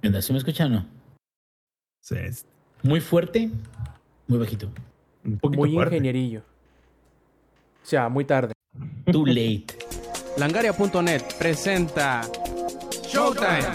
¿Sí me escuchan o no? Sí. Muy fuerte, muy bajito. Un poquito Muy fuerte. ingenierillo. O sea, muy tarde. Too late. Langaria.net presenta Showtime.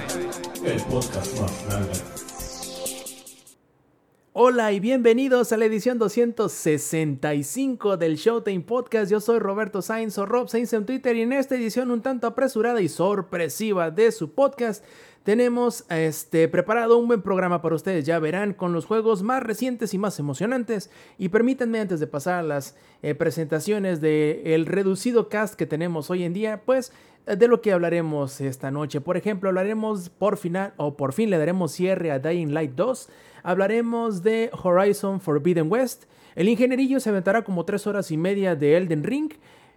Hola y bienvenidos a la edición 265 del Showtime Podcast. Yo soy Roberto Sainz o Rob Sainz en Twitter y en esta edición un tanto apresurada y sorpresiva de su podcast tenemos este, preparado un buen programa para ustedes, ya verán, con los juegos más recientes y más emocionantes. Y permítanme antes de pasar a las eh, presentaciones del reducido cast que tenemos hoy en día, pues de lo que hablaremos esta noche. Por ejemplo, hablaremos por final o por fin le daremos cierre a Dying Light 2. Hablaremos de Horizon Forbidden West. El ingenierillo se aventará como 3 horas y media de Elden Ring.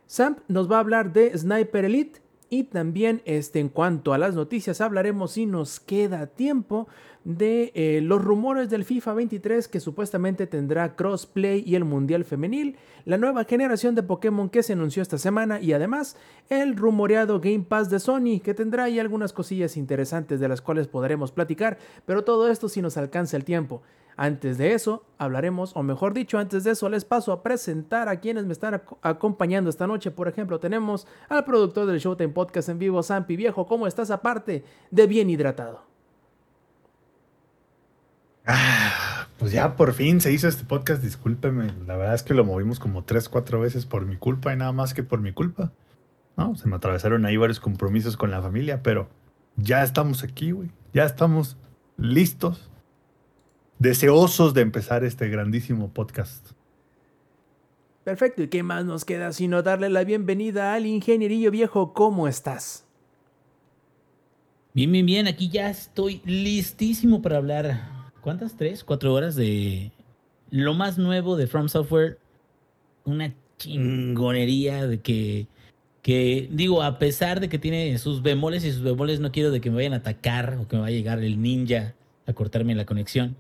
Sam nos va a hablar de Sniper Elite. Y también este, en cuanto a las noticias hablaremos si nos queda tiempo de eh, los rumores del FIFA 23 que supuestamente tendrá crossplay y el Mundial Femenil, la nueva generación de Pokémon que se anunció esta semana y además el rumoreado Game Pass de Sony que tendrá ahí algunas cosillas interesantes de las cuales podremos platicar, pero todo esto si nos alcanza el tiempo. Antes de eso, hablaremos, o mejor dicho, antes de eso les paso a presentar a quienes me están ac acompañando esta noche. Por ejemplo, tenemos al productor del Showtime Podcast en vivo, Sampi Viejo. ¿Cómo estás aparte de bien hidratado? Ah, pues ya por fin se hizo este podcast, discúlpeme. La verdad es que lo movimos como tres, cuatro veces por mi culpa y nada más que por mi culpa. No, se me atravesaron ahí varios compromisos con la familia, pero ya estamos aquí, güey. Ya estamos listos, deseosos de empezar este grandísimo podcast. Perfecto, ¿y qué más nos queda sino darle la bienvenida al ingenierillo viejo? ¿Cómo estás? Bien, bien, bien. Aquí ya estoy listísimo para hablar. ¿Cuántas? ¿Tres? ¿Cuatro horas de lo más nuevo de From Software? Una chingonería de que, que, digo, a pesar de que tiene sus bemoles y sus bemoles, no quiero de que me vayan a atacar o que me vaya a llegar el ninja a cortarme la conexión.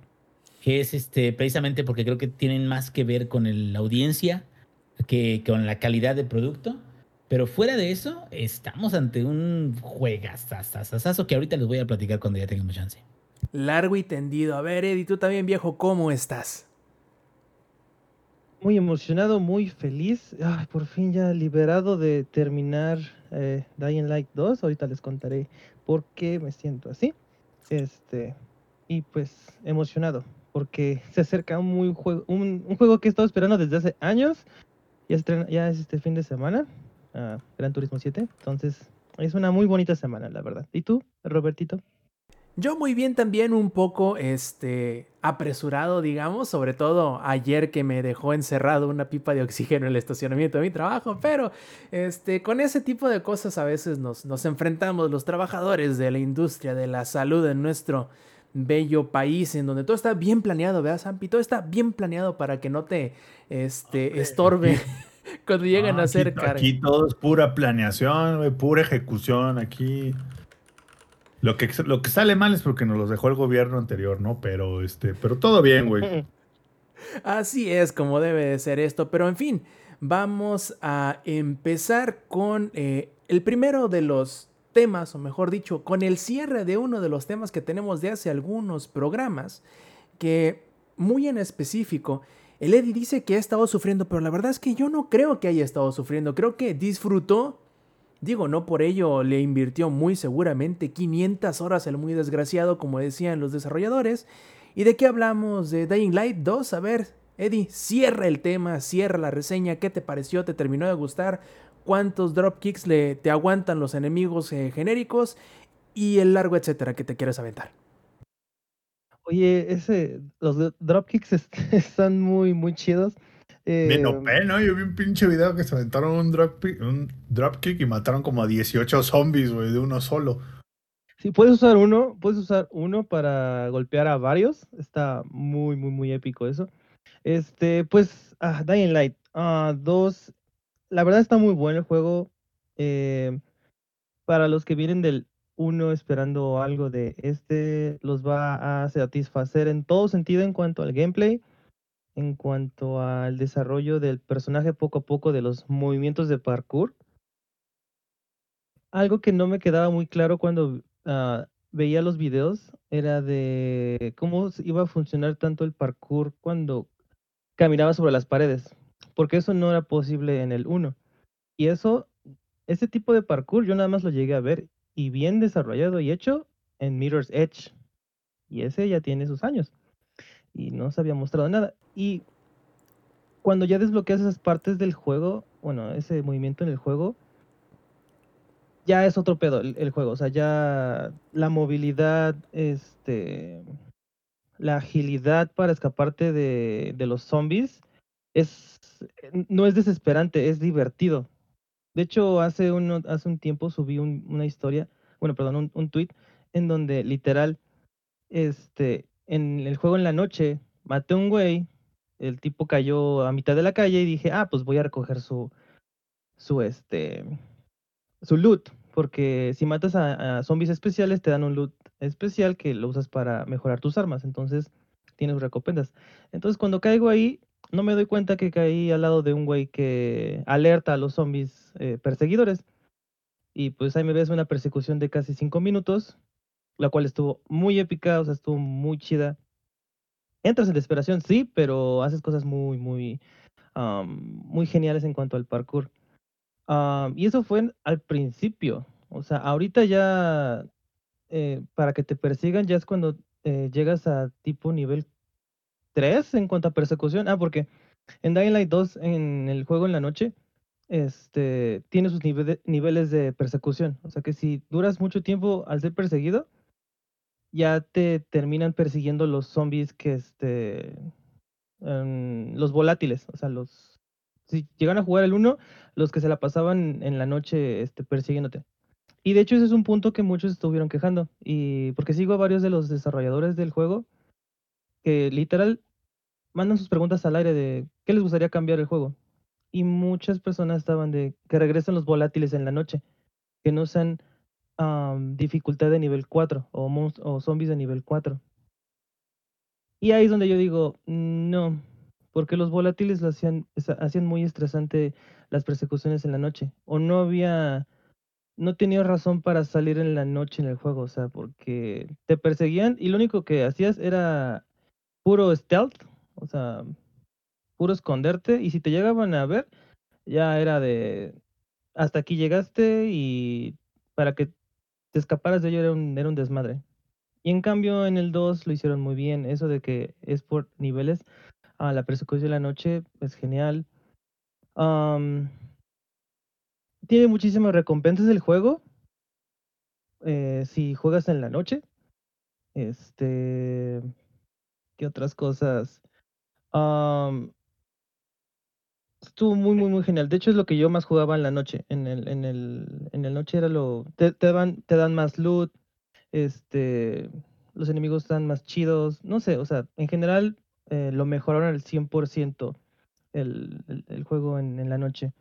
Que es este, precisamente porque creo que tienen más que ver con el- la audiencia que con la calidad de producto. Pero fuera de eso, estamos ante un juegazazazazo que ahorita les voy a platicar cuando ya tengamos chance. Largo y tendido. A ver, Eddie, tú también viejo, ¿cómo estás? Muy emocionado, muy feliz. Ay, por fin ya liberado de terminar eh, Dying Light 2. Ahorita les contaré por qué me siento así. Este, y pues emocionado, porque se acerca muy juego, un, un juego que he estado esperando desde hace años. Ya, estrena- ya es este fin de semana, ah, Gran Turismo 7. Entonces, es una muy bonita semana, la verdad. ¿Y tú, Robertito? Yo muy bien también un poco este apresurado, digamos, sobre todo ayer que me dejó encerrado una pipa de oxígeno en el estacionamiento de mi trabajo, pero este con ese tipo de cosas a veces nos, nos enfrentamos los trabajadores de la industria de la salud en nuestro bello país en donde todo está bien planeado, ¿verdad, Sampi? Todo está bien planeado para que no te este estorbe cuando llegan No, a hacer aquí, carga. aquí todo es pura planeación, pura ejecución. Aquí lo que, lo que sale mal es porque nos los dejó el gobierno anterior, ¿no? Pero este, pero todo bien, güey. Así es como debe de ser esto, pero en fin, vamos a empezar con eh, el primero de los temas, o mejor dicho, con el cierre de uno de los temas que tenemos de hace algunos programas, que muy en específico, el Eddie dice que ha estado sufriendo, pero la verdad es que yo no creo que haya estado sufriendo, creo que disfrutó, digo, no por ello le invirtió muy seguramente 500 horas el muy desgraciado, como decían los desarrolladores, ¿Y de qué hablamos? ¿De Dying Light 2? A ver, Eddie, cierra el tema, cierra la reseña. ¿Qué te pareció? ¿Te terminó de gustar? ¿Cuántos dropkicks le, te aguantan los enemigos eh, genéricos? Y el largo etcétera que te quieres aventar. Oye, ese, los dropkicks est- están muy, muy chidos. Eh, OP, ¿no? Yo vi un pinche video que se aventaron un dropkick, un dropkick y mataron como a 18 zombies, güey, de uno solo. Sí, puedes usar uno, puedes usar uno para golpear a varios. Está muy, muy, muy épico eso. Este, pues, ah, Dying Light ah, 2. La verdad está muy bueno el juego. eh, para los que vienen del 1 esperando algo de este, los va a satisfacer en todo sentido en cuanto al gameplay, en cuanto al desarrollo del personaje poco a poco de los movimientos de parkour. Algo que no me quedaba muy claro cuando ah, veía los videos era de cómo iba a funcionar tanto el parkour cuando caminaba sobre las paredes, porque eso no era posible en el 1. Y eso, ese tipo de parkour yo nada más lo llegué a ver y bien desarrollado y hecho en Mirror's Edge. Y ese ya tiene sus años y no se había mostrado nada. Y cuando ya desbloqueas esas partes del juego, bueno, ese movimiento en el juego, ya es otro pedo el, el juego. O sea, ya la movilidad, este, la agilidad para escaparte de, de los zombies es, no es desesperante, es divertido. De hecho, hace, uno, hace un tiempo subí un- una historia, bueno, perdón, un, un tweet en donde literal, este, en el juego en la noche, maté a un güey, el tipo cayó a mitad de la calle y dije, ah, pues voy a recoger su, su, este, su loot, porque si matas a, a zombies especiales te dan un loot especial que lo usas para mejorar tus armas, entonces tienes recompensas. Entonces cuando caigo ahí, no me doy cuenta que caí al lado de un güey que alerta a los zombies eh, perseguidores. Y pues ahí me ves una persecución de casi cinco minutos, la cual estuvo muy épica, o sea, estuvo muy chida. Entras en desesperación, sí, pero haces cosas muy, muy, am, muy geniales en cuanto al parkour. Am, y eso fue al principio. O sea, ahorita ya eh, para que te persigan ya es cuando eh, llegas a tipo nivel 3 en cuanto a persecución. Ah, porque en Dying Light 2, en el juego en la noche, este, tiene sus nive- niveles de persecución. O sea que si duras mucho tiempo al ser perseguido, ya te terminan persiguiendo los zombies que, este, em, los volátiles. O sea, los... Si llegan a jugar el 1, los que se la pasaban en la noche este, persiguiéndote. Y de hecho ese es un punto que muchos estuvieron quejando. Y porque sigo a varios de los desarrolladores del juego que literal mandan sus preguntas al aire de qué les gustaría cambiar el juego. Y muchas personas estaban de que regresen los volátiles en la noche, que no sean dificultad de nivel 4 o, o zombies de nivel 4. Y ahí es donde yo digo, no, porque los volátiles hacían, hacían muy estresante las persecuciones en la noche. O no había, no tenía razón para salir en la noche en el juego, o sea, porque te perseguían y lo único que hacías era puro stealth, o sea, puro esconderte, y si te llegaban a ver, ya era de hasta aquí llegaste y para que te escaparas de ello era un, era un desmadre. Y en cambio en el 2 lo hicieron muy bien, eso de que es por niveles, a la persecución de la noche es genial. Tiene muchísimas recompensas el juego. eh, si juegas en la noche. Este. ¿Qué otras cosas? Estuvo muy, muy, muy genial. De hecho, es lo que yo más jugaba en la noche. En el, en el, en el noche era lo. Te, dan, te dan más loot. Este. Los enemigos están más chidos. No sé, o sea, en general eh, lo mejoraron al 100% el, el, el juego en, en la noche.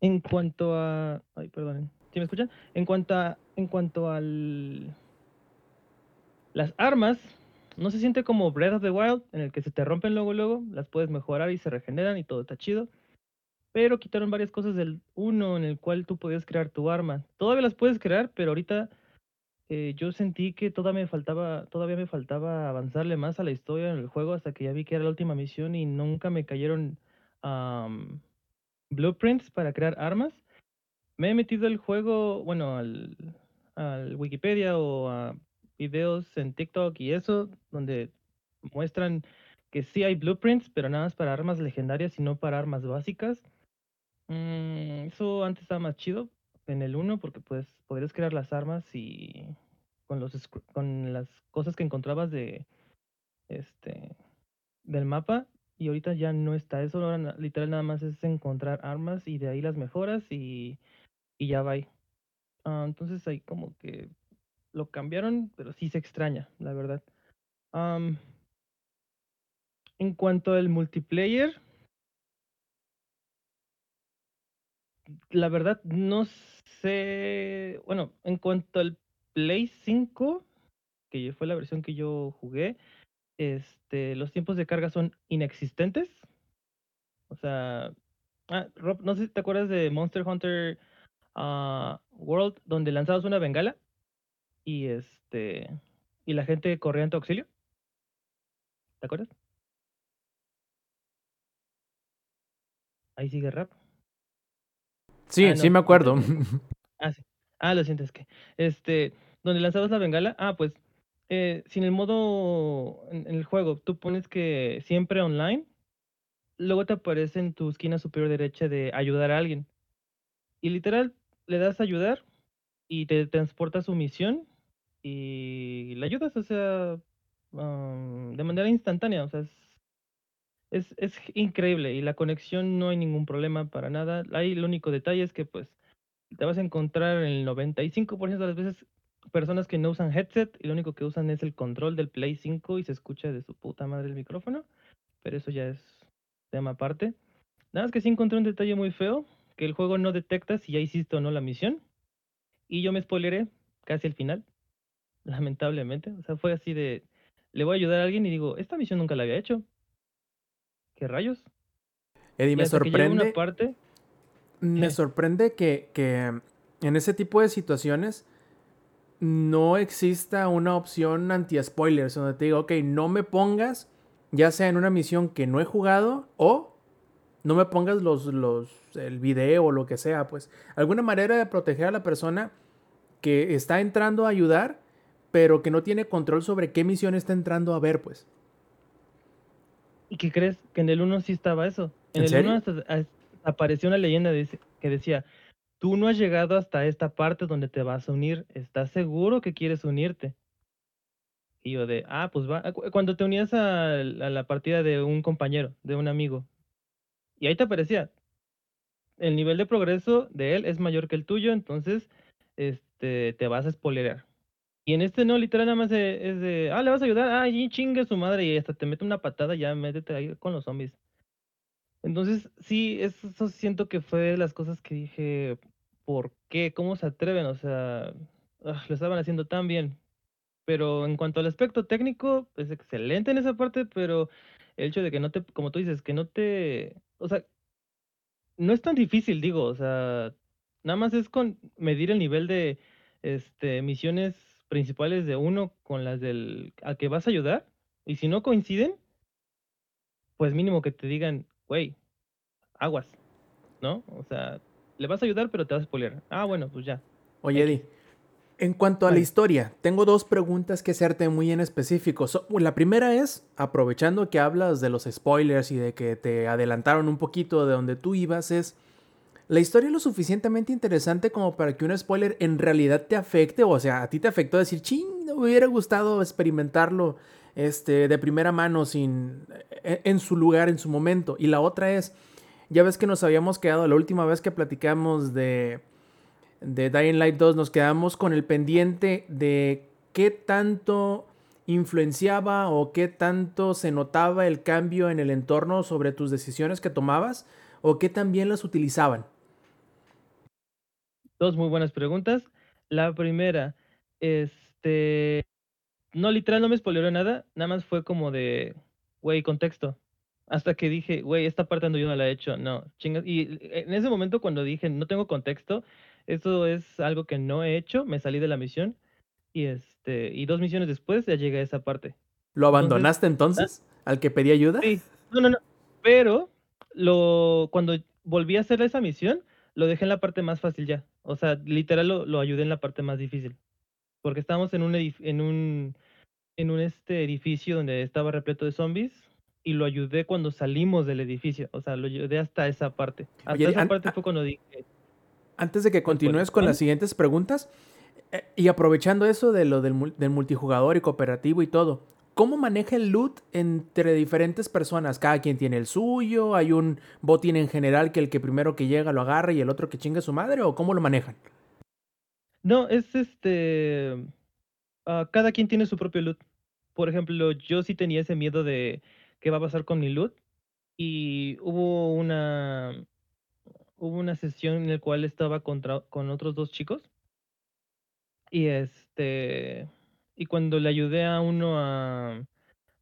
En cuanto a. Ay, perdón. ¿Sí me escuchan? En cuanto a. En cuanto al. Las armas. No se siente como Breath of the Wild, en el que se te rompen luego, luego. Las puedes mejorar y se regeneran y todo está chido. Pero quitaron varias cosas del 1 en el cual tú podías crear tu arma. Todavía las puedes crear, pero ahorita eh, yo sentí que todavía me faltaba, todavía me faltaba avanzarle más a la historia en el juego hasta que ya vi que era la última misión y nunca me cayeron am, blueprints para crear armas. Me he metido el juego, bueno, al, al Wikipedia o a videos en TikTok y eso, donde muestran que sí hay blueprints, pero nada más para armas legendarias y no para armas básicas. Mm, eso antes estaba más chido en el 1 porque pues podrías crear las armas y con los con las cosas que encontrabas de este del mapa y ahorita ya no está eso, ahora literal nada más es encontrar armas y de ahí las mejoras y, y ya va. Ah, entonces ahí como que lo cambiaron, pero sí se extraña, la verdad. En cuanto al multiplayer, la verdad no sé, bueno, en cuanto al Play 5, que fue la versión que yo jugué, este, los tiempos de carga son inexistentes. O sea, ah, Rob, no sé si te acuerdas de Monster Hunter ah, World donde lanzabas una bengala y este y la gente corría en tu auxilio. ¿Te acuerdas? Ahí sigue rap. Sí, Ah, sí me acuerdo. Ah, sí. Ah, lo siento, es que. Este, donde lanzabas la bengala. Ah, pues. Eh, si en el modo. En, en el juego tú pones que siempre online. Luego te aparece en tu esquina superior derecha de ayudar a alguien. Y literal, le das a ayudar. Y te transporta a su misión. Y le ayudas, o sea. de manera instantánea. O sea, es, es, es increíble. Y la conexión no hay ningún problema para nada. Ahí el único detalle es que, pues te vas a encontrar en el 95% de las veces personas que no usan headset y lo único que usan es el control del Play 5 y se escucha de su puta madre el micrófono, pero eso ya es tema aparte. Nada más que sí encontré un detalle muy feo, que el juego no detecta si ya hiciste o no la misión y yo me spoileré casi al final, lamentablemente, o sea, fue así de le voy a ayudar a alguien y digo, esta misión nunca la había hecho. ¿Qué rayos? Eddie, me sorprende. una parte, Me sorprende que, que en ese tipo de situaciones no exista una opción anti-spoilers, donde te digo, ok, no me pongas, ya sea en una misión que no he jugado, o no me pongas los, los, el video o lo que sea, pues. Alguna manera de proteger a la persona que está entrando a ayudar, pero que no tiene control sobre qué misión está entrando a ver, pues. ¿Y qué crees? Que en el 1 sí estaba eso. En, ¿En el serio? 1 hasta, as- apareció una leyenda que decía, tú no has llegado hasta esta parte donde te vas a unir, ¿estás seguro que quieres unirte? Y yo de, ah, pues va. Cu- Cuando te unías a, a la partida de un compañero, de un amigo, y ahí te aparecía, el nivel de progreso de él es mayor que el tuyo, entonces este, te vas a spoilear. Y en este no, literal, nada más de- es de, ah, le vas a ayudar, ah, y chingue su madre, y hasta te mete una patada, ya métete ahí con los zombies. Entonces, sí, eso siento que fue las cosas que dije, ¿por qué? ¿Cómo se atreven? O sea, ah, lo estaban haciendo tan bien. Pero en cuanto al aspecto técnico, es excelente en esa parte, pero el hecho de que no te, como tú dices, que no te, o sea, no es tan difícil, digo, o sea, nada más es con medir el nivel de este misiones principales de uno con las del al que vas a ayudar, y si no coinciden, pues mínimo que te digan, güey, aguas, ¿no? O sea, le vas a ayudar, pero te vas a spoilear. Ah, bueno, pues ya. Oye. Eddie, en cuanto a la historia, tengo dos preguntas que hacerte muy en específico. So- la primera es, aprovechando que hablas de los spoilers y de que te adelantaron un poquito de donde tú ibas, es, ¿la historia es lo suficientemente interesante como para que un spoiler en realidad te afecte? O sea, a ti te afectó decir, ching, no me hubiera gustado experimentarlo este, de primera mano sin, en, en su lugar, en su momento. Y la otra es, ya ves que nos habíamos quedado la última vez que platicamos de de Dying Light 2 nos quedamos con el pendiente de qué tanto influenciaba o qué tanto se notaba el cambio en el entorno sobre tus decisiones que tomabas o qué también las utilizaban. Dos muy buenas preguntas. La primera, este, no, literal no me spoileró nada, nada más fue como de, güey, contexto. Hasta que dije, güey, esta parte ando yo no la he hecho, no, chingas. Y en ese momento cuando dije, no tengo contexto, eso es algo que no he hecho, me salí de la misión y este, y dos misiones después ya llegué a esa parte. ¿Lo abandonaste entonces? ¿Al que pedí ayuda? Sí, no, no, no. Pero lo, cuando volví a hacer esa misión, lo dejé en la parte más fácil ya. O sea, literal lo, lo ayudé en la parte más difícil. Porque estábamos en un, en un, en un este edificio donde estaba repleto de zombies y lo ayudé cuando salimos del edificio. O sea, lo ayudé hasta esa parte. Hasta Oye, esa parte fue cuando dije, Antes de que continúes con las siguientes preguntas, eh, y aprovechando eso de lo del, del multijugador y cooperativo y todo, ¿cómo maneja el loot entre diferentes personas? Cada quien tiene el suyo, hay un botín en general que el que primero que llega lo agarra y el otro que chinga su madre, o cómo lo manejan? No, es este. ah, cada quien tiene su propio loot. Por ejemplo, yo sí tenía ese miedo de qué va a pasar con mi loot. Y hubo una. Hubo una sesión en la cual estaba contra, con otros dos chicos. Y este. Y cuando le ayudé a uno a,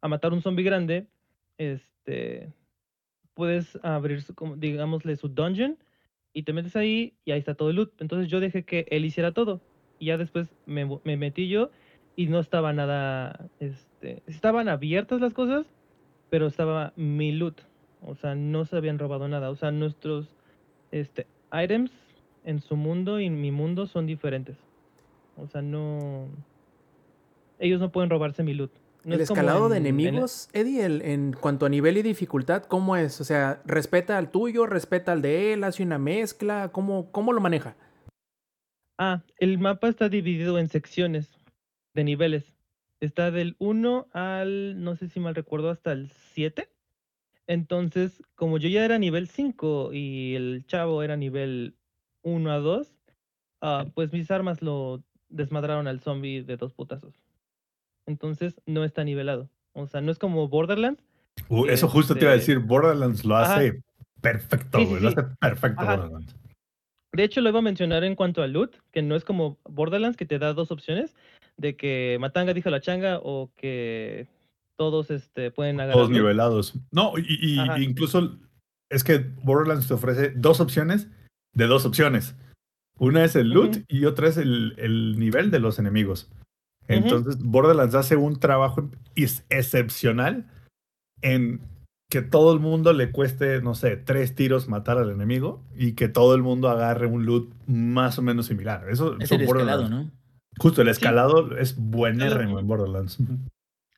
a matar un zombie grande, este. Puedes abrir, su, digámosle, su dungeon y te metes ahí y ahí está todo el loot. Entonces yo dejé que él hiciera todo. Y ya después me metí yo y no estaba nada, este, estaban abiertas las cosas, pero estaba mi loot. O sea, no se habían robado nada. O sea, nuestros este, items en su mundo y en mi mundo son diferentes. O sea, no... Ellos no pueden robarse mi loot. No el es escalado de en- en- enemigos, Eddie, el- en cuanto a nivel y dificultad, ¿cómo es? O sea, ¿respeta al tuyo? ¿Respeta al de él? ¿Hace una mezcla? ¿Cómo, cómo lo maneja? Ah, el mapa está dividido en secciones de niveles. Está del 1 al, no sé si mal recuerdo, hasta el 7. Entonces, como yo ya era nivel 5 y el chavo era nivel 1 a 2, ah, pues mis armas lo desmadraron al zombie de dos putazos. Entonces, no está nivelado. O sea, no es como Borderlands. Uh, eso justo te iba a Este- decir, Borderlands lo Ajá. hace perfecto, Sí, sí, güey. Lo hace perfecto Ajá. Borderlands. De hecho, lo iba a mencionar en cuanto a loot, que no es como Borderlands, que te da dos opciones, de que Matanga dijo la changa o que todos este, pueden agarrar Todos nivelados. No, y, incluso es que Borderlands te ofrece dos opciones de dos opciones. Una es el loot y otra es el, el nivel de los enemigos. Entonces, Borderlands hace un trabajo is- excepcional en que todo el mundo le cueste, no sé, tres tiros matar al enemigo y que todo el mundo agarre un loot más o menos similar. Eso Es el escalado, Borderlands. ¿no? Justo el Sí. escalado es buenérrimo en Borderlands.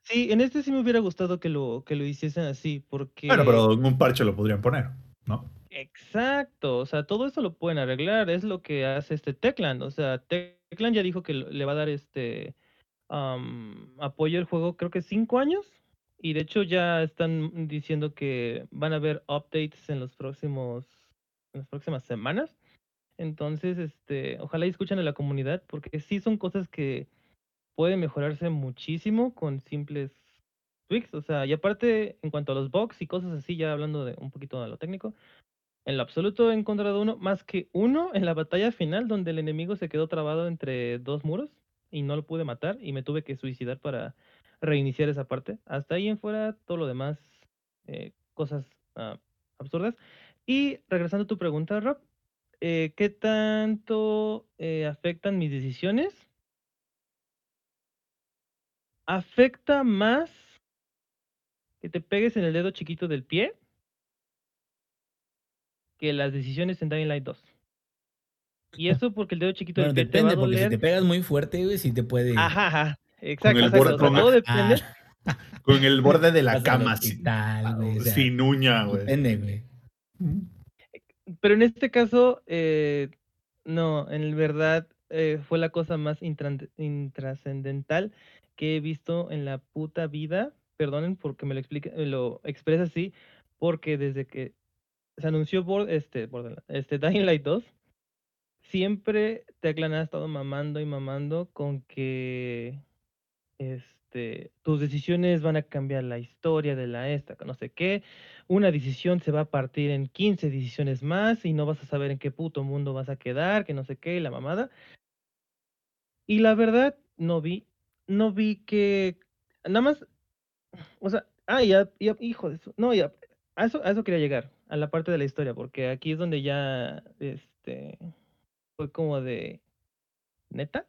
Sí, en este sí me hubiera gustado que lo, que lo hiciesen así, porque... Bueno, pero en un parche lo podrían poner, ¿no? Exacto, o sea, todo eso lo pueden arreglar, es lo que hace este Techland, o sea, Techland ya dijo que le va a dar este apoyo al juego, creo que cinco años, y de hecho ya están diciendo que van a haber updates en los próximos, en las próximas semanas, entonces, este, ojalá escuchen a la comunidad, porque sí son cosas que pueden mejorarse muchísimo con simples tweaks, o sea, y aparte, en cuanto a los bugs y cosas así, ya hablando de un poquito de lo técnico, en lo absoluto he encontrado uno, más que uno, en la batalla final, donde el enemigo se quedó trabado entre dos muros y no lo pude matar y me tuve que suicidar para reiniciar esa parte. Hasta ahí en fuera, todo lo demás, eh, cosas ah, absurdas. Y regresando a tu pregunta, Rob, eh, ¿qué tanto eh, afectan mis decisiones? Afecta más que te pegues en el dedo chiquito del pie que las decisiones en Dying Light 2. Y eso porque el dedo chiquito Bueno, del pie te va a depende, porque si te pegas muy fuerte, güey, sí te puede. Ajá, ajá. Exacto, el exacto. borde- o sea, con- todo depende. Ah, Con el borde de la cama, sin, hospital, güey, o sea, sin uña, güey. Depende, güey. Pero en este caso, eh, no, en verdad eh, fue la cosa más intrascendental que he visto en la puta vida. Perdonen porque me lo explique, me lo expresa así, porque desde que se anunció Bord- este, este Dying Light 2, siempre Teclan ha estado mamando y mamando con que este, tus decisiones van a cambiar la historia de la esta, no sé qué. Una decisión se va a partir en 15 decisiones más y no vas a saber en qué puto mundo vas a quedar, que no sé qué, la mamada. Y la verdad, no vi, no vi que, nada más, o sea, ah, ya, ya, hijo de eso, no, ya, a eso, eso quería llegar, a la parte de la historia, porque aquí es donde ya, este, fue como de, neta,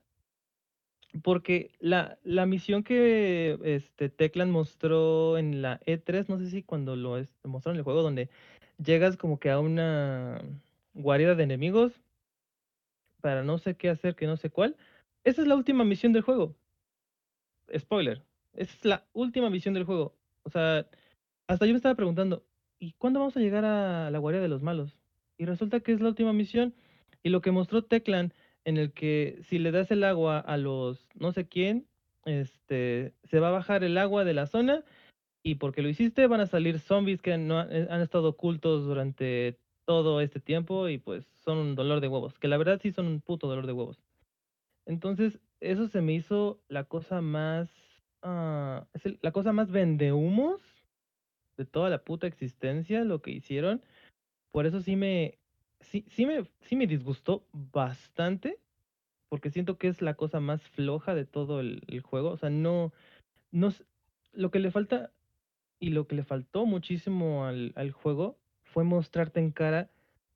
porque la, la misión que este Teclan mostró en la E3, no sé si cuando lo es- mostró en el juego, donde llegas como que a una guarida de enemigos para no sé qué hacer, que no sé cuál. Esa es la última misión del juego. Spoiler. Esa es la última misión del juego. O sea, hasta yo me estaba preguntando, ¿y cuándo vamos a llegar a la guarida de los malos? Y resulta que es la última misión. Y lo que mostró Teclan en el que si le das el agua a los no sé quién, este, se va a bajar el agua de la zona y porque lo hiciste van a salir zombies que no han, eh, estado ocultos durante todo este tiempo y pues son un dolor de huevos, que la verdad sí son un puto dolor de huevos. Entonces, eso se me hizo la cosa más, ah, es la cosa más vendehumos de toda la puta existencia, lo que hicieron. Por eso sí me, sí, sí me, sí me disgustó bastante, porque siento que es la cosa más floja de todo el, juego. O sea, no, no, lo que le falta y lo que le faltó muchísimo al, al juego fue mostrarte en cara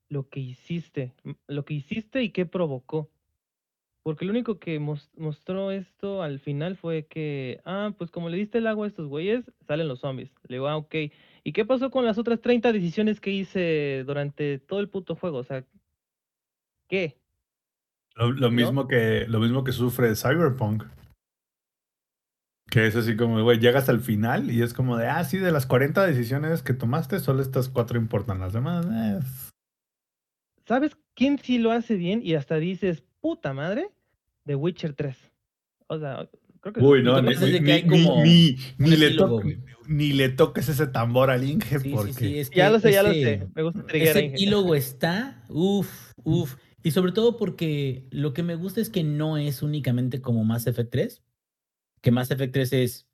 lo que hiciste, lo que hiciste y qué provocó. Porque lo único que mos- mostró esto al final fue que, ah, pues como le diste el agua a estos güeyes, salen los zombies. Le digo, ah, ok. ¿Y qué pasó con las otras 30 decisiones que hice durante todo el puto juego? O sea, ¿qué? Lo, lo ¿No? mismo que, lo mismo que sufre Cyberpunk. Que es así como, güey, llega hasta el final y es como de, ah, sí, de las 40 decisiones que tomaste, solo estas cuatro importan. Las demás, eh, ¿Sabes quién sí lo hace bien y hasta dices, puta madre? The Witcher 3. O sea, creo que... Uy, no, ni, ni- que hay como ni- ni le epílogo, toque- güey. ni le toques ese tambor al Inge Sí, porque... sí, sí, es Ya que lo sé, ya lo ese- sé. Me gusta triggerar Ese epílogo está, uff, uff. Y sobre todo porque lo que me gusta es que no es únicamente como Mass Effect 3, que Mass Effect 3 es,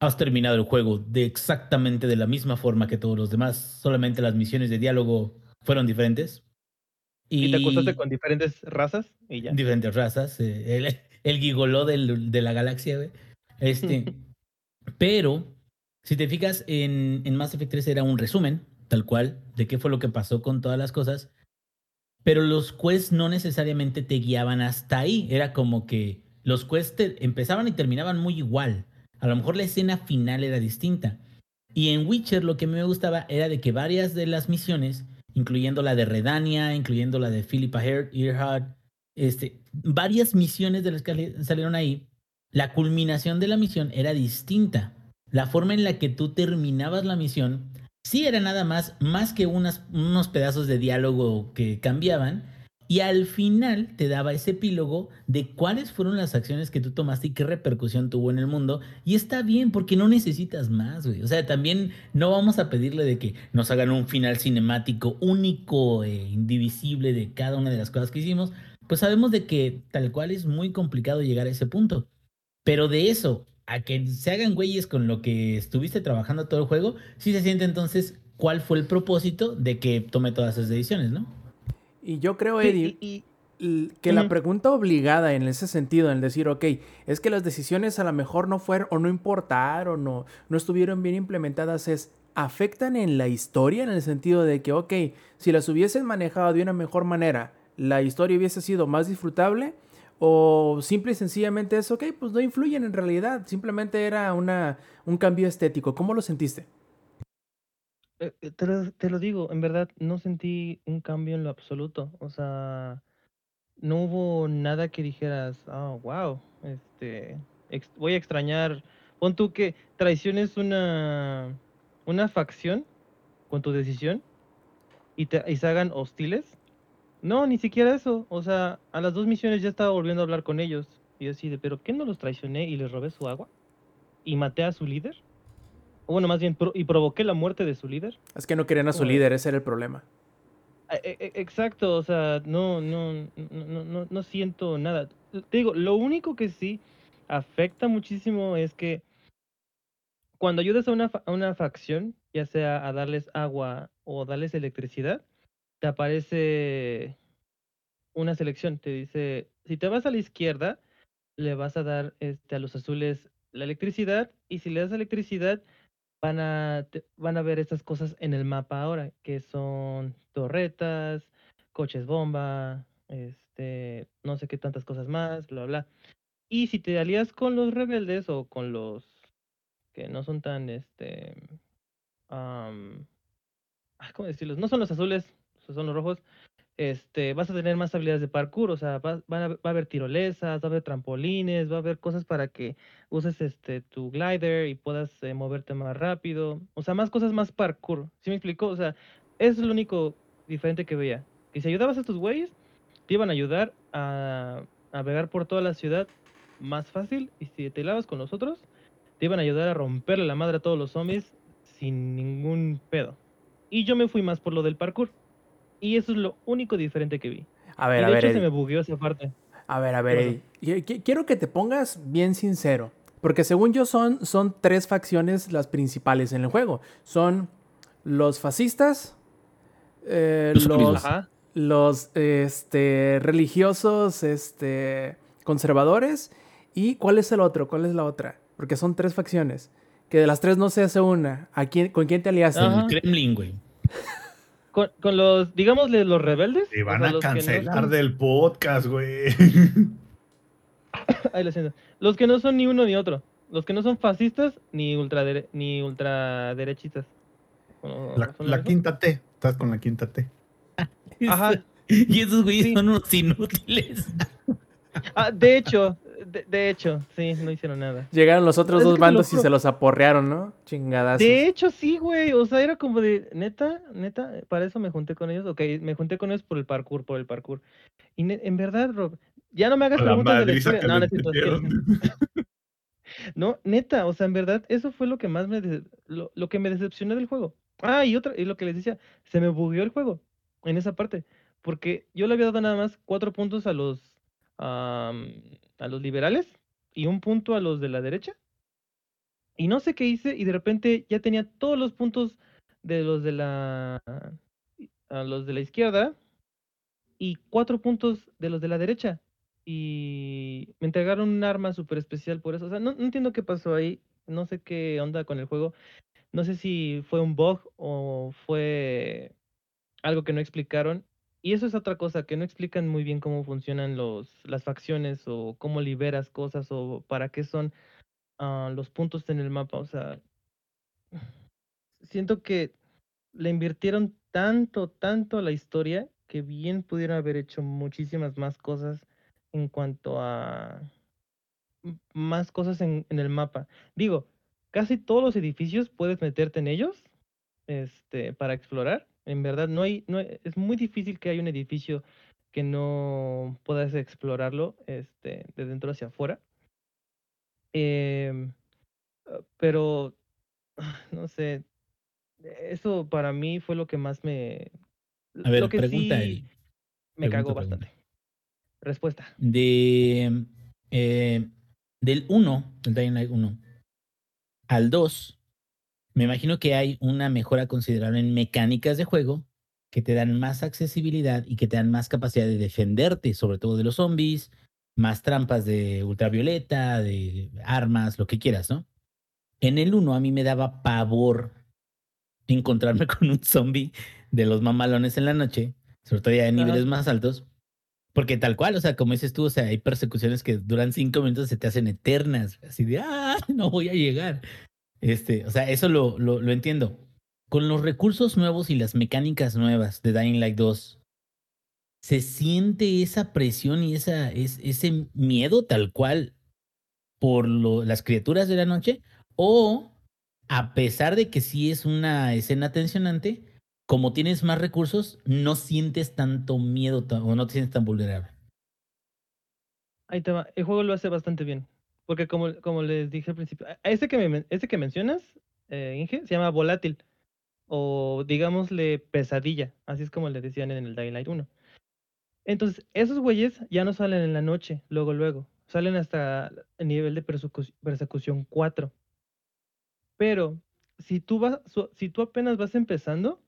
has terminado el juego de exactamente de la misma forma que todos los demás, solamente las misiones de diálogo fueron diferentes. Y te acostaste con diferentes razas y ya. diferentes razas, eh, el, el gigoló del- de la galaxia, güey. Este, pero, si te fijas, en, en Mass Effect 3 era un resumen, tal cual, de qué fue lo que pasó con todas las cosas. Pero los quests no necesariamente te guiaban hasta ahí. Era como que los quests te- empezaban y terminaban muy igual. A lo mejor la escena final era distinta. Y en Witcher lo que me gustaba era de que varias de las misiones, incluyendo la de Redania, incluyendo la de Philippa Ear- Earhart, este, varias misiones de las que sali- salieron ahí, la culminación de la misión era distinta. La forma en la que tú terminabas la misión sí era nada más, más que unas, unos pedazos de diálogo que cambiaban. Y al final te daba ese epílogo de cuáles fueron las acciones que tú tomaste y qué repercusión tuvo en el mundo. Y está bien, porque no necesitas más, güey. O sea, también no vamos a pedirle de que nos hagan un final cinemático único e indivisible de cada una de las cosas que hicimos. Pues sabemos de que tal cual es muy complicado llegar a ese punto. Pero de eso a que se hagan güeyes con lo que estuviste trabajando todo el juego, sí se siente entonces cuál fue el propósito de que tome todas esas decisiones, ¿no? Y yo creo, Eddie, y- y- l- que la pregunta obligada en ese sentido, en decir, ok, es que las decisiones a lo mejor no fueron o no importaron o no estuvieron bien implementadas, es, ¿afectan en la historia en el sentido de que, ok, si las hubiesen manejado de una mejor manera, la historia hubiese sido más disfrutable? O simple y sencillamente es, ok, pues no influyen en realidad, simplemente era una, un cambio estético. ¿Cómo lo sentiste? Eh, eh, Te lo, digo, en verdad no sentí un cambio en lo absoluto. O sea, no hubo nada que dijeras, oh, wow, este, voy a extrañar. Pon tú que traiciones una, una facción con tu decisión y se hagan hostiles. No, ni siquiera eso. O sea, a las dos misiones ya estaba volviendo a hablar con ellos. Y yo así de, ¿pero qué no los traicioné y les robé su agua? ¿Y maté a su líder? O bueno, más bien, pro- ¿y provoqué la muerte de su líder? Es que no querían a su líder, ese era el problema. Ah, e- e- Exacto, o sea, no, no, no, no, no, siento nada. Te digo, lo único que sí afecta muchísimo es que cuando ayudas a una, fa- a una facción, ya sea a darles agua o darles electricidad, te aparece una selección. Te dice, si te vas a la izquierda, le vas a dar este, a los azules la electricidad y si le das electricidad, van a, van a ver estas cosas en el mapa ahora, que son torretas, coches bomba, este, no sé qué tantas cosas más, bla, bla. Y si te alías con los rebeldes o con los que no son tan, este, ah, ¿cómo decirlos? No son los azules, son los rojos. Este, vas a tener más habilidades de parkour, o sea, va, va a haber tirolesas, va a haber trampolines, va a haber cosas para que uses este tu glider y puedas eh, moverte más rápido. O sea, más cosas más parkour. ¿Sí me explicó? O sea, es lo único diferente que veía. Que si ayudabas a estos güeyes, te iban a ayudar a navegar por toda la ciudad más fácil. Y si te hilabas con los otros, te iban a ayudar a romperle la madre a todos los zombies sin ningún pedo. Y yo me fui más por lo del parkour. Y eso es lo único diferente que vi. A Y ver, de a ver, hecho se me bugueó esa parte. A ver, a ver? Eddie. Qui- qui- Quiero que te pongas bien sincero. Porque según yo son, son tres facciones las principales en el juego. Son los fascistas, eh, Los los, este, religiosos este, conservadores. ¿Y cuál es el otro? ¿Cuál es la otra? Porque son tres facciones. Que de las tres no se hace una. ¿A quién, ¿Con quién te aliaste? El Kremlin, güey. Con, con los, digámosle, los rebeldes. Te o van sea, a los que no cancelar son- del podcast, güey. Ay, lo siento. Los que no son ni uno ni otro. Los que no son fascistas ni ultradere ni ultraderechistas. ¿O La, quinta T. Estás con la quinta T. Ajá. Y esos güeyes Sí. son unos inútiles. Ah, de hecho, de, de hecho, sí, no hicieron nada. Llegaron los otros Es dos bandos y se los aporrearon, ¿no? Chingadas. De hecho, sí, güey. O sea, era como de, neta, neta, para eso me junté con ellos. Ok, me junté con ellos por el parkour, por el parkour. Y ne- en verdad, Rob, ya no me hagas La preguntas de la historia. No, no, neta, o sea, en verdad, eso fue lo que más me, dece- lo, lo que me decepcionó del juego. Ah, y otra, y lo que les decía, se me bugueó el juego en esa parte, porque yo le había dado nada más cuatro puntos a los, am, a los liberales y un punto a los de la derecha. Y no sé qué hice y de repente ya tenía todos los puntos de los de la, a los de la izquierda y cuatro puntos de los de la derecha y me entregaron un arma súper especial por eso. O sea, no, no entiendo qué pasó ahí. No sé qué onda con el juego. No sé si fue un bug o fue algo que no explicaron. Y eso es otra cosa, que no explican muy bien cómo funcionan los, las facciones o cómo liberas cosas o para qué son ah, los puntos en el mapa. O sea, siento que le invirtieron tanto, tanto a la historia que bien pudieron haber hecho muchísimas más cosas en cuanto a más cosas en, en el mapa. Digo, casi todos los edificios puedes meterte en ellos este, para explorar. En verdad, no hay, no hay- es muy difícil que haya un edificio que no puedas explorarlo este, de dentro hacia afuera. Ah, pero, no sé, eso para mí fue lo que más me... A ver, lo que pregunta, sí Eli. me Pregunta, cagó pregunta. bastante. Respuesta. De, eh, del 1, el Dying Light 1, al 2, me imagino que hay una mejora considerable en mecánicas de juego que te dan más accesibilidad y que te dan más capacidad de defenderte, sobre todo de los zombies, más trampas de ultravioleta, de armas, lo que quieras, ¿no? En el 1 a mí me daba pavor encontrarme con un zombie de los mamalones en la noche, sobre todo ya de Ajá. niveles más altos, porque tal cual, o sea, como dices tú, o sea, hay persecuciones que duran cinco minutos y se te hacen eternas, así de, ah, no voy a llegar. Este, o sea, eso lo, lo, entiendo. Con los recursos nuevos y las mecánicas nuevas de Dying Light 2, ¿se siente esa presión y esa, es, ese miedo tal cual por lo- las criaturas de la noche? ¿O a pesar de que sí es una escena tensionante, como tienes más recursos, no sientes tanto miedo o no te sientes tan vulnerable? Ahí te va. El juego lo hace bastante bien. Porque como, como les dije al principio, ese que, ese que mencionas, eh, Inge, se llama volátil. O digámosle pesadilla. Así es como le decían en el Daylight 1. Entonces, esos güeyes ya no salen en la noche, luego, luego. Salen hasta el nivel de persecu- persecución 4. Pero si tú, vas, si tú apenas vas empezando,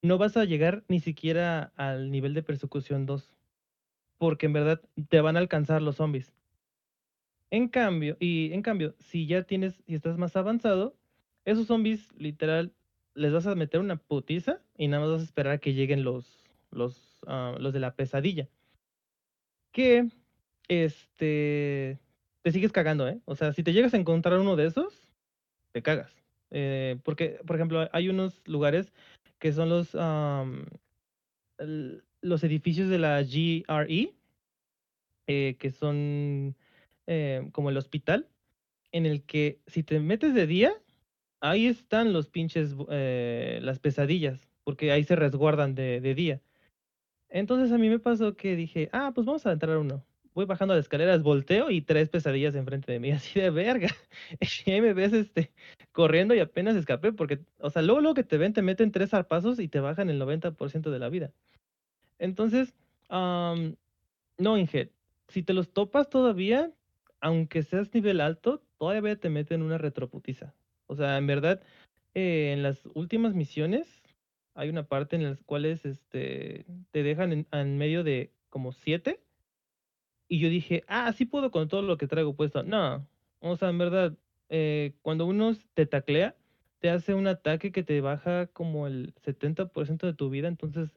no vas a llegar ni siquiera al nivel de persecución 2. Porque en verdad te van a alcanzar los zombies. En cambio, y en cambio, si ya tienes, si estás más avanzado, esos zombies literal les vas a meter una putiza y nada más vas a esperar a que lleguen los, los, ah, los de la pesadilla. Que, este, te sigues cagando, ¿eh? O sea, si te llegas a encontrar uno de esos, te cagas. Eh, porque, por ejemplo, hay unos lugares que son los, am, el- los edificios de la GRE, eh, que son eh, como el hospital, en el que si te metes de día, ahí están los pinches, eh, las pesadillas, porque ahí se resguardan de, de día. Entonces a mí me pasó que dije, ah, pues vamos a entrar uno. Voy bajando las escaleras, volteo y tres pesadillas enfrente de mí, así de verga. Y ahí me ves este, corriendo y apenas escapé, porque, o sea, luego, luego que te ven, te meten tres zarpazos y te bajan el 90% de la vida. Entonces, am, no, Inge, si te los topas todavía, aunque seas nivel alto, todavía te meten una retroputiza. O sea, en verdad, eh, en las últimas misiones hay una parte en las cuales este, te dejan en, medio de como siete. Y yo dije, ah, sí puedo con todo lo que traigo puesto. No, o sea, en verdad, eh, cuando uno te taclea, te hace un ataque que te baja como el 70% de tu vida, entonces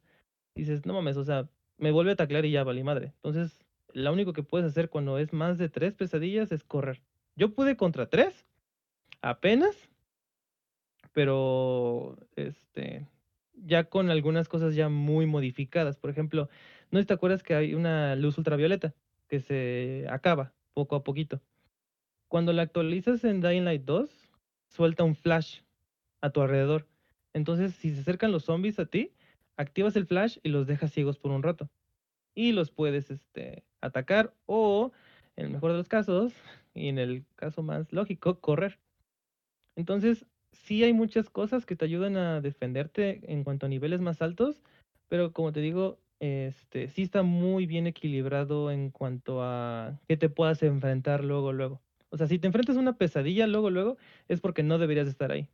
dices, no mames, o sea, me vuelve a taclear y ya valí madre. Entonces, lo único que puedes hacer cuando es más de tres pesadillas es correr. Yo pude contra tres, apenas, pero este, ya con algunas cosas ya muy modificadas. Por ejemplo, ¿no te acuerdas que hay una luz ultravioleta que se acaba poco a poquito? Cuando la actualizas en Dying Light 2, suelta un flash a tu alrededor. Entonces, si se acercan los zombies a ti, activas el flash y los dejas ciegos por un rato. Y los puedes este, atacar o, en el mejor de los casos, y en el caso más lógico, correr. Entonces, sí hay muchas cosas que te ayudan a defenderte en cuanto a niveles más altos, pero como te digo, este, sí está muy bien equilibrado en cuanto a que te puedas enfrentar luego, luego. O sea, si te enfrentas a una pesadilla luego, luego, es porque no deberías estar ahí.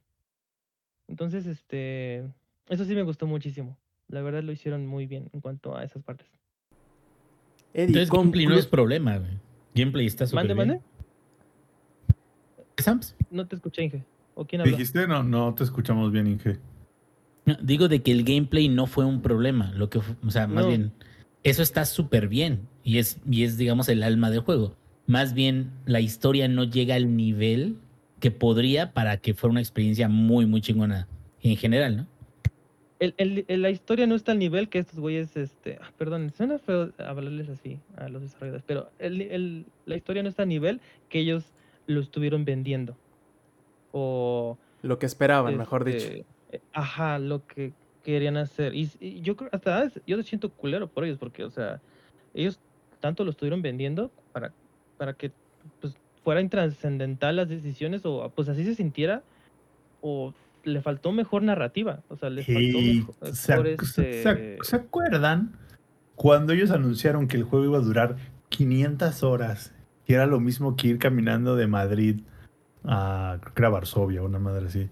Entonces, este, eso sí me gustó muchísimo. La verdad lo hicieron muy bien en cuanto a esas partes. Eddie, Entonces, gameplay no es problema, güey. Gameplay está súper bien. ¿Mande, Sams? No te escuché, Inge. ¿O quién habla? ¿Dijiste? No, no te escuchamos bien, Inge. digo de que el gameplay no fue un problema. Lo que, o sea, más bien, eso está súper bien. Y es, y es, digamos, el alma del juego. Más bien, la historia no llega al nivel que podría para que fuera una experiencia muy, muy chingona en general, ¿no? El, la historia no está al nivel que estos güeyes, este, ah, perdón, suena feo hablarles así a los desarrolladores, pero la historia no está al nivel que ellos lo estuvieron vendiendo. O... Lo que esperaban, mejor dicho. Este, eh, ajá, lo que querían hacer. Y, yo creo, hasta yo me siento culero por ellos, porque, o sea, ellos tanto lo estuvieron vendiendo para, para que pues, fuera intrascendental las decisiones, o pues así se sintiera, o le faltó mejor narrativa. O sea, le faltó mejor, este ¿se, acuerdan cuando ellos anunciaron que el juego iba a durar 500 horas? Que era lo mismo que ir caminando de Madrid a, creo Varsovia, una madre así.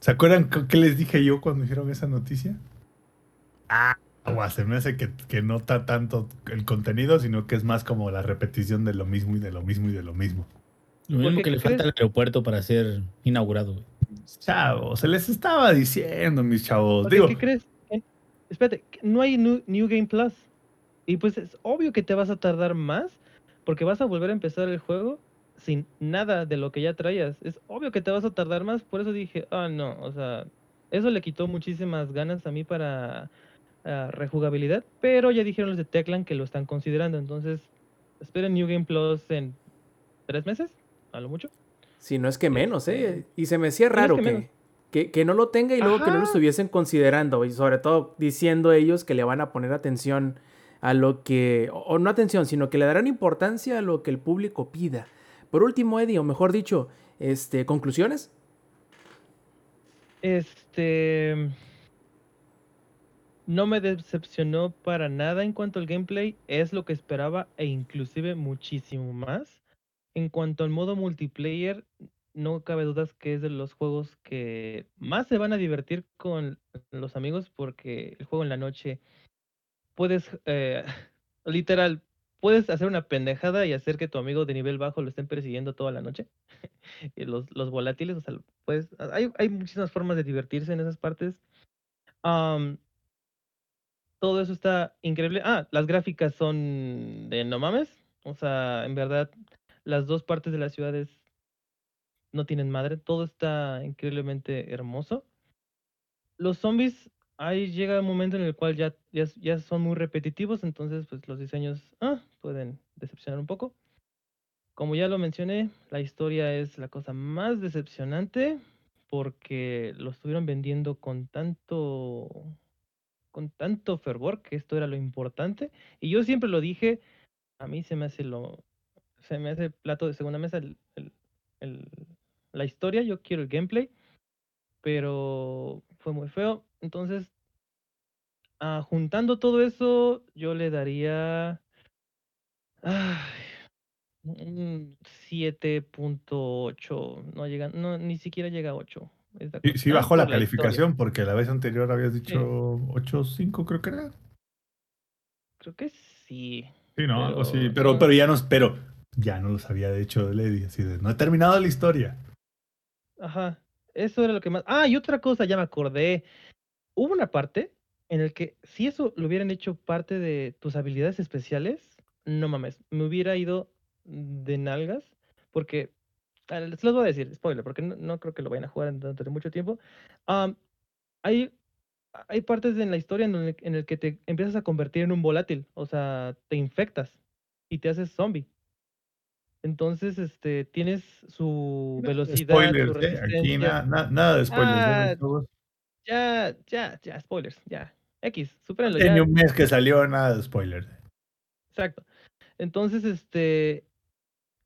¿Se acuerdan qué les dije yo cuando dijeron esa noticia? Ah, se me hace que, que no está tanto el contenido, sino que es más como la repetición de lo mismo y de lo mismo y de lo mismo. Lo mismo que le falta al aeropuerto para ser inaugurado. Chavos, se les estaba diciendo, mis chavos. Digo, ¿Qué crees? Espérate, no hay new, new, Game Plus. Y pues es obvio que te vas a tardar más porque vas a volver a empezar el juego sin nada de lo que ya traías. Es obvio que te vas a tardar más, por eso dije, ah, no, o sea, eso le quitó muchísimas ganas a mí para uh, rejugabilidad, pero ya dijeron los de Techland que lo están considerando, entonces esperen New Game Plus en tres meses, a lo mucho. Si no es que menos, ¿eh? Este, y se me hacía raro que, que, no lo tenga y luego que no lo estuviesen considerando, y sobre todo diciendo ellos que le van a poner atención a lo que, o no atención, sino que le darán importancia a lo que el público pida. Por último, Eddie, o mejor dicho, este, conclusiones. Este no me decepcionó para nada en cuanto al gameplay, es lo que esperaba e inclusive muchísimo más. En cuanto al modo multiplayer, no cabe dudas que es de los juegos que más se van a divertir con los amigos porque el juego en la noche puedes, eh, literal, puedes hacer una pendejada y hacer que tu amigo de nivel bajo lo estén persiguiendo toda la noche. los, los volátiles, o sea, pues hay, hay muchísimas formas de divertirse en esas partes. todo eso está increíble. Ah, las gráficas son de no mames. O sea, en verdad, las dos partes de las ciudades no tienen madre. Todo está increíblemente hermoso. Los zombies ahí llega un momento en el cual ya, ya, son muy repetitivos, entonces pues los diseños ah, pueden decepcionar un poco. Como ya lo mencioné, la historia es la cosa más decepcionante porque lo estuvieron vendiendo con tanto con tanto fervor que esto era lo importante y yo siempre lo dije, a mí se me hace lo se me hace plato de segunda mesa la historia, yo quiero el gameplay, pero fue muy feo. Entonces, ah, juntando todo eso, yo le daría 7.8. No llega, no, ni siquiera llega a 8. Sí, bajó la calificación porque la vez anterior habías dicho 8.5, creo que era. Creo que sí. Sí, no, algo así. Pero, pero ya no, pero ya no lo sabía de hecho Lady, así de, no he terminado la historia. Ajá. eso era lo que más. Ah, y otra cosa, ya me acordé. Hubo una parte en el que si eso lo hubieran hecho parte de tus habilidades especiales, no mames, me hubiera ido de nalgas, porque ah, les los voy a decir, spoiler, porque no, creo que lo vayan a jugar durante mucho tiempo. Hay, hay partes en la historia en, donde- en el que te empiezas a convertir en un volátil, o sea, te infectas y te haces zombie. Entonces, este, tienes su velocidad, su Spoilers, ¿eh? Aquí resistencia. nada, nada, de spoilers. ¿eh? Ah, Ya, ya, ya, spoilers, ya. X, supérenlo, Tiene ya. un mes que salió, nada de spoilers. Exacto. Entonces, este.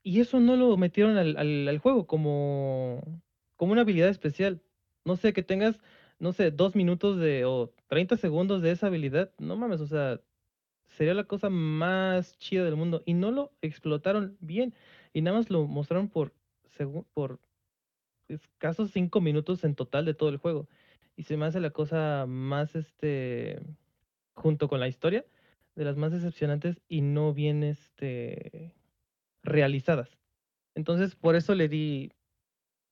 Y eso no lo metieron al, al- al juego como, como una habilidad especial. No sé, que tengas, no sé, dos minutos de o 30 segundos de esa habilidad. No mames, o sea, sería la cosa más chida del mundo. Y no lo explotaron bien. Y nada más lo mostraron por, por escasos cinco minutos en total de todo el juego. Y se me hace la cosa más, este, junto con la historia, de las más decepcionantes y no bien, este, realizadas. Entonces, por eso le di,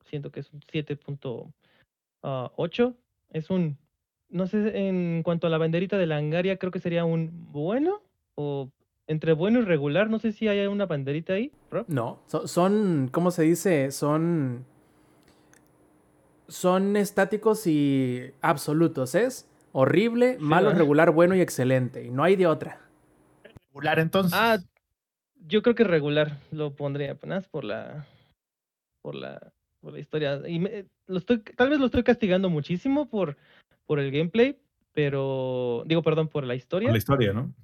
siento que es un 7.8. Es un, no sé, en cuanto a la banderita de Langaria, creo que sería un bueno o entre bueno y regular. No sé si hay una banderita ahí, Rob. No, so- son, ¿cómo se dice? Son, son estáticos y absolutos. Es horrible, malo, ¿verdad? regular, bueno y excelente. Y no hay de otra. Regular, entonces. Ah, yo creo que regular lo pondría apenas por la por la por la historia y me- lo estoy tal vez lo estoy castigando muchísimo por por el gameplay, pero digo, perdón, por la historia, Por la historia, ¿no?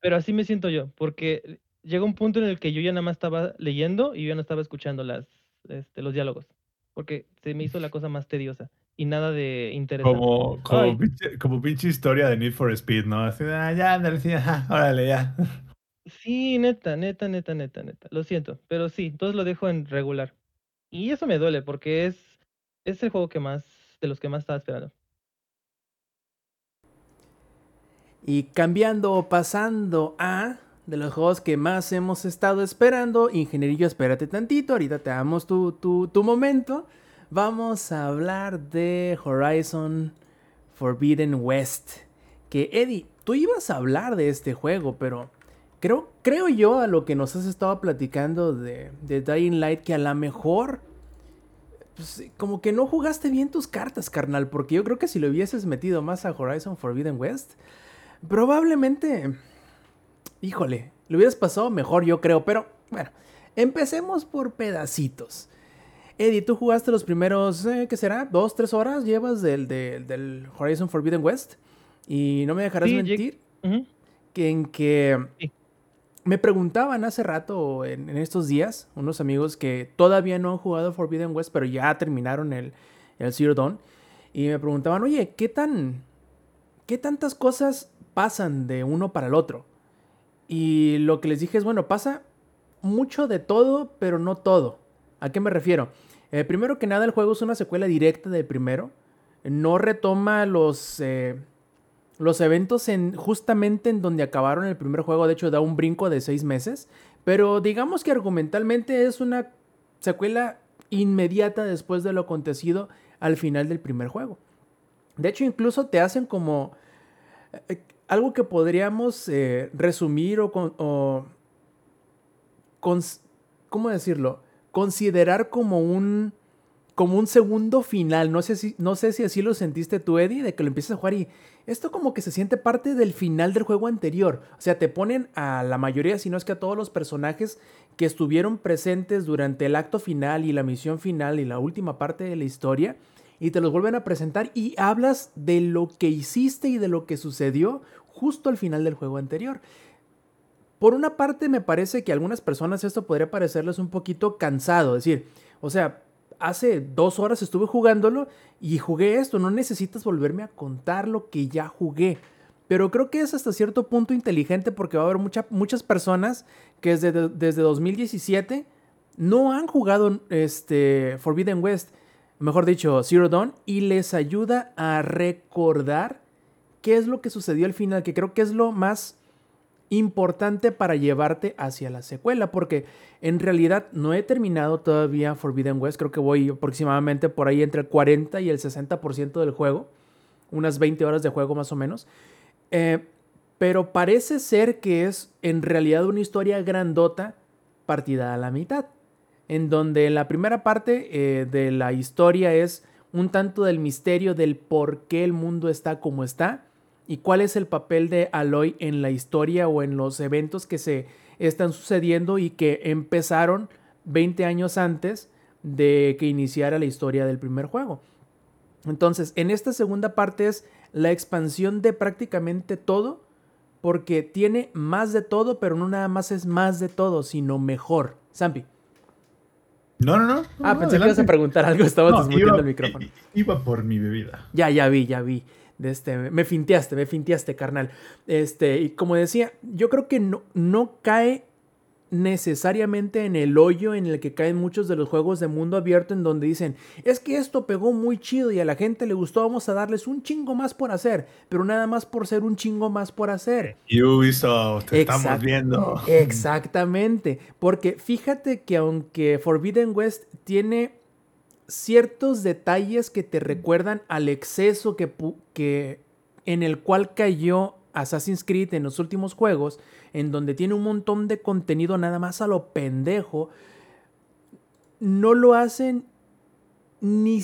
pero así me siento yo, porque llega un punto en el que yo ya nada más estaba leyendo y yo ya no estaba escuchando las este, los diálogos, porque se me hizo la cosa más tediosa y nada de interesante. Como, como, pinche, como pinche historia de Need for Speed, ¿no? Así, ah, ya, ándale, sí, ajá, órale, ya. Sí, neta, neta, neta, neta, neta. Lo siento, pero sí, entonces lo dejo en regular. Y eso me duele porque es, es el juego que más, de los que más estaba esperando. Y cambiando o pasando a de los juegos que más hemos estado esperando, Ingenierillo, espérate tantito, ahorita te damos tu, tu, tu momento. Vamos a hablar de Horizon Forbidden West. Que Eddie, tú ibas a hablar de este juego, pero creo, creo yo a lo que nos has estado platicando de, de Dying Light que a lo mejor pues, como que no jugaste bien tus cartas, carnal, porque yo creo que si lo hubieses metido más a Horizon Forbidden West, probablemente, híjole, lo hubieras pasado mejor, yo creo, pero bueno, empecemos por pedacitos. Eddie, tú jugaste los primeros, eh, ¿qué será? ¿Dos, tres horas llevas del, del, del Horizon Forbidden West? Y no me dejarás Sí, mentir que en que Sí. me preguntaban hace rato, en, en estos días, unos amigos que todavía no han jugado Forbidden West, pero ya terminaron el, el Zero Dawn, y me preguntaban, oye, ¿qué tan, qué tantas cosas pasan de uno para el otro? Y lo que les dije es, bueno, pasa mucho de todo, pero no todo. ¿A qué me refiero? Eh, primero que nada, el juego es una secuela directa del primero. No retoma los, eh, los eventos en, justamente en donde acabaron el primer juego. De hecho, da un brinco de seis meses. Pero digamos que argumentalmente es una secuela inmediata después de lo acontecido al final del primer juego. De hecho, incluso te hacen como eh, algo que podríamos eh, resumir o, con- o ¿cómo decirlo? Considerar como un como un segundo final. No sé si no sé si así lo sentiste tú, Eddie, de que lo empiezas a jugar y esto como que se siente parte del final del juego anterior. O sea, te ponen a la mayoría, si no es que a todos los personajes que estuvieron presentes durante el acto final y la misión final y la última parte de la historia y te los vuelven a presentar y hablas de lo que hiciste y de lo que sucedió justo al final del juego anterior. Por una parte me parece que a algunas personas esto podría parecerles un poquito cansado, es decir, o sea, hace dos horas estuve jugándolo y jugué esto, no necesitas volverme a contar lo que ya jugué. Pero creo que es hasta cierto punto inteligente porque va a haber mucha- muchas personas que desde, desde 2017 no han jugado este, Forbidden West, mejor dicho, Zero Dawn, y les ayuda a recordar qué es lo que sucedió al final, que creo que es lo más importante para llevarte hacia la secuela, porque en realidad no he terminado todavía Forbidden West, creo que voy aproximadamente por ahí entre el 40 y el 60% del juego, unas 20 horas de juego más o menos, eh, pero parece ser que es en realidad una historia grandota partida a la mitad, en donde la primera parte eh, de la historia es un tanto del misterio del por qué el mundo está como está, y cuál es el papel de Aloy en la historia o en los eventos que se están sucediendo y que empezaron 20 años antes de que iniciara la historia del primer juego. Entonces, en esta segunda parte es la expansión de prácticamente todo, porque tiene más de todo, pero no nada más es más de todo, sino mejor. Zampi. No, no, no. Ah, no, pensé que ibas a preguntar algo, estaba No, iba- el micrófono. Iba por mi bebida. Ya, ya vi, ya vi. De este, me finteaste, me finteaste, carnal. Este, y como decía, yo creo que no, no cae necesariamente en el hoyo en el que caen muchos de los juegos de mundo abierto en donde dicen, es que esto pegó muy chido y a la gente le gustó, vamos a darles un chingo más por hacer, pero nada más por ser un chingo más por hacer. Ubisoft, te estamos viendo. Exactamente, porque fíjate que aunque Forbidden West tiene ciertos detalles que te recuerdan al exceso que, en el cual cayó Assassin's Creed en los últimos juegos, en donde tiene un montón de contenido nada más a lo pendejo, no lo hacen ni,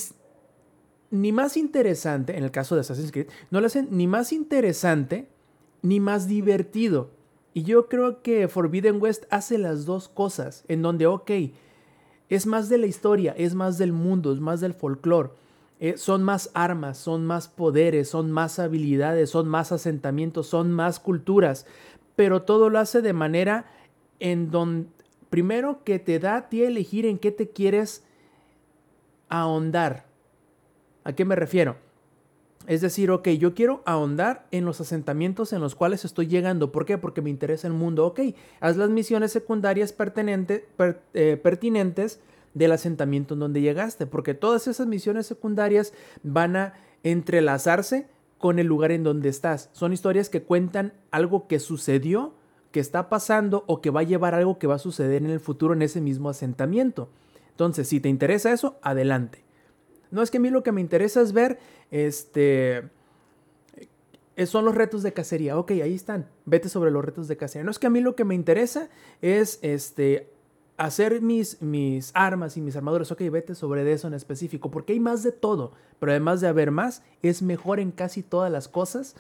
ni más interesante, en el caso de Assassin's Creed, no lo hacen ni más interesante ni más divertido. Y yo creo que Forbidden West hace las dos cosas, en donde, ok, es más de la historia, es más del mundo, es más del folclore. Eh, son más armas, son más poderes, son más habilidades, son más asentamientos, son más culturas, pero todo lo hace de manera en donde, primero que te da a ti elegir en qué te quieres ahondar. ¿A qué me refiero? Es decir, ok, yo quiero ahondar en los asentamientos en los cuales estoy llegando. ¿Por qué? Porque me interesa el mundo. Ok, haz las misiones secundarias eh, pertinentes del asentamiento en donde llegaste. Porque todas esas misiones secundarias van a entrelazarse con el lugar en donde estás. Son historias que cuentan algo que sucedió, que está pasando o que va a llevar algo que va a suceder en el futuro en ese mismo asentamiento. Entonces, si te interesa eso, adelante. No es que a mí lo que me interesa es ver, este, eh, son los retos de cacería. Ok, ahí están. Vete sobre los retos de cacería. No es que a mí lo que me interesa es, este, hacer mis, mis armas y mis armaduras. Ok, vete sobre eso en específico. Porque hay más de todo. Pero además de haber más, es mejor en casi todas las cosas.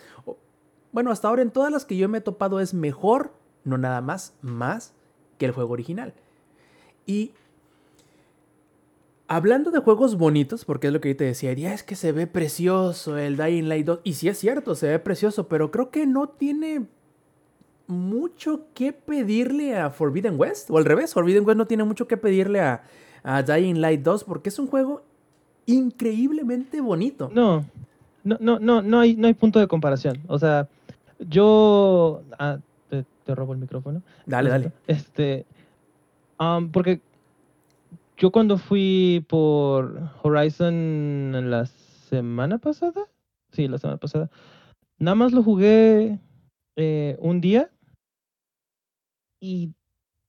Bueno, hasta ahora en todas las que yo me he topado es mejor, no nada más, más que el juego original. Y Hablando de juegos bonitos, porque es lo que yo te decía, ya es que se ve precioso el Dying Light 2. Y sí es cierto, se ve precioso, pero creo que no tiene mucho que pedirle a Forbidden West. O al revés, Forbidden West no tiene mucho que pedirle a, a Dying Light 2 porque es un juego increíblemente bonito. No, no, no, no, no hay, no hay punto de comparación. O sea, yo, ah, te, te robo el micrófono. Dale, dale. Este, am, porque yo cuando fui por Horizon la semana pasada, sí, la semana pasada, nada más lo jugué eh, un día y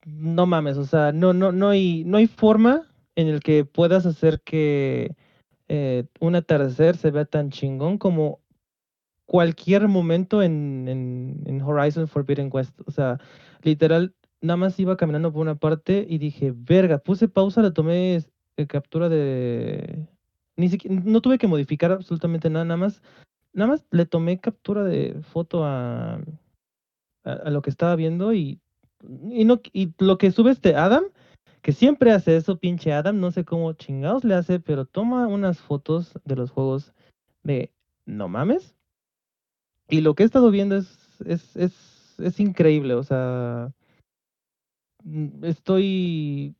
no mames, o sea, no, no, no hay, no hay forma en el que puedas hacer que eh, un atardecer se vea tan chingón como cualquier momento en, en, en Horizon Forbidden West. O sea, literal, nada más iba caminando por una parte y dije, verga, puse pausa, le tomé eh, captura de... Ni no tuve que modificar absolutamente nada, nada más, nada más le tomé captura de foto a, a, a lo que estaba viendo y, y, no, y lo que sube este Adam, que siempre hace eso, pinche Adam, no sé cómo chingados le hace, pero toma unas fotos de los juegos de no mames. Y lo que he estado viendo es, es, es, es increíble, o sea, estoy...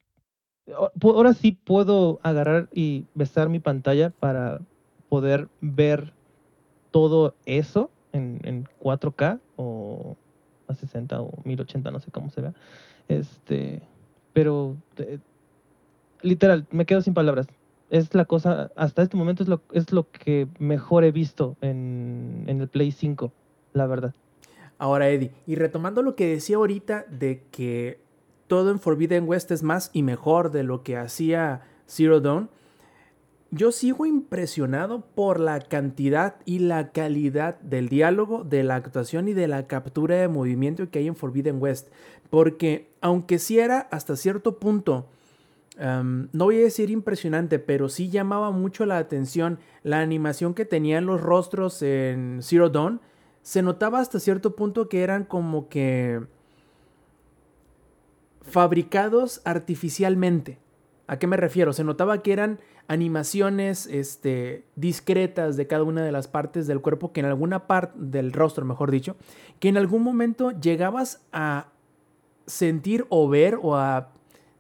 o- pu- Ahora sí puedo agarrar y besar mi pantalla para poder ver todo eso en, en 4K o a 60 o 1080, no sé cómo se vea. Este, pero eh, literal, me quedo sin palabras. Es la cosa, hasta este momento es lo, es lo que mejor he visto en, en el Play 5, la verdad. Ahora, Eddie, y retomando lo que decía ahorita de que todo en Forbidden West es más y mejor de lo que hacía Zero Dawn, yo sigo impresionado por la cantidad y la calidad del diálogo, de la actuación y de la captura de movimiento que hay en Forbidden West. Porque aunque sí era hasta cierto punto, um, no voy a decir impresionante, pero sí llamaba mucho la atención la animación que tenían los rostros en Zero Dawn, se notaba hasta cierto punto que eran como que fabricados artificialmente. ¿A qué me refiero? Se notaba que eran animaciones este, discretas de cada una de las partes del cuerpo, que en alguna parte del rostro, mejor dicho, que en algún momento llegabas a sentir o ver o a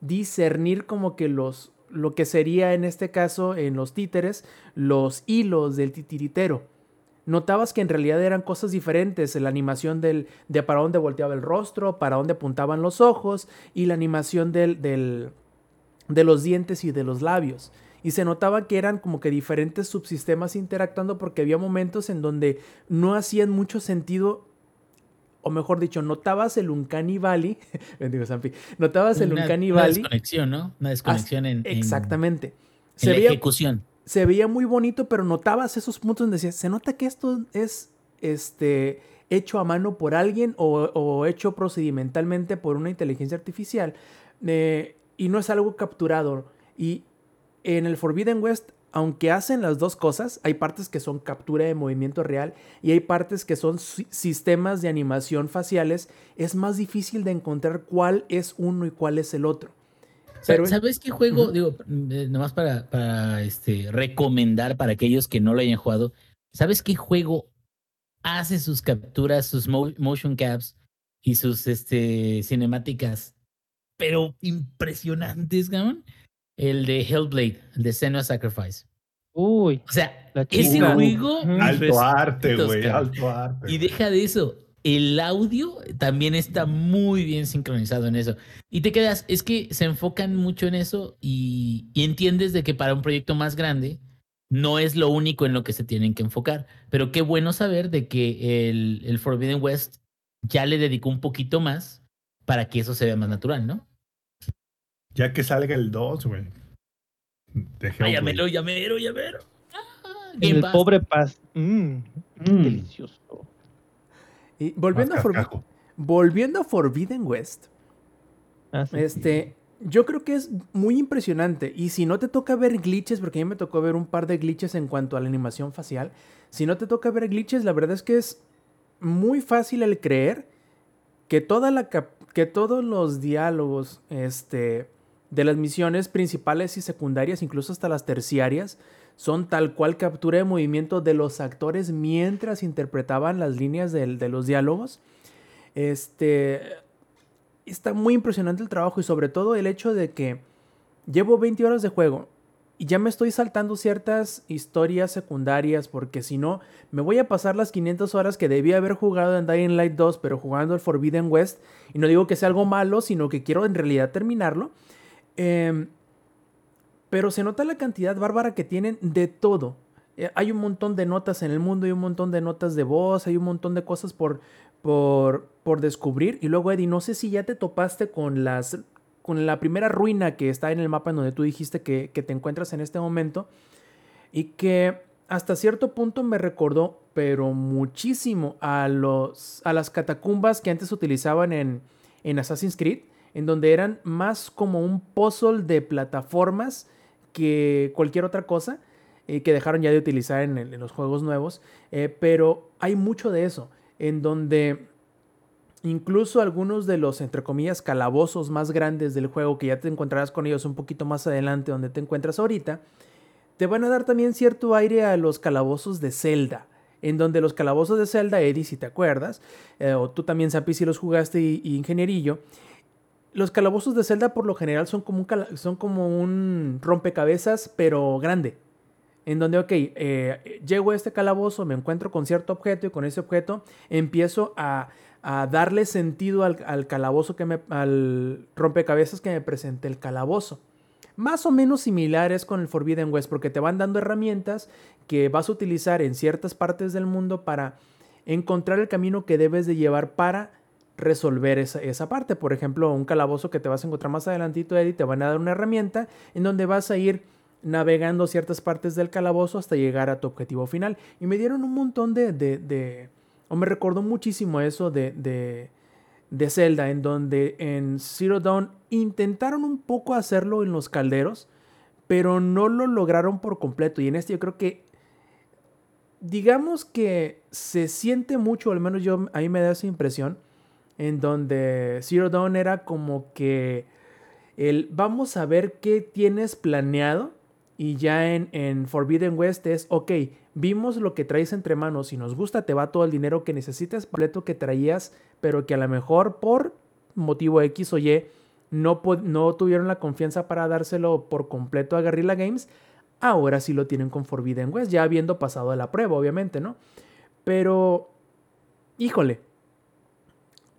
discernir como que los lo que sería en este caso en los títeres los hilos del titiritero notabas que en realidad eran cosas diferentes, la animación del, de para dónde volteaba el rostro, para dónde apuntaban los ojos y la animación del, del, de los dientes y de los labios. Y se notaba que eran como que diferentes subsistemas interactuando porque había momentos en donde no hacían mucho sentido o mejor dicho, notabas el Uncanny Valley, bendigo Sampi, notabas el Uncanny Valley. Una desconexión, ¿no? Una desconexión en, Exactamente. En, la ejecución se veía muy bonito, pero notabas esos puntos donde decías, se nota que esto es este, hecho a mano por alguien o, hecho procedimentalmente por una inteligencia artificial eh, y no es algo capturado. Y en el Forbidden West, aunque hacen las dos cosas, hay partes que son captura de movimiento real y hay partes que son sistemas de animación faciales, es más difícil de encontrar cuál es uno y cuál es el otro. ¿Sabes qué juego? Digo, eh, nomás para, para este, recomendar para aquellos que no lo hayan jugado. ¿Sabes qué juego hace sus capturas, sus motion caps y sus este, cinemáticas, pero impresionantes, cabrón? El de Hellblade, el de Senua Sacrifice. Uy. O sea, ese juego. Alto arte, güey. Alto arte. Y deja de eso el audio también está muy bien sincronizado en eso. Y te quedas, es que se enfocan mucho en eso y, entiendes de que para un proyecto más grande no es lo único en lo que se tienen que enfocar. Pero qué bueno saber de que el, el Forbidden West ya le dedicó un poquito más para que eso se vea más natural, ¿no? Ya que salga el 2, güey. Ay, llamero, llamero, llamero. Ah, el pobre paz. Mm, mm. Delicioso. Y volviendo, a volviendo a Forbidden West, ah, este, yo creo que es muy impresionante. Y si no te toca ver glitches, porque a mí me tocó ver un par de glitches en cuanto a la animación facial, si no te toca ver glitches, la verdad es que es muy fácil el creer que, toda la que todos los diálogos este, de las misiones principales y secundarias, incluso hasta las terciarias, son tal cual captura de movimiento de los actores mientras interpretaban las líneas de, los diálogos. Este, está muy impresionante el trabajo y sobre todo el hecho de que llevo 20 horas de juego y ya me estoy saltando ciertas historias secundarias porque si no me voy a pasar las 500 horas que debía haber jugado en Dying Light 2 pero jugando el Forbidden West y no digo que sea algo malo sino que quiero en realidad terminarlo. Eh, pero se nota la cantidad bárbara que tienen de todo. Eh, hay un montón de notas en el mundo, hay un montón de notas de voz, hay un montón de cosas por, por, por descubrir. Y luego, Eddie, no sé si ya te topaste con las con la primera ruina que está en el mapa en donde tú dijiste que, que te encuentras en este momento. Y que hasta cierto punto me recordó, pero muchísimo, a, los, a las catacumbas que antes utilizaban en, en Assassin's Creed, en donde eran más como un puzzle de plataformas que cualquier otra cosa eh, que dejaron ya de utilizar en, los juegos nuevos. Eh, pero hay mucho de eso, en donde incluso algunos de los, entre comillas, calabozos más grandes del juego, que ya te encontrarás con ellos un poquito más adelante donde te encuentras ahorita, te van a dar también cierto aire a los calabozos de Zelda. En donde los calabozos de Zelda, Eddie, si te acuerdas, eh, o tú también, Sapi, si los jugaste y, y Ingenierillo, los calabozos de Zelda por lo general son como un, rompecabezas, pero grande. En donde, ok, eh, llego a este calabozo, me encuentro con cierto objeto y con ese objeto empiezo a, darle sentido al, calabozo que me, al rompecabezas que me presente el calabozo. Más o menos similares con el Forbidden West, porque te van dando herramientas que vas a utilizar en ciertas partes del mundo para encontrar el camino que debes de llevar para resolver esa, esa, parte. Por ejemplo, un calabozo que te vas a encontrar más adelantito, Eddie, te van a dar una herramienta en donde vas a ir navegando ciertas partes del calabozo hasta llegar a tu objetivo final. Y me dieron un montón de... de, de o me recordó muchísimo eso de, de, de Zelda, en donde en Zero Dawn intentaron un poco hacerlo en los calderos, pero no lo lograron por completo. Y en este yo creo que digamos que se siente mucho, al menos yo a mí me da esa impresión, en donde Zero Dawn era como que el vamos a ver qué tienes planeado y ya en, en Forbidden West es, ok, vimos lo que traes entre manos, si nos gusta te va todo el dinero que necesitas, completo que traías, pero que a lo mejor por motivo X o Y no, no tuvieron la confianza para dárselo por completo a Guerrilla Games, ahora sí lo tienen con Forbidden West, ya habiendo pasado la prueba, obviamente, ¿no? Pero, híjole,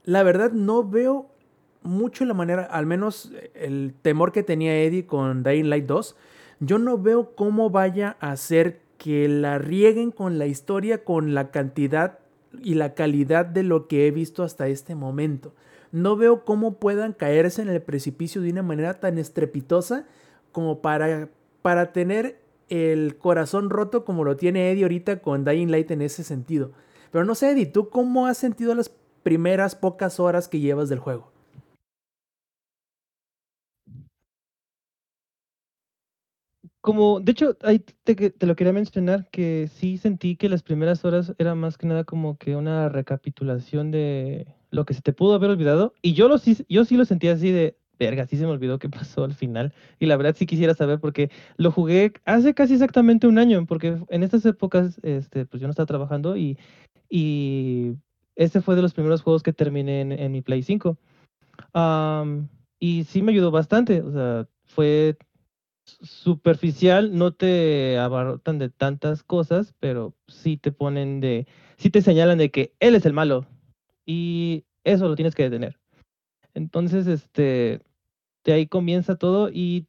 la verdad no veo mucho la manera, al menos el temor que tenía Eddie con Dying Light 2, yo no veo cómo vaya a hacer que la rieguen con la historia, con la cantidad y la calidad de lo que he visto hasta este momento. No veo cómo puedan caerse en el precipicio de una manera tan estrepitosa como para, para tener el corazón roto como lo tiene Eddie ahorita con Dying Light en ese sentido. Pero no sé, Eddie, ¿tú cómo has sentido las primeras pocas horas que llevas del juego? Como, de hecho, ahí te, lo quería mencionar, que sí sentí que las primeras horas era más que nada como que una recapitulación de lo que se te pudo haber olvidado. Y yo, lo, yo sí lo sentía así de, verga, sí se me olvidó qué pasó al final. Y la verdad sí quisiera saber porque lo jugué hace casi exactamente un año, porque en estas épocas, este, pues yo no estaba trabajando y ese fue de los primeros juegos que terminé en, mi Play 5. y sí me ayudó bastante, o sea, fue superficial, no te abarrotan de tantas cosas, pero sí te ponen de, sí te señalan de que él es el malo y eso lo tienes que detener. Entonces, este, de ahí comienza todo y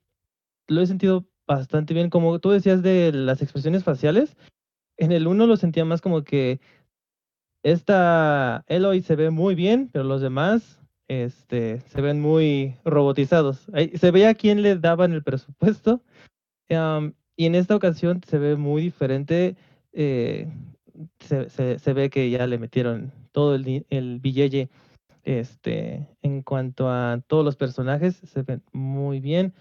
lo he sentido bastante bien. Como tú decías de las expresiones faciales, en el uno lo sentía más como que esta Eloy se ve muy bien, pero los demás este, se ven muy robotizados. se veía a quién le daban el presupuesto. y en esta ocasión se ve muy diferente. Eh, se, ve que ya le metieron todo el, el billete este, en cuanto a todos los personajes, se ven muy bien.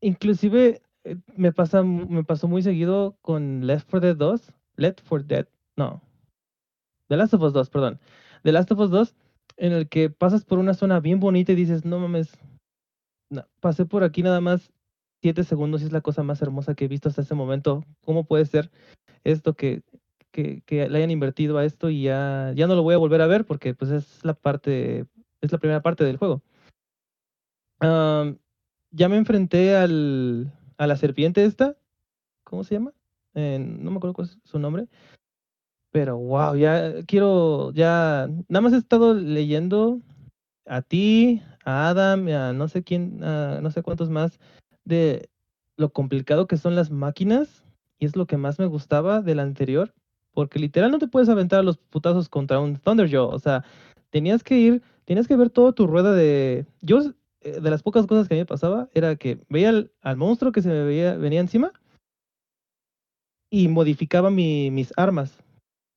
Inclusive eh, me, pasa, me pasó muy seguido con Left 4 Dead 2. Left 4 Dead, no. The Last of Us 2, perdón. The Last of Us 2 en el que pasas por una zona bien bonita y dices, no mames, pasé por aquí nada más siete segundos y es la cosa más hermosa que he visto hasta ese momento. ¿Cómo puede ser esto que, que, le hayan invertido a esto y ya, ya no lo voy a volver a ver porque pues es la parte, es la primera parte del juego? ya me enfrenté al, a la serpiente esta, ¿cómo se llama? no me acuerdo cuál es su nombre. Pero wow, ya quiero, ya, nada más he estado leyendo a ti, a Adam, a no sé quién, no sé cuántos más, de lo complicado que son las máquinas, y es lo que más me gustaba del anterior, porque literal no te puedes aventar a los putazos contra un Thunderjaw, o sea, tenías que ir, tenías que ver toda tu rueda de... Yo, eh, de las pocas cosas que a mí me pasaba, era que veía al, monstruo que se me veía, venía encima, y modificaba mis armas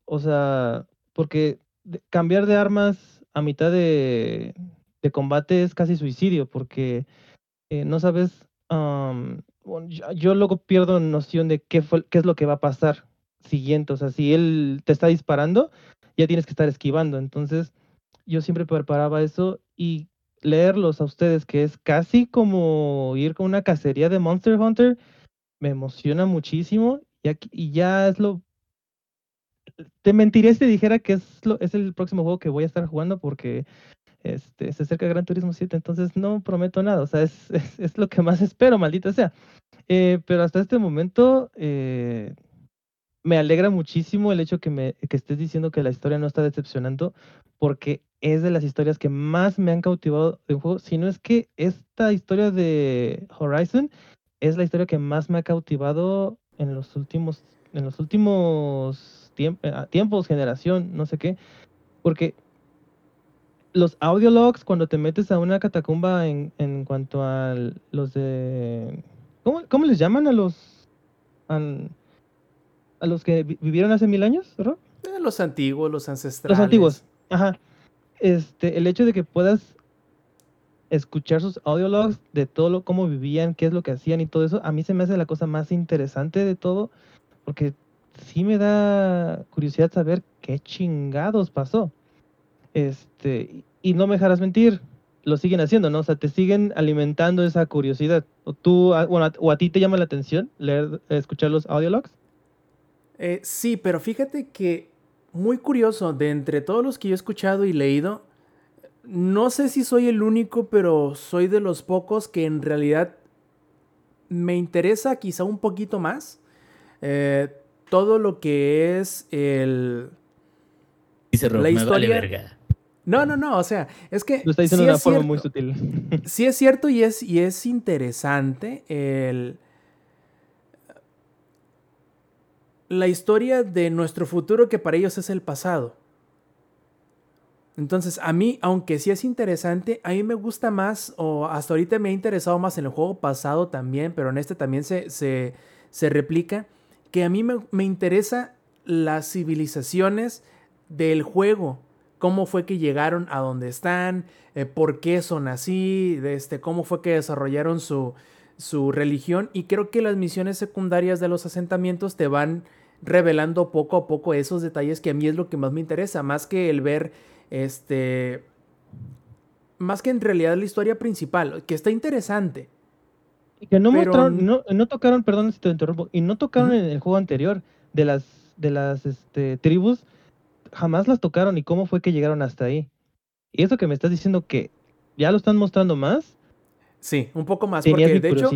o sea, porque cambiar de armas a mitad de, combate es casi suicidio, porque eh, no sabes, yo, luego pierdo noción de qué, fue, qué es lo que va a pasar siguiente. O sea, si él te está disparando, ya tienes que estar esquivando. Entonces, yo siempre preparaba eso y leerlos a ustedes, que es casi como ir con una cacería de Monster Hunter, me emociona muchísimo y, y ya es lo te mentiría si dijera que es, lo, es el próximo juego que voy a estar jugando porque este, se acerca Gran Turismo 7, entonces no prometo nada, o sea, es, lo que más espero, maldita sea. Eh, pero hasta este momento eh, me alegra muchísimo el hecho que, me, estés diciendo que la historia no está decepcionando, porque es de las historias que más me han cautivado de un juego, si no es que esta historia de Horizon es la historia que más me ha cautivado en los últimos, en los últimos tiempos, generación, no sé qué. Porque los audiologs, cuando te metes a una catacumba en, en cuanto a los de... ¿cómo, ¿Cómo, les llaman a los... A, los que vivieron hace mil años, ¿verdad? Eh, los antiguos, los ancestrales. Los antiguos, ajá. Este, el hecho de que puedas escuchar sus audiologs de todo lo cómo vivían, qué es lo que hacían y todo eso, a mí se me hace la cosa más interesante de todo, porque sí me da curiosidad saber qué chingados pasó. Este, y no me dejarás mentir, lo siguen haciendo, ¿no? O sea, te siguen alimentando esa curiosidad. O tú, bueno, o a ti te llama la atención leer, escuchar los audiologs. Eh, sí, pero fíjate que muy curioso, de entre todos los que yo he escuchado y leído, no sé si soy el único, pero soy de los pocos que en realidad me interesa quizá un poquito más eh, todo lo que es el... Dice Rob, la historia. No, no, no, o sea, es que... Lo está diciendo de una forma muy sutil. sí es cierto y es, y es interesante el... La historia de nuestro futuro que para ellos es el pasado. Entonces, a mí, aunque sí es interesante, a mí me gusta más, o hasta ahorita me ha interesado más en el juego pasado también, pero en este también se, se, replica, que a mí me, interesa las civilizaciones del juego, cómo fue que llegaron a donde están, eh, por qué son así, este, cómo fue que desarrollaron su, su religión, y creo que las misiones secundarias de los asentamientos te van revelando poco a poco esos detalles que a mí es lo que más me interesa, más que el ver este. Más que en realidad la historia principal, que está interesante. Y que no mostraron, no, no, tocaron, perdón si te interrumpo, y no tocaron en el juego anterior de las, de las este, tribus, jamás las tocaron y cómo fue que llegaron hasta ahí. Y eso que me estás diciendo que ya lo están mostrando más. Sí, un poco más. porque de hecho,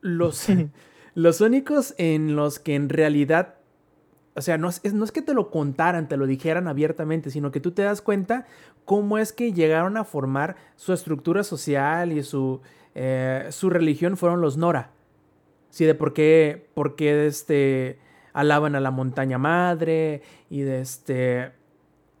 los, los únicos en los que en realidad o sea, no es, no es que te lo contaran, te lo dijeran abiertamente, sino que tú te das cuenta cómo es que llegaron a formar su estructura social y su, eh, su religión fueron los Nora. Sí, de por qué, por qué este, alaban a la montaña madre y de este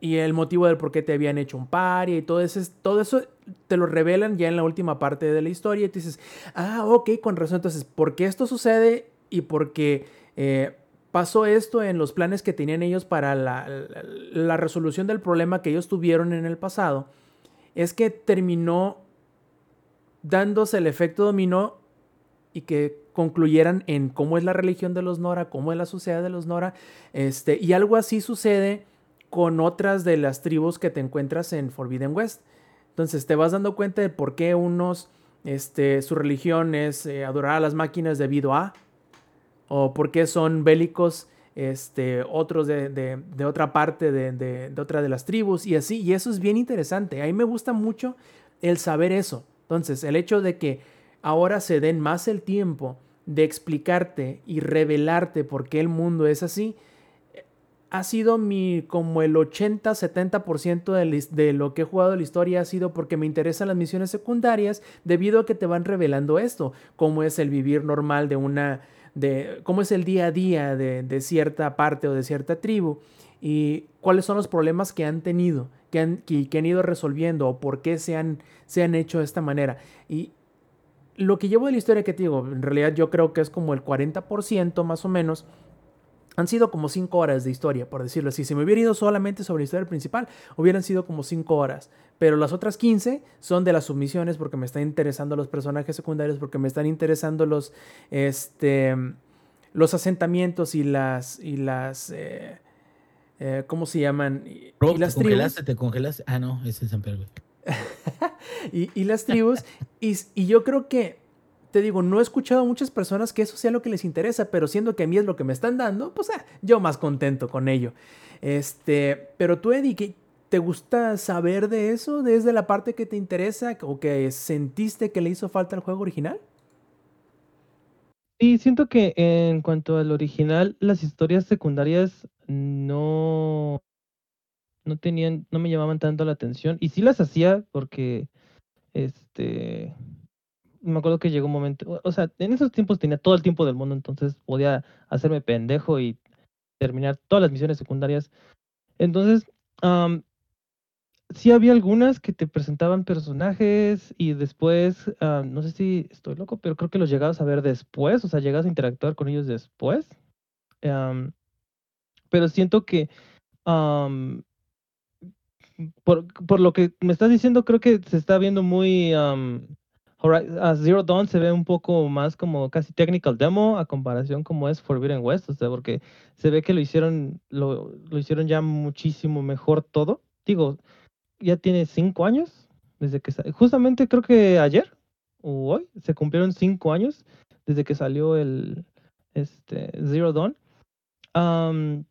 y el motivo del por qué te habían hecho un paria y todo eso, todo eso te lo revelan ya en la última parte de la historia y te dices, ah, ok, con razón, entonces, ¿por qué esto sucede? Y porque eh, pasó esto en los planes que tenían ellos para la, resolución del problema que ellos tuvieron en el pasado, es que terminó dándose el efecto dominó y que concluyeran en cómo es la religión de los Nora, cómo es la sociedad de los Nora, este, y algo así sucede con otras de las tribus que te encuentras en Forbidden West. Entonces te vas dando cuenta de por qué unos, este, su religión es eh, adorar a las máquinas debido a, o por qué son bélicos este, otros de, otra parte de, otra de las tribus y así. Y eso es bien interesante. A mí me gusta mucho el saber eso. Entonces, el hecho de que ahora se den más el tiempo de explicarte y revelarte por qué el mundo es así, ha sido mi como el 80-70% de, de lo que he jugado de la historia ha sido porque me interesan las misiones secundarias debido a que te van revelando esto, cómo es el vivir normal de una de cómo es el día a día de, cierta parte o de cierta tribu y cuáles son los problemas que han tenido, que han, que, han ido resolviendo o por qué se han, se han hecho de esta manera. Y lo que llevo de la historia que te digo, en realidad yo creo que es como el 40% más o menos han sido como 5 horas de historia, por decirlo así. Si me hubiera ido solamente sobre la historia principal, hubieran sido como 5 horas. Pero las otras 15 son de las submisiones porque me están interesando los personajes secundarios, porque me están interesando los, este, los asentamientos y las, y las, eh, eh, ¿cómo se llaman? Y, las te congelaste, te congelaste. Ah, no, es en San Pedro. y, y, las tribus. y, y yo creo que te digo, no he escuchado a muchas personas que eso sea lo que les interesa, pero siendo que a mí es lo que me están dando, pues ah, yo más contento con ello. Este, pero tú, Eddie, ¿te gusta saber de eso desde la parte que te interesa o que sentiste que le hizo falta al juego original? Sí, siento que en cuanto al original, las historias secundarias no, no tenían, no me llamaban tanto la atención. Y sí las hacía porque, este, me acuerdo que llegó un momento, o sea, en esos tiempos tenía todo el tiempo del mundo, entonces podía hacerme pendejo y terminar todas las misiones secundarias. Entonces, am, sí había algunas que te presentaban personajes y después, ah, no sé si estoy loco, pero creo que los llegabas a ver después, o sea, llegabas a interactuar con ellos después. Pero siento que am, por, por lo que me estás diciendo, creo que se está viendo muy... Hori- a Zero Dawn se ve un poco más como casi technical demo a comparación como es Forbidden West, o sea, porque se ve que lo hicieron, lo, lo hicieron ya muchísimo mejor todo. Digo, ya tiene cinco años desde que justamente creo que ayer o hoy se cumplieron cinco años desde que salió el este Zero Dawn. Am,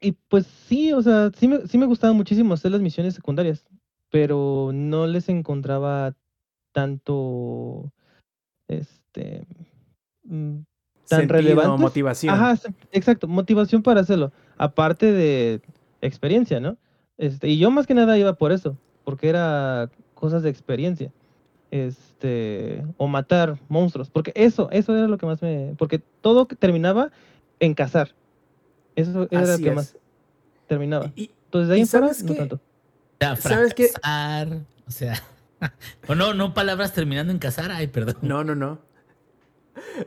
y pues sí, o sea, sí me, sí me gustaba muchísimo hacer las misiones secundarias, pero no les encontraba tanto este mm, tan Sentido, relevantes. motivación. Ajá, exacto, motivación para hacerlo, aparte de experiencia, ¿no? Este, y yo más que nada iba por eso, porque era cosas de experiencia. Este, o matar monstruos, porque eso, eso era lo que más me, porque todo terminaba en cazar. Eso era lo que es. más terminaba. Y- Entonces de ahí en fuera, ¿sabes no tanto. O sea, ¿Sabes qué? o sea, o no, no palabras terminando en casar, ay, perdón. No, no, no.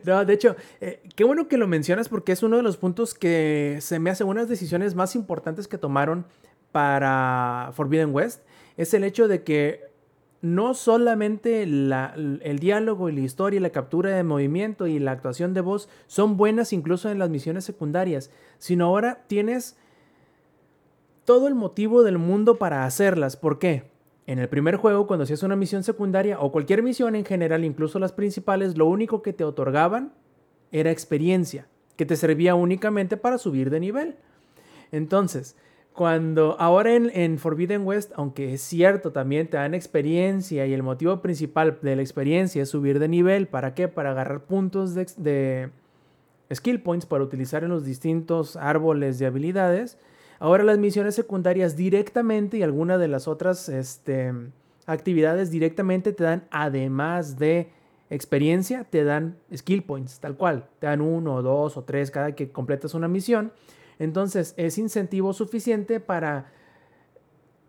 No, de hecho, eh, qué bueno que lo mencionas porque es uno de los puntos que se me hace unas decisiones más importantes que tomaron para Forbidden West. Es el hecho de que no solamente la- el diálogo y la historia y la captura de movimiento y la actuación de voz son buenas incluso en las misiones secundarias, sino ahora tienes todo el motivo del mundo para hacerlas. ¿Por qué? En el primer juego, cuando hacías una misión secundaria o cualquier misión en general, incluso las principales, lo único que te otorgaban era experiencia, que te servía únicamente para subir de nivel. Entonces, cuando ahora en, en Forbidden West, aunque es cierto, también te dan experiencia y el motivo principal de la experiencia es subir de nivel, ¿para qué? Para agarrar puntos de skill points para utilizar en los distintos árboles de habilidades. Ahora las misiones secundarias directamente y algunas de las otras este, actividades directamente te dan, además de experiencia, te dan skill points, tal cual. Te dan uno, dos o tres cada que completas una misión. Entonces es incentivo suficiente para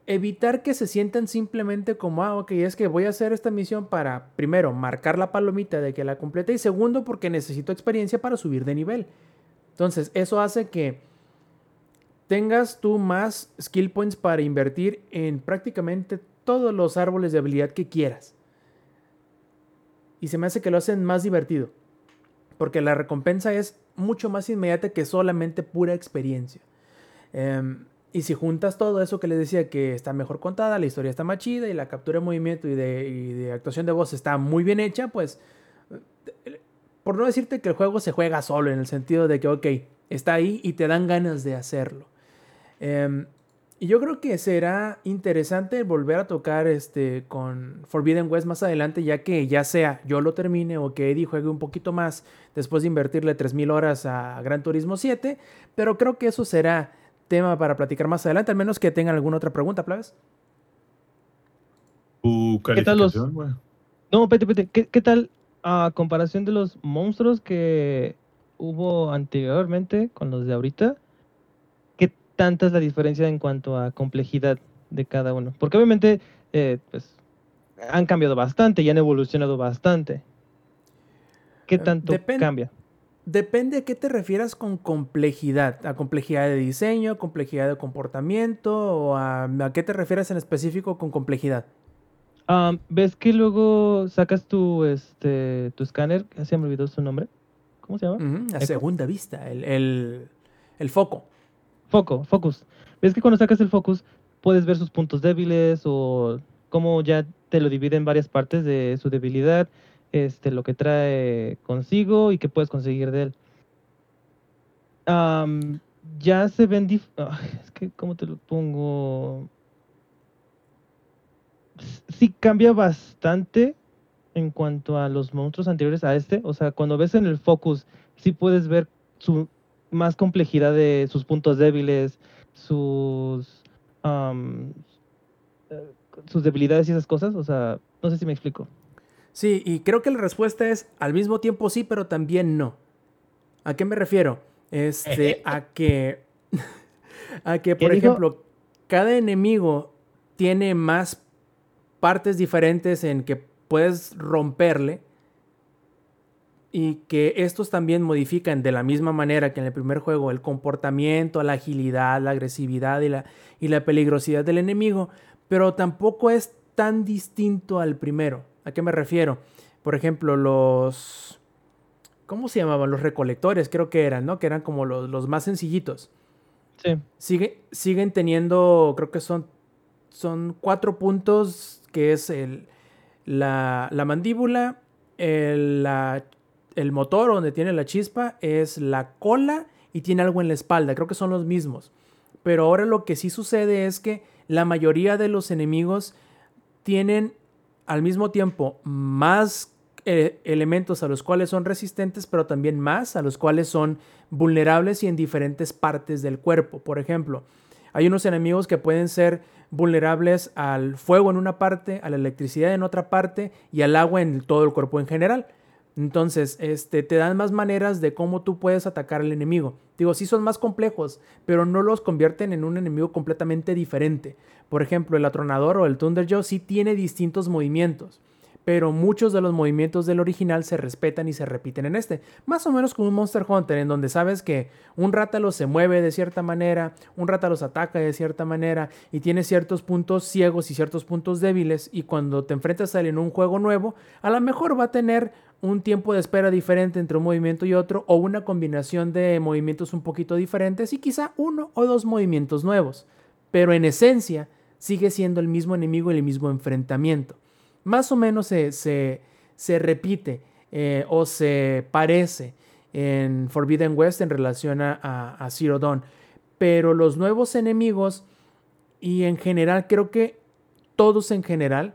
evitar que se sientan simplemente como, ah, ok, es que voy a hacer esta misión para, primero, marcar la palomita de que la completé y segundo, porque necesito experiencia para subir de nivel. Entonces, eso hace que tengas tú más skill points para invertir en prácticamente todos los árboles de habilidad que quieras. Y se me hace que lo hacen más divertido. Porque la recompensa es mucho más inmediata que solamente pura experiencia. Em, y si juntas todo eso que les decía que está mejor contada, la historia está más chida y la captura de movimiento y de, y de actuación de voz está muy bien hecha, pues eh, por no decirte que el juego se juega solo en el sentido de que, ok, está ahí y te dan ganas de hacerlo. Em, y yo creo que será interesante volver a tocar este con Forbidden West más adelante, ya que ya sea yo lo termine o que Eddie juegue un poquito más después de invertirle 3000 horas a Gran Turismo 7. Pero creo que eso será tema para platicar más adelante, al menos que tengan alguna otra pregunta, plebes. Tu ¿Qué tal los-. No, pete, pete. ¿Qué, qué tal a comparación de los monstruos que hubo anteriormente con los de ahorita? ¿Qué tanta es la diferencia en cuanto a complejidad de cada uno? Porque obviamente, eh, pues, han cambiado bastante y han evolucionado bastante. ¿Qué Eh, tanto cambia? Depende a qué te refieras con complejidad. ¿A complejidad de diseño, a complejidad de comportamiento o a, a qué te refieres en específico con complejidad? Ah, ¿Ves que luego sacas tu, este, tu escáner? Ya se me olvidó su nombre. ¿Cómo se llama? A Eco. segunda vista, el, el- el foco. Foco, focus. ¿Ves que cuando sacas el focus puedes ver sus puntos débiles o cómo ya te lo divide en varias partes de su debilidad, este, lo que trae consigo y qué puedes conseguir de él? Ya se ven... es que, ¿cómo te lo pongo? Sí cambia bastante en cuanto a los monstruos anteriores a este. O sea, cuando ves en el focus, sí puedes ver su más complejidad de sus puntos débiles, sus eh, sus debilidades y esas cosas. O sea, no sé si me explico. Sí, y creo que la respuesta es al mismo tiempo sí, pero también no. ¿A qué me refiero? Este, a que. A que, por ejemplo, cada enemigo tiene más partes diferentes en que puedes romperle. Y que estos también modifican de la misma manera que en el primer juego el comportamiento, la agilidad, la agresividad y la, y la peligrosidad del enemigo. Pero tampoco es tan distinto al primero. ¿A qué me refiero? Por ejemplo, los... ¿Cómo se llamaban? Los recolectores, creo que eran, ¿no? Que eran como los, los más sencillitos. Sí. Sigue, siguen teniendo, creo que son, son cuatro puntos, que es el, la, la mandíbula, el, la- el motor donde tiene la chispa, es la cola y tiene algo en la espalda, creo que son los mismos. Pero ahora lo que sí sucede es que la mayoría de los enemigos tienen al mismo tiempo más eh, elementos a los cuales son resistentes, pero también más a los cuales son vulnerables y en diferentes partes del cuerpo. Por ejemplo, hay unos enemigos que pueden ser vulnerables al fuego en una parte, a la electricidad en otra parte y al agua en todo el cuerpo en general. Entonces, este, te dan más maneras de cómo tú puedes atacar al enemigo. Digo, sí son más complejos, pero no los convierten en un enemigo completamente diferente. Por ejemplo, el atronador o el Thunderjaw sí tiene distintos movimientos, pero muchos de los movimientos del original se respetan y se repiten en este. Más o menos como un Monster Hunter, en donde sabes que un rátalo se mueve de cierta manera, un rátalo se ataca de cierta manera y tiene ciertos puntos ciegos y ciertos puntos débiles. Y cuando te enfrentas a él en un juego nuevo, a lo mejor va a tener un tiempo de espera diferente entre un movimiento y otro o una combinación de movimientos un poquito diferentes y quizá uno o dos movimientos nuevos. Pero en esencia sigue siendo el mismo enemigo y el mismo enfrentamiento. Más o menos se, se, se repite eh, o se parece en Forbidden West en relación a, a, a Zero Dawn. Pero los nuevos enemigos y en general creo que todos en general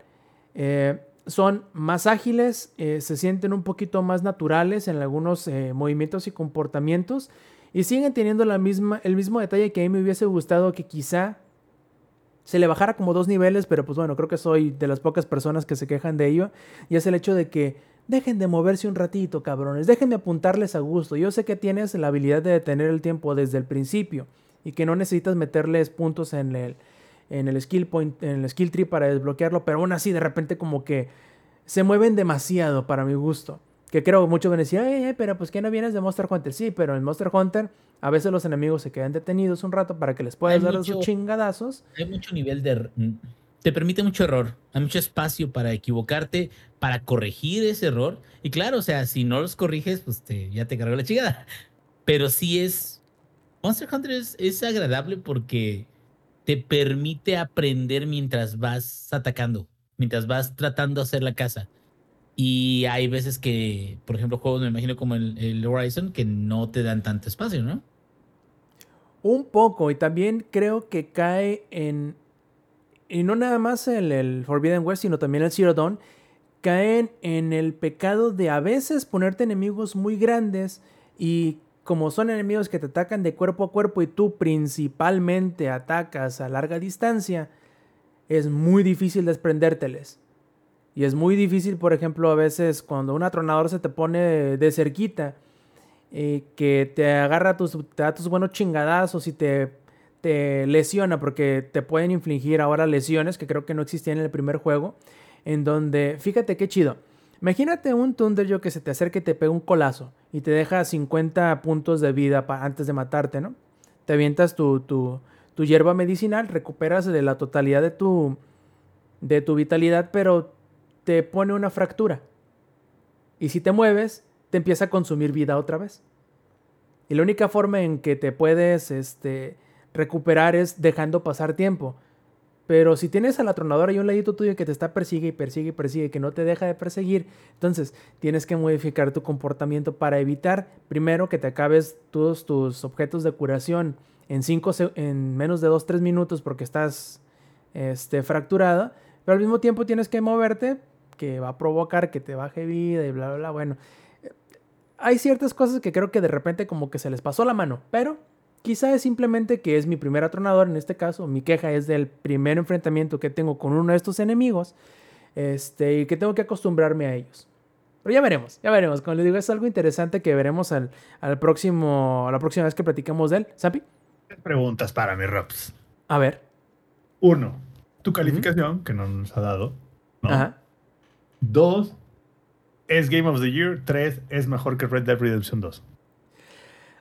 eh, son más ágiles, eh, se sienten un poquito más naturales en algunos eh, movimientos y comportamientos y siguen teniendo la misma, el mismo detalle que a mí me hubiese gustado que quizá se le bajara como dos niveles, pero pues bueno, creo que soy de las pocas personas que se quejan de ello y es el hecho de que dejen de moverse un ratito, cabrones, déjenme apuntarles a gusto. Yo sé que tienes la habilidad de detener el tiempo desde el principio y que no necesitas meterles puntos en el, en el skill point, en el skill tree para desbloquearlo, pero aún así de repente como que se mueven demasiado para mi gusto. Que creo que muchos van a decir, "Ay, ay, pero pues que no vienes de Monster Hunter. Sí, pero en Monster Hunter a veces los enemigos se quedan detenidos un rato para que les puedas Hay dar mucho- sus chingadazos. Hay mucho nivel de... mm, Te permite mucho error. Hay mucho espacio para equivocarte, para corregir ese error. Y claro, o sea, si no los corriges, pues te, ya te cargó la chingada. Pero sí es... Monster Hunter es, es agradable porque te permite aprender mientras vas atacando, mientras vas tratando de hacer la casa. Y hay veces que, por ejemplo, juegos, me imagino como el, Horizon, que no te dan tanto espacio, ¿no? Un poco, y también creo que cae en. Y no nada más el, el Forbidden West, sino también el Zero Dawn. Caen en el pecado de a veces ponerte enemigos muy grandes y como son enemigos que te atacan de cuerpo a cuerpo y tú principalmente atacas a larga distancia, es muy difícil desprendérteles. Y es muy difícil, por ejemplo, a veces cuando un atronador se te pone de, cerquita, eh, que te agarra tus, te da tus buenos chingadazos y te, te lesiona, porque te pueden infligir ahora lesiones que creo que no existían en el primer juego, en donde, fíjate qué chido. Imagínate un Thunderjaw que se te acerca y te pega un colazo y te deja 50 puntos de vida antes de matarte, ¿no? Te avientas tu, tu, tu hierba medicinal, recuperas de la totalidad de tu, de tu vitalidad, pero te pone una fractura. Y si te mueves, te empieza a consumir vida otra vez. Y la única forma en que te puedes este, recuperar es dejando pasar tiempo. Pero si tienes al atronador ahí a un ladito tuyo que te está persigue y persigue y persigue, que no te deja de perseguir, entonces tienes que modificar tu comportamiento para evitar, primero, que te acabes todos tus objetos de curación en, cinco, en menos de 2-3 minutos porque estás este, fracturada, pero al mismo tiempo tienes que moverte, que va a provocar que te baje vida y bla, bla, bla. Bueno, hay ciertas cosas que creo que de repente como que se les pasó la mano, pero quizá es simplemente que es mi primer atronador en este caso, mi queja es del primer enfrentamiento que tengo con uno de estos enemigos, este, y que tengo que acostumbrarme a ellos. Pero ya veremos, ya veremos. Como les digo, es algo interesante que veremos al, al próximo, a la próxima vez que platicamos de él. ¿Sapi? Preguntas para mi Rops. A ver. Uno, tu calificación, que no nos ha dado. ¿no? Ajá. Dos, es Game of the Year. Tres, es mejor que Red Dead Redemption 2.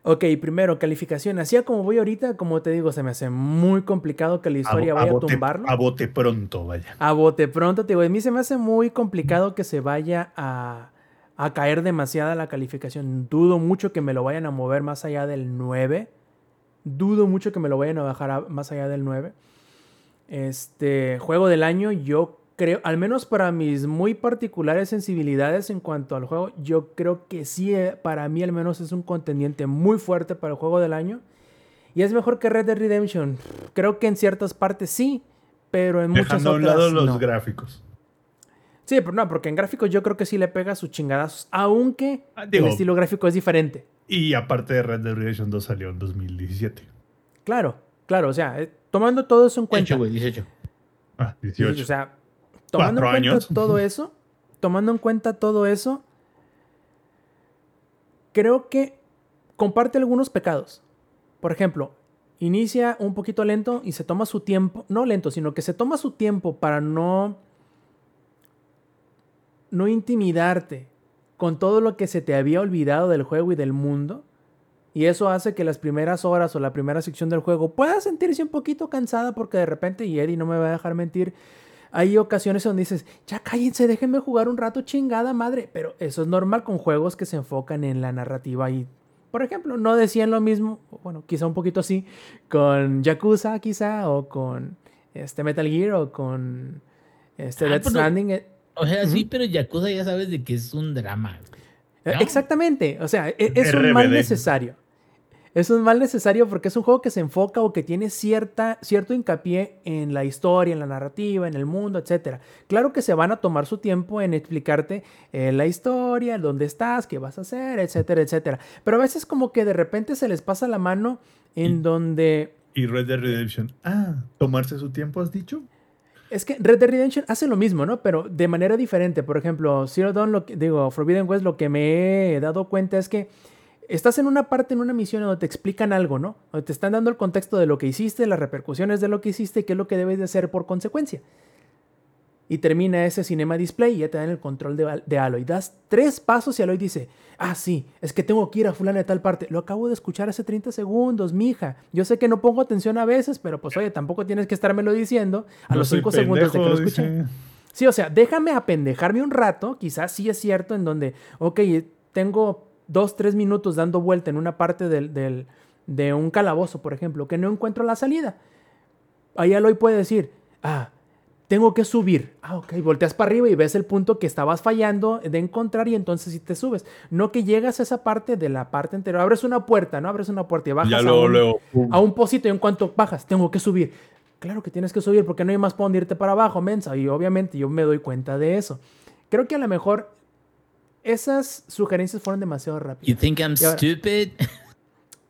Ok, primero, calificación. Así como voy ahorita, como te digo, se me hace muy complicado que la historia vaya a bote, tumbarlo. a bote pronto, vaya. A bote pronto, te digo, a mí se me hace muy complicado que se vaya a, a caer demasiada la calificación. Dudo mucho que me lo vayan a mover más allá del 9. Dudo mucho que me lo vayan a bajar a- más allá del 9. Este juego del año, yo creo, al menos para mis muy particulares sensibilidades en cuanto al juego, yo creo que sí, eh, para mí al menos es un contendiente muy fuerte para el juego del año. Y es mejor que Red Dead Redemption. Creo que en ciertas partes sí, pero en muchas Dejando a un otras lado los no. gráficos. Sí, pero no, porque en gráficos yo creo que sí le pega sus chingadazos, aunque Ah, digo- el estilo gráfico es diferente. Y aparte de Red Dead Redemption 2 salió en 2017. Claro, claro, o sea, eh, tomando todo eso en cuenta. 18, güey, 18. Ah, Sí, 18. O sea, tomando en cuenta años. todo eso, tomando en cuenta todo eso, creo que comparte algunos pecados. Por ejemplo, inicia un poquito lento y se toma su tiempo, no lento, sino que se toma su tiempo para no no intimidarte con todo lo que se te había olvidado del juego y del mundo. Y eso hace que las primeras horas o la primera sección del juego pueda sentirse un poquito cansada porque de repente, y Eddie no me va a dejar mentir, hay ocasiones donde dices, ya cállense, déjenme jugar un rato chingada madre. Pero eso es normal con juegos que se enfocan en la narrativa y, por ejemplo, no decían lo mismo, bueno, quizá un poquito así, con Yakuza quizá, o con este Metal Gear, o con este Ah, Death pero- Stranding. eh, O sea, sí, pero Yakuza ya sabes de que es un drama. Eh, ¿No? Exactamente, o sea, e- es un mal necesario. Es un mal necesario porque es un juego que se enfoca o que tiene cierta, cierto hincapié en la historia, en la narrativa, en el mundo, etc. Claro que se van a tomar su tiempo en explicarte eh, la historia, dónde estás, qué vas a hacer, etcétera, etcétera. Pero a veces como que de repente se les pasa la mano en Y- donde... Y Red Dead Redemption. Ah, tomarse su tiempo, has dicho. Es que Red Dead Redemption hace lo mismo, ¿no? Pero de manera diferente. Por ejemplo, Zero Dawn, lo que, digo, Forbidden West, lo que me he dado cuenta es que estás en una parte, en una misión donde te explican algo, ¿no? Donde te están dando el contexto de lo que hiciste, las repercusiones de lo que hiciste y qué es lo que debes de hacer por consecuencia. Y termina ese cinema display y ya te dan el control de, de Aloy. Das tres pasos y Aloy dice, ah, sí, es que tengo que ir a fulana de tal parte. Lo acabo de escuchar hace 30 segundos, mija. Yo sé que no pongo atención a veces, pero pues oye, tampoco tienes que estármelo diciendo a No los 5 segundos de que lo escuché. dice. Sí, o sea, déjame apendejarme un rato, quizás sí es cierto, en donde, ok, tengo dos, tres minutos dando vuelta en una parte del, del- de un calabozo, por ejemplo, que no encuentro la salida. Ahí Aloy puede decir, ah, tengo que subir. Ah, ok, volteas para arriba y ves el punto que estabas fallando de encontrar y entonces sí te subes. No que llegas a esa parte de la parte anterior. Abres una puerta, ¿no? Abres una puerta y bajas Ya a un- luego. a un pocito y en cuanto bajas, tengo que subir. Claro que tienes que subir porque no hay más para dónde irte para abajo, mensa. Y obviamente yo me doy cuenta de eso. Creo que a lo mejor esas sugerencias fueron demasiado You rápidas. think I'm ahora- stupid?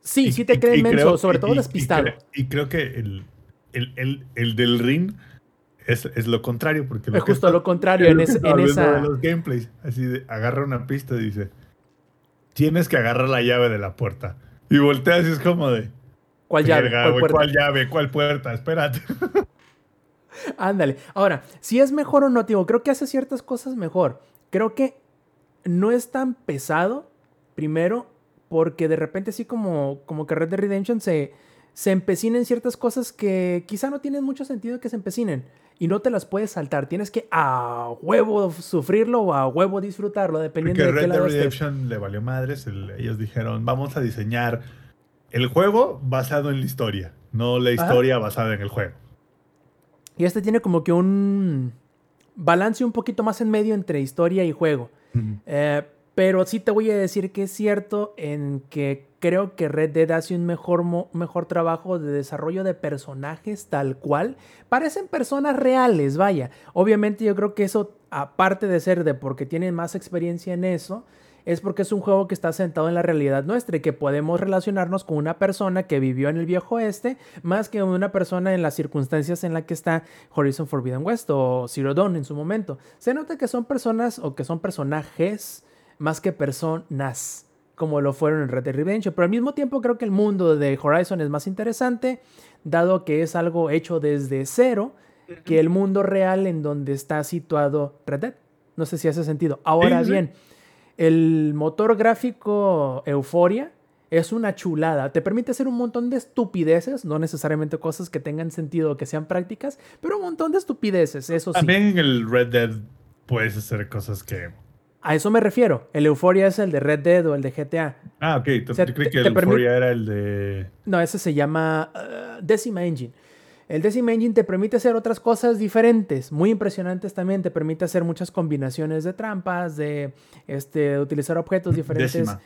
Sí, Y- sí te creen menso, creo- sobre y- todo y- despistado. Y, cre- y creo que el, el, el, el del ring es, es lo contrario. Porque lo Es que justo está- lo contrario es en estaba en esa- de los gameplays. Así de, agarra una pista y dice: Tienes que agarrar la llave de la puerta. Y volteas y es como de. ¿Cuál llave? "Verga, ¿Cuál llave? ¿Cuál puerta? Espérate. Ándale. Ahora, si es mejor o no, tío, creo que hace ciertas cosas mejor. Creo que no es tan pesado, primero, porque de repente sí como, como que Red Dead Redemption se, se empecina en ciertas cosas que quizá no tienen mucho sentido que se empecinen. Y no te las puedes saltar. Tienes que a huevo sufrirlo o a huevo disfrutarlo, dependiendo Porque de qué Red Dead lado estés. Redemption le valió madres. el- ellos dijeron: Vamos a diseñar el juego basado en la historia, no la Ajá. historia basada en el juego. Y este tiene como que un balance un poquito más en medio entre historia y juego. Eh, pero sí te voy a decir que es cierto en que creo que Red Dead hace un mejor, mejor trabajo de desarrollo de personajes tal cual. Parecen personas reales, vaya. Obviamente yo creo que eso, aparte de ser de porque tienen más experiencia en eso, es porque es un juego que está sentado en la realidad nuestra y que podemos relacionarnos con una persona que vivió en el viejo oeste más que una persona en las circunstancias en las que está Horizon Forbidden West o Zero Dawn en su momento. Se nota que son personas o que son personajes más que personas como lo fueron en Red Dead Redemption, pero al mismo tiempo creo que el mundo de Horizon es más interesante, dado que es algo hecho desde cero, que el mundo real en donde está situado Red Dead. No sé si hace sentido. Ahora bien, el motor gráfico Euphoria es una chulada. Te permite hacer un montón de estupideces, no necesariamente cosas que tengan sentido o que sean prácticas, pero un montón de estupideces, eso sí. También en el Red Dead puedes hacer cosas que. A eso me refiero. El Euphoria es el de Red Dead o el de GTA. Ah, ok. O sea, yo creí que el Euphoria era el de. No, ese se llama uh, Decima Engine. El Decima Engine te permite hacer otras cosas diferentes, muy impresionantes también. Te permite hacer muchas combinaciones de trampas, de este, utilizar objetos diferentes. Décima.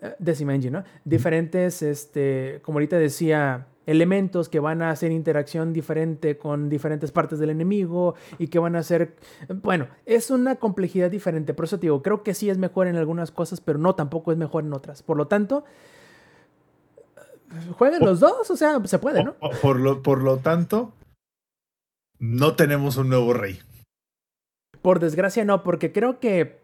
Eh, Decima Engine, ¿no? Diferentes, este, como ahorita decía, elementos que van a hacer interacción diferente con diferentes partes del enemigo y que van a hacer, bueno, es una complejidad diferente. Por eso te digo, creo que sí es mejor en algunas cosas, pero no tampoco es mejor en otras. Por lo tanto, jueguen los dos, o sea, se puede, ¿no? Por lo, por lo tanto, no tenemos un nuevo rey. Por desgracia no, porque creo que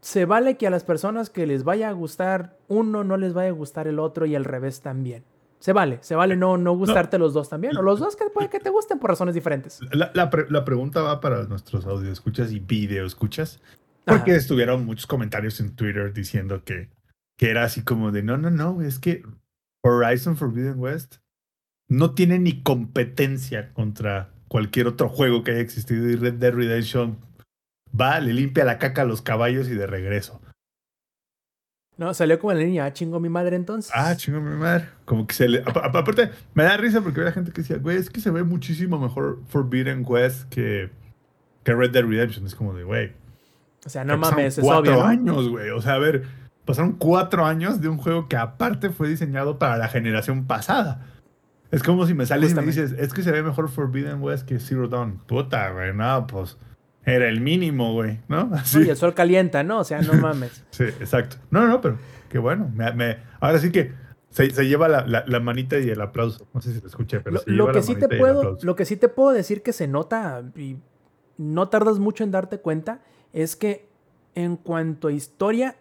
se vale que a las personas que les vaya a gustar uno no les vaya a gustar el otro y al revés también. Se vale, se vale no, no gustarte los dos también. O los dos que puede que te gusten por razones diferentes. La, la pre- la pregunta va para nuestros audio escuchas y video escuchas. Porque Ajá. estuvieron muchos comentarios en Twitter diciendo que, que era así como de no, no, no, es que Horizon Forbidden West no tiene ni competencia contra cualquier otro juego que haya existido y Red Dead Redemption va, le limpia la caca a los caballos y de regreso. No, salió como la niña, ah, chingo mi madre entonces. Ah, chingo mi madre. Como que se le. apa- apa- Aparte, me da risa porque había gente que decía, güey, es que se ve muchísimo mejor Forbidden West que, que Red Dead Redemption. Es como de, güey. o sea, no mames, es cuatro obvio. ¿no? años, güey. O sea, a ver, pasaron cuatro años de un juego que aparte fue diseñado para la generación pasada. Es como si me sales y me dices, es que se ve mejor Forbidden West que Zero Dawn. Puta, güey, no, pues era el mínimo, güey, ¿no? Así. Y el sol calienta, ¿no? O sea, no mames. Sí, exacto. No, no, pero qué bueno. Me, me- ahora sí que se, se lleva la, la- la manita y el aplauso. No sé si lo escuché, pero Lo, se lo lleva que la sí te puedo, lo que sí te puedo decir que se nota y no tardas mucho en darte cuenta es que en cuanto a historia,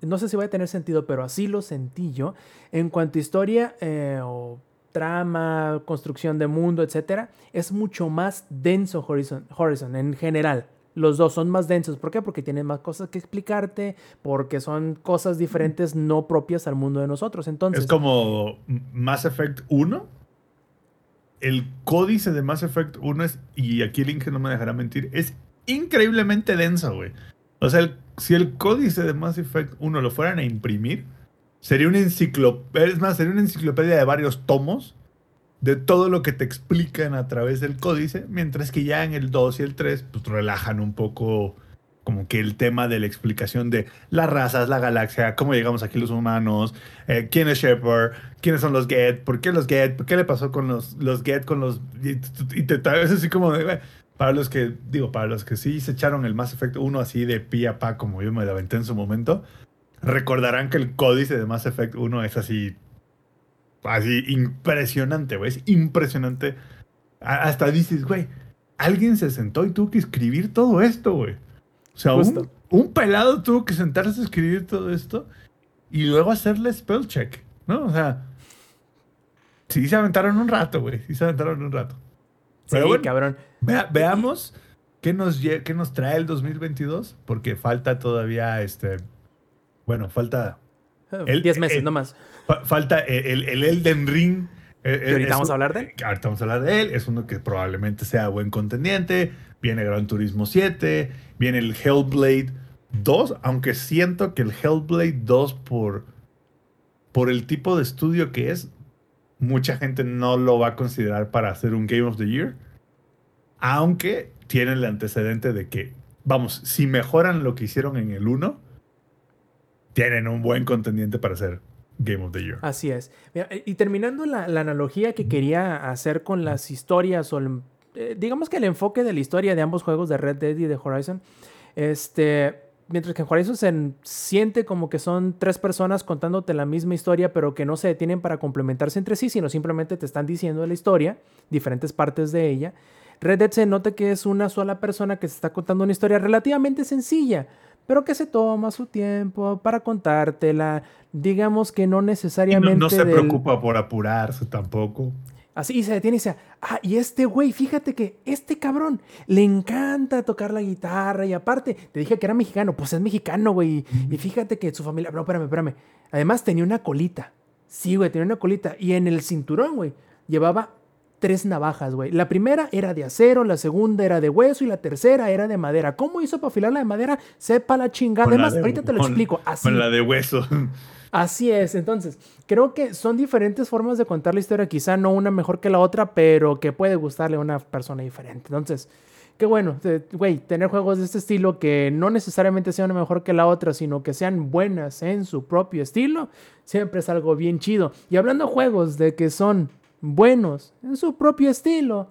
no sé si va a tener sentido, pero así lo sentí yo. En cuanto a historia eh, o trama, construcción de mundo, etcétera, es mucho más denso Horizon, en general. Los dos son más densos. ¿Por qué? Porque tienen más cosas que explicarte, porque son cosas diferentes no propias al mundo de nosotros. Entonces, Es como Mass Effect 1. El códice de Mass Effect 1 es, y aquí el Inge no me dejará mentir, es increíblemente denso, güey. O sea, el- si el códice de Mass Effect 1 lo fueran a imprimir, sería una enciclopedia, es más, sería una enciclopedia de varios tomos de todo lo que te explican a través del códice, mientras que ya en el 2 y el 3, pues relajan un poco como que el tema de la explicación de las razas, la galaxia, cómo llegamos aquí los humanos, eh, quién es Shepard, quiénes son los Get, por qué los Get, qué le pasó con los, los Get, con los... Y, te es así como de, para los que, digo, para los que sí se echaron el Mass Effect 1 así de pie a pa como yo me lo aventé en su momento, recordarán que el códice de Mass Effect 1 es así, así impresionante, güey, es impresionante. Hasta dices, güey, alguien se sentó y tuvo que escribir todo esto, güey. O sea, un, un pelado tuvo que sentarse a escribir todo esto y luego hacerle spell check, ¿no? O sea, sí se aventaron un rato, güey, sí se aventaron un rato. Sí, Pero bueno, cabrón. Vea- veamos qué nos, qué nos trae el 2022, porque falta todavía, este, bueno, falta, El- 10 meses el- nomás. fa- falta el, el Elden Ring. eh, Que ahorita vamos a hablar de él. Ahorita vamos a hablar de él. Es uno que probablemente sea buen contendiente. Viene Gran Turismo 7. Viene el Hellblade 2. Aunque siento que el Hellblade 2, por, por el tipo de estudio que es, mucha gente no lo va a considerar para hacer un Game of the Year. Aunque tiene el antecedente de que, vamos, si mejoran lo que hicieron en el 1, tienen un buen contendiente para ser Game of the Year. Así es. Mira, y terminando la, analogía que quería hacer con las historias, o eh, digamos que el enfoque de la historia de ambos juegos, de Red Dead y de Horizon, este, mientras que en Horizon se siente como que son tres personas contándote la misma historia, pero que no se detienen para complementarse entre sí, sino simplemente te están diciendo la historia, diferentes partes de ella. Red Dead se nota que es una sola persona que se está contando una historia relativamente sencilla, pero que se toma su tiempo para contártela. Digamos que no necesariamente. no, no se del- preocupa por apurarse tampoco. Así y se detiene y dice, ah, y este güey, fíjate que este cabrón le encanta tocar la guitarra y aparte, te dije que era mexicano, pues es mexicano, güey. Y fíjate que su familia, no, espérame, espérame. Además tenía una colita. Sí, güey, tenía una colita. Y en el cinturón, güey, llevaba tres navajas, güey. La primera era de acero, la segunda era de hueso y la tercera era de madera. ¿Cómo hizo para afilar la de madera? Sepa la chingada. La Además, de- ahorita te lo con- explico. Así. Con la de hueso. Así es, entonces, creo que son diferentes formas de contar la historia, quizá no una mejor que la otra, pero que puede gustarle a una persona diferente. Entonces, qué bueno, güey, tener juegos de este estilo que no necesariamente sean mejor que la otra, sino que sean buenas en su propio estilo, siempre es algo bien chido. Y hablando de juegos de que son buenos en su propio estilo,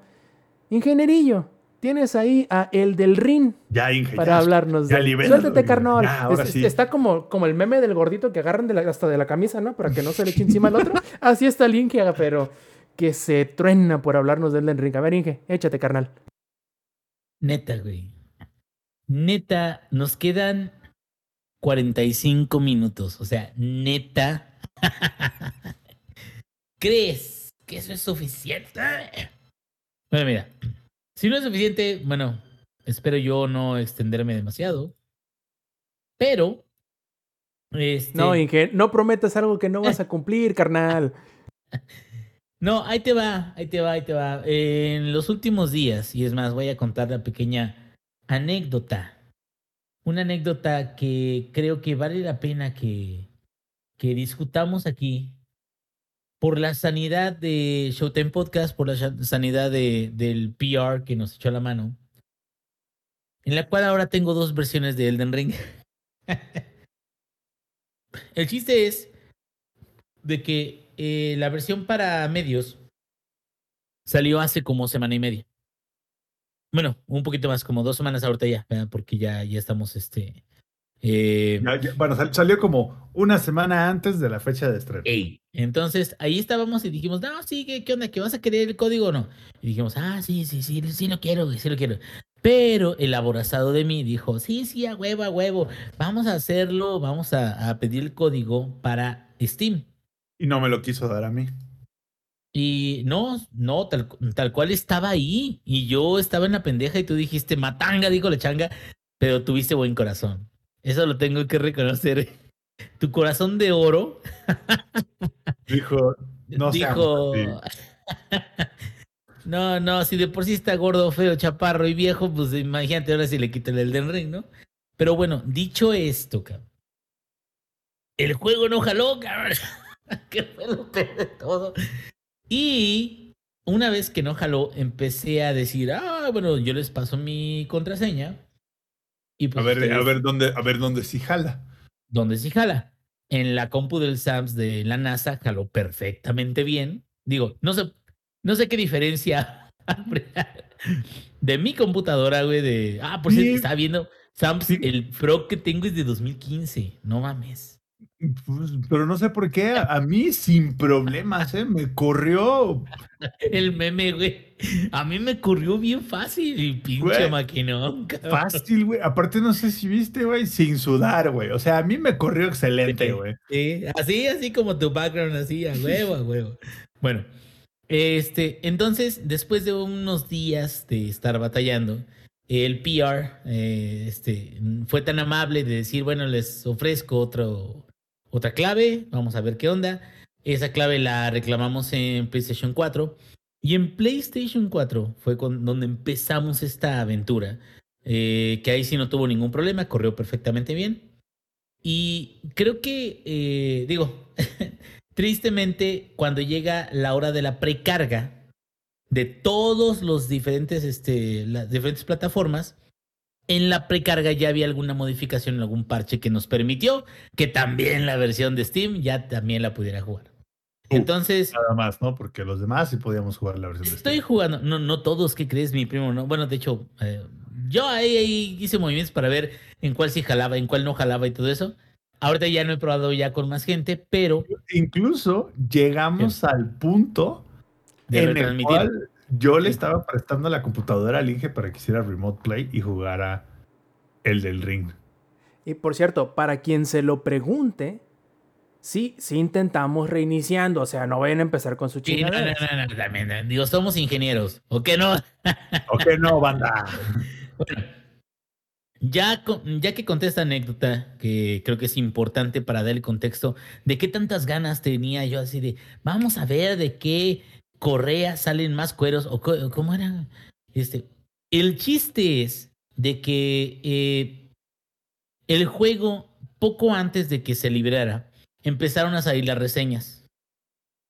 ingenierillo, tienes ahí a el del Rin Ya, Inge. para ya, hablarnos ya de libéralo, Suéltate, carnal. Ya, Es- sí. Está como, como el meme del gordito que agarran de la- hasta de la camisa, ¿no? Para que no se le eche encima al otro. Así está el Inge, pero que se truena por hablarnos del Elden Ring. A ver, Inge, échate, carnal. Neta, güey. Neta, nos quedan 45 minutos. O sea, neta. ¿Crees que eso es suficiente? Bueno, mira. Si no es suficiente, bueno, espero yo no extenderme demasiado. Pero. Este, No, Inge, no prometas algo que no vas a cumplir, carnal. No, ahí te va, ahí te va, ahí te va. En los últimos días, y es más, voy a contar la pequeña anécdota. Una anécdota que creo que vale la pena que, que discutamos aquí por la sanidad de Showtime Podcast, por la sa- sanidad de, del PR que nos echó la mano, en la cual ahora tengo dos versiones de Elden Ring. El chiste es de que eh, la versión para medios salió hace como semana y media. Bueno, un poquito más, como dos semanas ahorita ya, porque ya, ya estamos, este... eh, bueno, sal- salió como una semana antes de la fecha de estreno. Ey. Entonces ahí estábamos y dijimos, no, sí, ¿qué, qué onda? ¿Que vas a querer el código o no? Y dijimos, ah, sí, sí, sí, sí lo quiero, sí lo quiero. Pero el aborazado de mí dijo, sí, sí, a huevo, a huevo, vamos a hacerlo, vamos a, a pedir el código para Steam. Y no me lo quiso dar a mí. Y no, no, tal, tal cual estaba ahí. Y yo estaba en la pendeja y tú dijiste, matanga, dijo la changa, pero tuviste buen corazón. Eso lo tengo que reconocer. Tu corazón de oro Dijo, no dijo. no, no, si de por sí está gordo, feo, chaparro y viejo, pues imagínate ahora si le quita el Elden Ring, ¿no? Pero bueno, dicho esto, cabrón. El juego no jaló, cabrón. que fue lo peor de todo. Y una vez que no jaló, empecé a decir, ah, bueno, yo les paso mi contraseña. Y a pues ver, a ustedes- ver dónde, a ver dónde sí jala. donde sí jala. En la compu del SAMS de la NASA jaló perfectamente bien. Digo, no sé, no sé qué diferencia de mi computadora, güey, de... Ah, por Sí. cierto, estaba viendo SAMS, Sí. el Pro que tengo es de 2015. No mames. Pues, pero no sé por qué, a, mí sin problemas, ¿eh? Me corrió. El meme, güey. A mí me corrió bien fácil y pinche Güey. maquinón, cabrón. Fácil, güey. Aparte, no sé si viste, güey, sin sudar, güey. O sea, a mí me corrió excelente, Sí. güey. Sí, así, así como tu background, así, a huevo, a huevo. Bueno, este, entonces, después de unos días de estar batallando, el PR eh, este, fue tan amable de decir, bueno, les ofrezco otro, otra clave, vamos a ver qué onda. Esa clave la reclamamos en PlayStation 4. Y en PlayStation 4 fue con, donde empezamos esta aventura. eh, que ahí sí no tuvo ningún problema, corrió perfectamente bien. Y creo que, eh, digo, tristemente, cuando llega la hora de la precarga de todos los diferentes, este, las diferentes plataformas, en la precarga ya había alguna modificación, algún parche que nos permitió que también la versión de Steam ya también la pudiera jugar. Entonces, Nada más, ¿no? Porque los demás sí podíamos jugar la versión de Estoy Steam. jugando, no, no todos, ¿qué crees? Mi primo, no. Bueno, de hecho, eh, yo ahí, ahí hice movimientos para ver en cuál sí jalaba, en cuál no jalaba y todo eso. Ahorita ya no he probado ya con más gente, pero Incluso llegamos al punto de en el retransmitir. cual yo le estaba prestando la computadora al Inge para que hiciera remote play y jugara el del ring. Y por cierto, para quien se lo pregunte, sí, sí intentamos reiniciando. O sea, no vayan a empezar con su Sí, no, no, no, no, también, digo, somos ingenieros, ¿o qué no? ¿O que no, banda? Bueno, ya, ya que conté esta anécdota, que creo que es importante para dar el contexto de qué tantas ganas tenía yo así de, vamos a ver de qué correa salen más cueros, o cómo era. Este, el chiste es de que eh, el juego, poco antes de que se liberara, empezaron a salir las reseñas.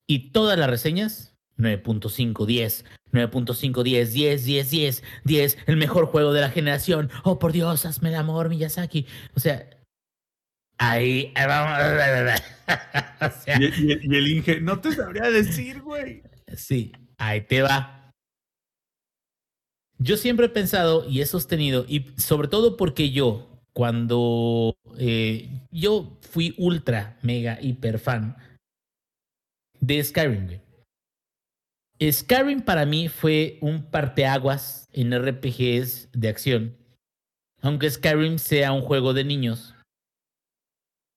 Y todas las reseñas, 9.5, 10, 9.5, 10, 10, 10, 10, 10, el mejor juego de la generación. Oh, por Dios, hazme el amor, Miyazaki. O sea, ahí, vamos. y el Inge, no te sabría decir, güey. Sí, ahí te va. Yo siempre he pensado y he sostenido, y sobre todo porque yo, cuando eh, yo fui ultra, mega, hiper fan de Skyrim. Skyrim para mí fue un parteaguas en RPGs de acción. Aunque Skyrim sea un juego de niños.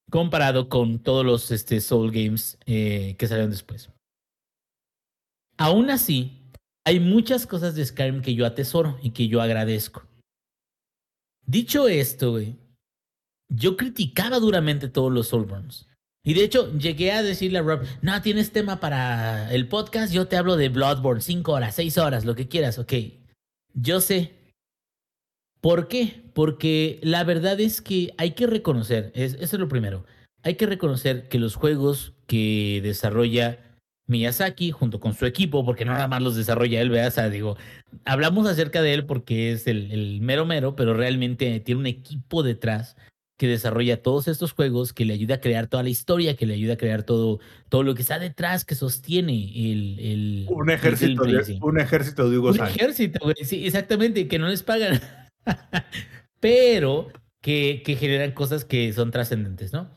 Comparado con todos los este, Soul Games eh, que salieron después. Aún así, hay muchas cosas de Skyrim que yo atesoro y que yo agradezco. Dicho esto, yo criticaba duramente todos los Soulborns. Y de hecho, llegué a decirle a Rob, no, tienes tema para el podcast, yo te hablo de Bloodborne, cinco horas, seis horas, lo que quieras, ok. Yo sé. ¿Por qué? Porque la verdad es que hay que reconocer, es, eso es lo primero, hay que reconocer que los juegos que desarrolla Miyazaki junto con su equipo, porque no nada más los desarrolla él, ¿verdad? O sea, digo, hablamos acerca de él porque es el, el mero mero, pero realmente tiene un equipo detrás que desarrolla todos estos juegos, que le ayuda a crear toda la historia, que le ayuda a crear todo, todo lo que está detrás, que sostiene el... el Un ejército, de, un ejército de Hugo Un Sánchez. ejército, güey. Sí, exactamente, que no les pagan. Pero que, que generan cosas que son trascendentes, ¿no?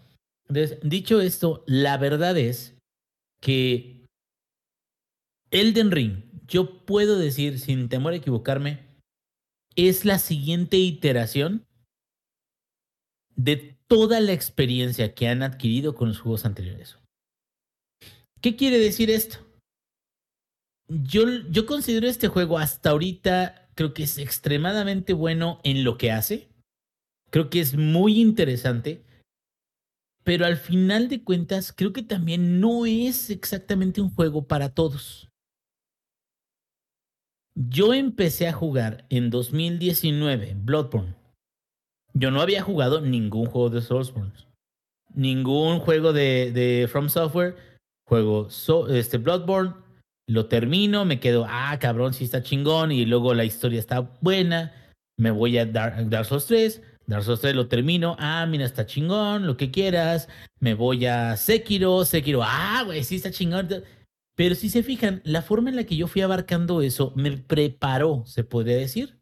Entonces, dicho esto, la verdad es que Elden Ring, yo puedo decir sin temor a equivocarme, es la siguiente iteración de toda la experiencia que han adquirido con los juegos anteriores. ¿Qué quiere decir esto? Yo, yo considero este juego hasta ahorita, creo que es extremadamente bueno en lo que hace. Creo que es muy interesante. Pero al final de cuentas, creo que también no es exactamente un juego para todos. Yo empecé a jugar en 2019 Bloodborne. Yo no había jugado ningún juego de Soulsborne. Ningún juego de, de From Software. Juego so- este Bloodborne. Lo termino, me quedo, ah, cabrón, sí está chingón. Y luego la historia está buena. Me voy a Dark, Souls 3. Dark Souls 3 lo termino. Ah, mira, está chingón, lo que quieras. Me voy a Sekiro. Sekiro, ah, güey, sí está chingón. Pero si se fijan, la forma en la que yo fui abarcando eso me preparó, se podría decir,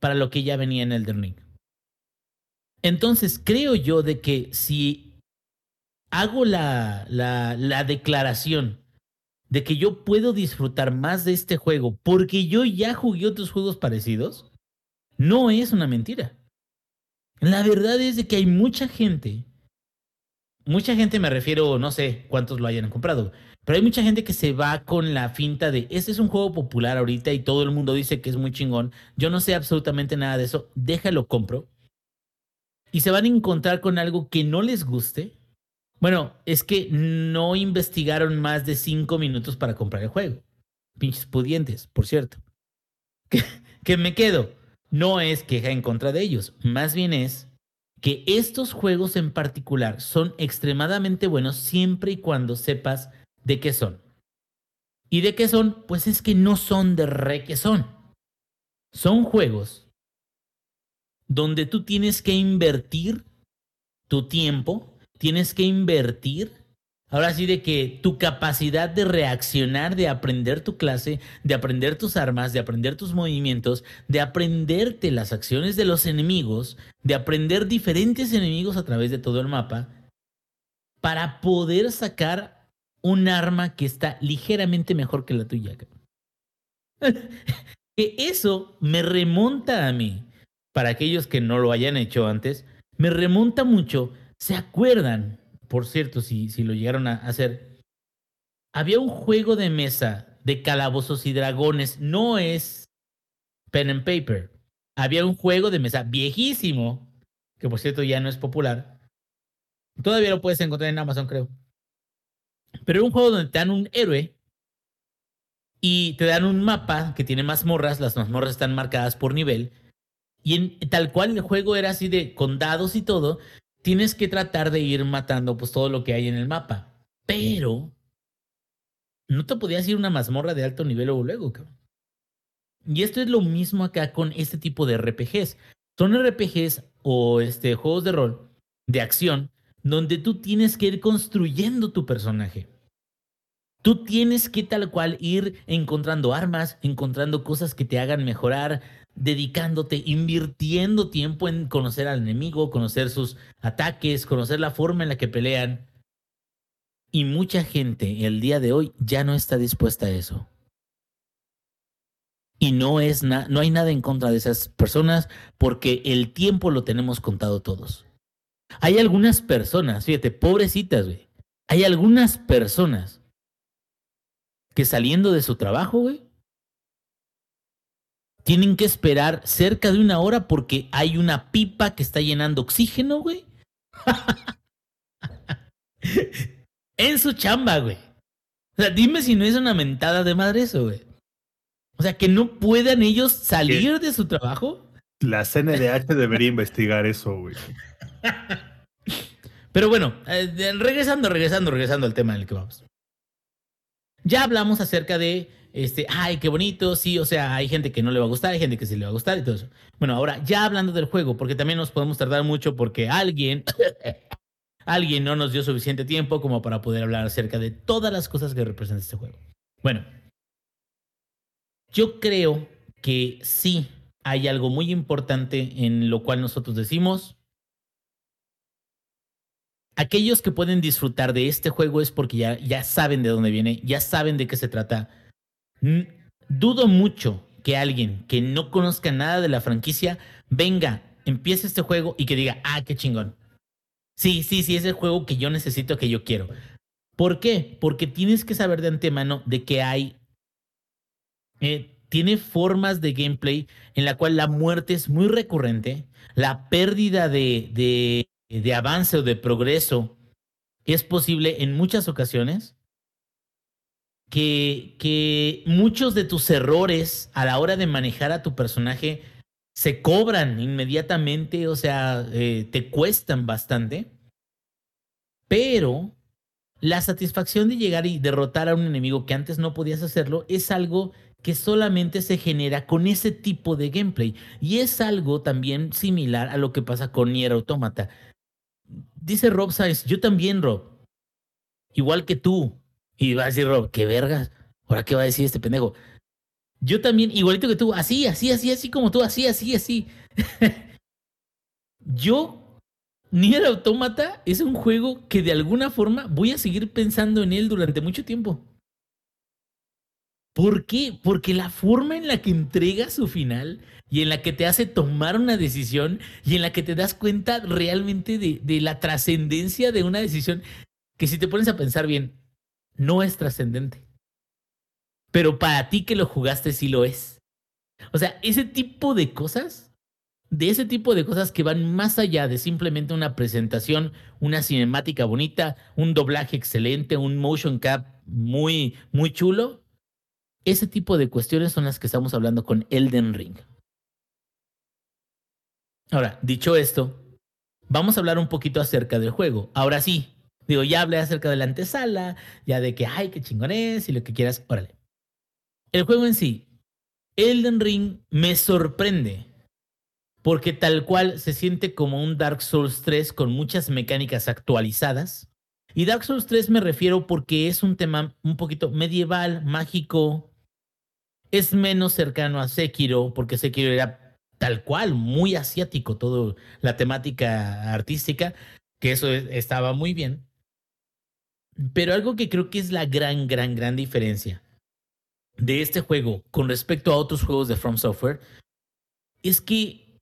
para lo que ya venía en Elden Ring. Entonces, creo yo de que si hago la, la, la declaración de que yo puedo disfrutar más de este juego porque yo ya jugué otros juegos parecidos, no es una mentira. La verdad es de que hay mucha gente, mucha gente me refiero, no sé cuántos lo hayan comprado, pero hay mucha gente que se va con la finta de, este es un juego popular ahorita y todo el mundo dice que es muy chingón, yo no sé absolutamente nada de eso, déjalo compro. Y se van a encontrar con algo que no les guste. Bueno, es que no investigaron más de cinco minutos para comprar el juego. Pinches pudientes, por cierto. Que, me quedo. No es queja en contra de ellos, más bien es que estos juegos en particular son extremadamente buenos siempre y cuando sepas de qué son. ¿Y de qué son? Pues es que no son de re que son. Son juegos donde tú tienes que invertir tu tiempo, tienes que invertir Ahora sí de que tu capacidad de reaccionar, de aprender tu clase, de aprender tus armas, de aprender tus movimientos, de aprenderte las acciones de los enemigos, de aprender diferentes enemigos a través de todo el mapa, para poder sacar un arma que está ligeramente mejor que la tuya. que eso me remonta a mí, para aquellos que no lo hayan hecho antes, me remonta mucho. ¿Se acuerdan? Por cierto, si, si lo llegaron a hacer, había un juego de mesa de calabozos y dragones, no es pen and paper. Había un juego de mesa viejísimo, que por cierto ya no es popular. Todavía lo puedes encontrar en Amazon, creo. Pero era un juego donde te dan un héroe y te dan un mapa que tiene mazmorras, las mazmorras están marcadas por nivel. Y en, tal cual el juego era así de condados y todo, tienes que tratar de ir matando pues todo lo que hay en el mapa. Pero no te podías ir una mazmorra de alto nivel luego, luego, cabrón. Y esto es lo mismo acá con este tipo de RPGs. Son RPGs o este, juegos de rol, de acción, donde tú tienes que ir construyendo tu personaje. Tú tienes que tal cual ir encontrando armas, encontrando cosas que te hagan mejorar, dedicándote, invirtiendo tiempo en conocer al enemigo, conocer sus ataques, conocer la forma en la que pelean. Y mucha gente el día de hoy ya no está dispuesta a eso. Y no, es no hay nada en contra de esas personas porque el tiempo lo tenemos contado todos. Hay algunas personas, fíjate, pobrecitas, güey. Hay algunas personas que saliendo de su trabajo, güey, tienen que esperar cerca de una hora porque hay una pipa que está llenando oxígeno, güey. en su chamba, güey. O sea, dime si no es una mentada de madre eso, güey. O sea, que no puedan ellos salir de su trabajo. La CNDH debería investigar eso, güey. Pero bueno, eh, regresando, regresando, regresando al tema en el que vamos. Ya hablamos acerca de este, ay, qué bonito, sí, o sea, hay gente que no le va a gustar, hay gente que sí le va a gustar y todo eso. Bueno, ahora, ya hablando del juego, porque también nos podemos tardar mucho porque alguien, alguien no nos dio suficiente tiempo como para poder hablar acerca de todas las cosas que representa este juego. Bueno, yo creo que sí hay algo muy importante en lo cual nosotros decimos, aquellos que pueden disfrutar de este juego es porque ya, ya saben de dónde viene, ya saben de qué se trata Dudo mucho que alguien que no conozca nada de la franquicia venga, empiece este juego y que diga, ah, qué chingón. Sí, sí, sí, es el juego que yo necesito, que yo quiero. ¿Por qué? Porque tienes que saber de antemano de que hay... Eh, tiene formas de gameplay en la cual la muerte es muy recurrente, la pérdida de, de, de avance o de progreso es posible en muchas ocasiones que, que muchos de tus errores a la hora de manejar a tu personaje se cobran inmediatamente, o sea, eh, te cuestan bastante. Pero la satisfacción de llegar y derrotar a un enemigo que antes no podías hacerlo es algo que solamente se genera con ese tipo de gameplay. Y es algo también similar a lo que pasa con Nier Automata. Dice Rob Sainz, yo también, Rob. Igual que tú, y va a decir Rob, qué vergas. ¿Ahora qué va a decir este pendejo? Yo también, igualito que tú, así, así, así, así como tú, así, así, así. Yo, Nier Automata es un juego que de alguna forma voy a seguir pensando en él durante mucho tiempo. ¿Por qué? Porque la forma en la que entrega su final y en la que te hace tomar una decisión y en la que te das cuenta realmente de, de la trascendencia de una decisión que si te pones a pensar bien, no es trascendente. Pero para ti que lo jugaste sí lo es. O sea, ese tipo de cosas, de ese tipo de cosas que van más allá de simplemente una presentación, una cinemática bonita, un doblaje excelente, un motion cap muy, muy chulo, ese tipo de cuestiones son las que estamos hablando con Elden Ring. Ahora, dicho esto, vamos a hablar un poquito acerca del juego. Ahora sí, Digo, ya hablé acerca de la antesala, ya de que, ay, qué chingón es y lo que quieras, órale. El juego en sí, Elden Ring me sorprende porque tal cual se siente como un Dark Souls 3 con muchas mecánicas actualizadas Y Dark Souls 3 me refiero porque es un tema un poquito medieval, mágico. Es menos cercano a Sekiro, porque Sekiro era tal cual, muy asiático, todo la temática artística, que eso es- estaba muy bien. Pero algo que creo que es la gran, gran, gran diferencia de este juego con respecto a otros juegos de From Software es que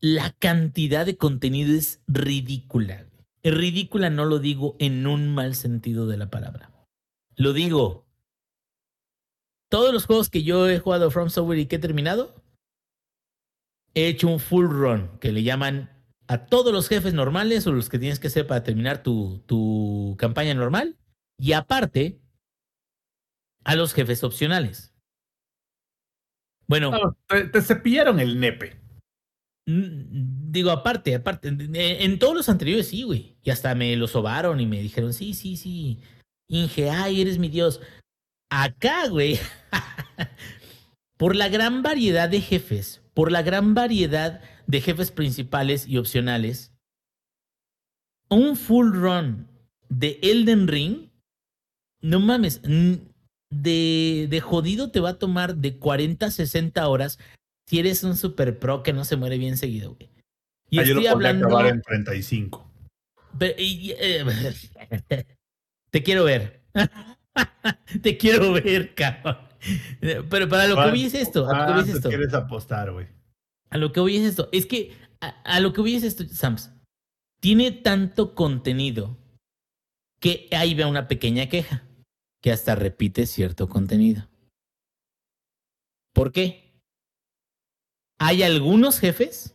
la cantidad de contenido es ridícula. Ridícula no lo digo en un mal sentido de la palabra. Lo digo. Todos los juegos que yo he jugado From Software y que he terminado, he hecho un full run, que le llaman a todos los jefes normales o los que tienes que hacer para terminar tu, tu campaña normal, y aparte, a los jefes opcionales. Bueno, No, te, te cepillaron el nepe. Mm, Digo, aparte, aparte, en, todos los anteriores sí, güey. Y hasta me lo sobaron y me dijeron, sí, sí, sí. Inge, ay, eres mi Dios. Acá, güey. por la gran variedad de jefes, por la gran variedad de jefes principales y opcionales, un full run de Elden Ring, no mames, de, de jodido te va a tomar de 40 a 60 horas si eres un super pro que no se muere bien seguido, güey. Y Ah, yo lo estoy podría hablando. acabar en 35. Pe- y- eh, te quiero ver. te quiero ver, cabrón. Pero para lo que voy es esto. A lo que voy es ¿Cuánto esto. quieres apostar, güey? A lo que voy es esto. Es que a, a lo que voy es esto, Sams. Tiene tanto contenido que ahí ve una pequeña queja. Que hasta repite cierto contenido. ¿Por qué? Hay algunos jefes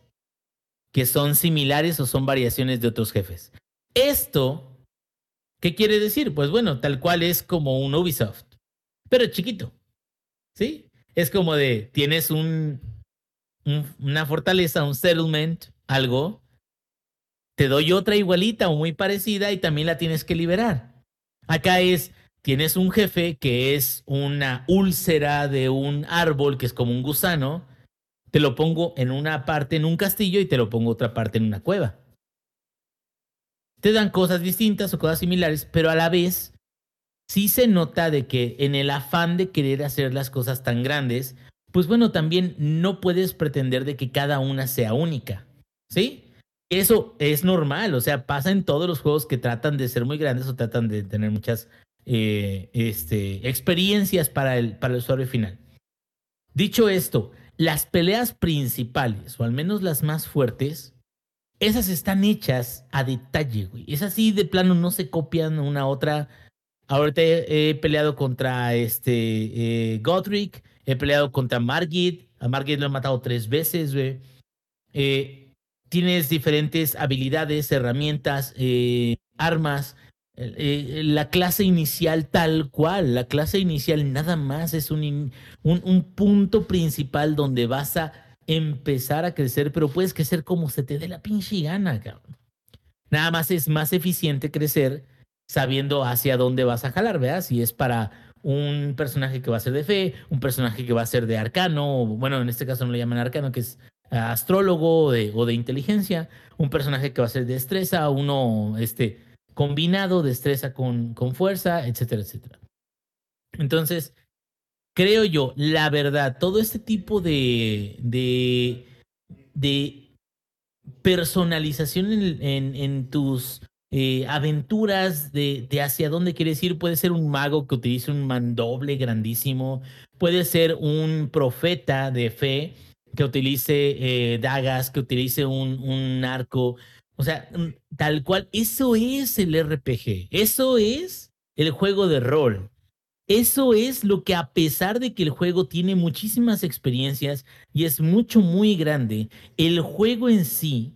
que son similares o son variaciones de otros jefes. Esto, ¿qué quiere decir? Pues bueno, tal cual es como un Ubisoft, pero chiquito. ¿Sí? Es como de, tienes un, un- una fortaleza, un settlement, algo, te doy otra igualita o muy parecida y también la tienes que liberar. Acá es, tienes un jefe que es una úlcera de un árbol que es como un gusano, te lo pongo en una parte en un castillo y te lo pongo otra parte en una cueva. Te dan cosas distintas o cosas similares, pero a la vez sí se nota de que en el afán de querer hacer las cosas tan grandes, pues bueno, también no puedes pretender de que cada una sea única, ¿sí? Eso es normal, o sea, pasa en todos los juegos que tratan de ser muy grandes o tratan de tener muchas eh, este, experiencias para el, para el usuario final. Dicho esto, las peleas principales, o al menos las más fuertes, esas están hechas a detalle, güey. Es así de plano, no se copian una a otra. Ahorita he, he peleado contra este eh, Godric, he peleado contra Margit. A Margit lo he matado tres veces, güey. Eh, tienes diferentes habilidades, herramientas, eh, armas. Eh, la clase inicial tal cual, la clase inicial nada más es un, un, un punto principal donde vas a empezar a crecer, pero puedes crecer como se te dé la pinche gana, cabrón. Nada más es más eficiente crecer sabiendo hacia dónde vas a jalar, ¿verdad? Si es para un personaje que va a ser de fe, un personaje que va a ser de arcano, bueno, en este caso no le llaman arcano, que es ah, astrólogo o de, o de inteligencia, un personaje que va a ser de destreza, uno este, combinado, destreza con, con fuerza, etcétera, etcétera. Entonces, creo yo, la verdad, todo este tipo de, de, de personalización en, en- tus eh, aventuras de, de hacia dónde quieres ir, puede ser un mago que utilice un mandoble grandísimo, puede ser un profeta de fe que utilice eh, dagas, que utilice un, un arco, o sea, mm, tal cual, eso es el RPG, eso es el juego de rol. Eso es lo que a pesar de que el juego tiene muchísimas experiencias y es mucho, muy grande, el juego en sí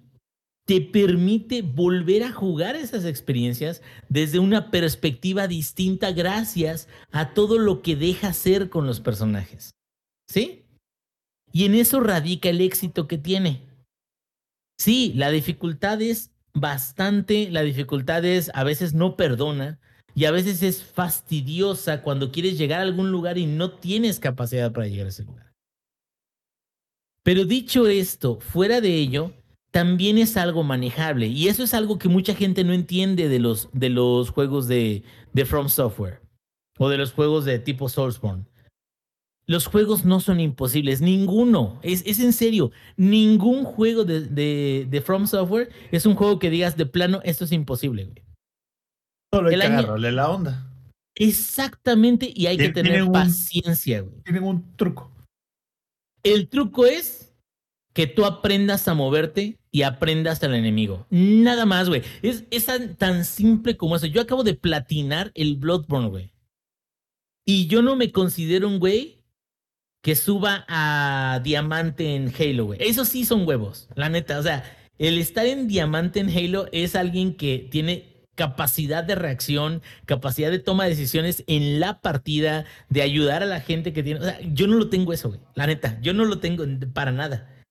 te permite volver a jugar esas experiencias desde una perspectiva distinta gracias a todo lo que deja ser con los personajes. ¿Sí? Y en eso radica el éxito que tiene. Sí, la dificultad es bastante, la dificultad es a veces no perdona y a veces es fastidiosa cuando quieres llegar a algún lugar y no tienes capacidad para llegar a ese lugar. Pero dicho esto, fuera de ello, también es algo manejable. Y eso es algo que mucha gente no entiende de los, de los juegos de, de From Software o de los juegos de tipo Soulsborne. Los juegos no son imposibles, ninguno. Es, es en serio, ningún juego de, de, de, From Software es un juego que digas de plano, esto es imposible, güey. Solo hay que agarrarle la onda. Exactamente, y hay que tener un, paciencia, güey. Tienen un truco. El truco es que tú aprendas a moverte y aprendas al enemigo. Nada más, güey. Es, es tan, tan, simple como eso. Yo acabo de platinar el Bloodborne, güey. Y yo no me considero un güey que suba a diamante en Halo, güey. Eso sí son huevos, la neta. O sea, el estar en diamante en Halo es alguien que tiene capacidad de reacción, capacidad de toma de decisiones en la partida, de ayudar a la gente que tiene. O sea, yo no lo tengo eso, güey. La neta, yo no lo tengo para nada.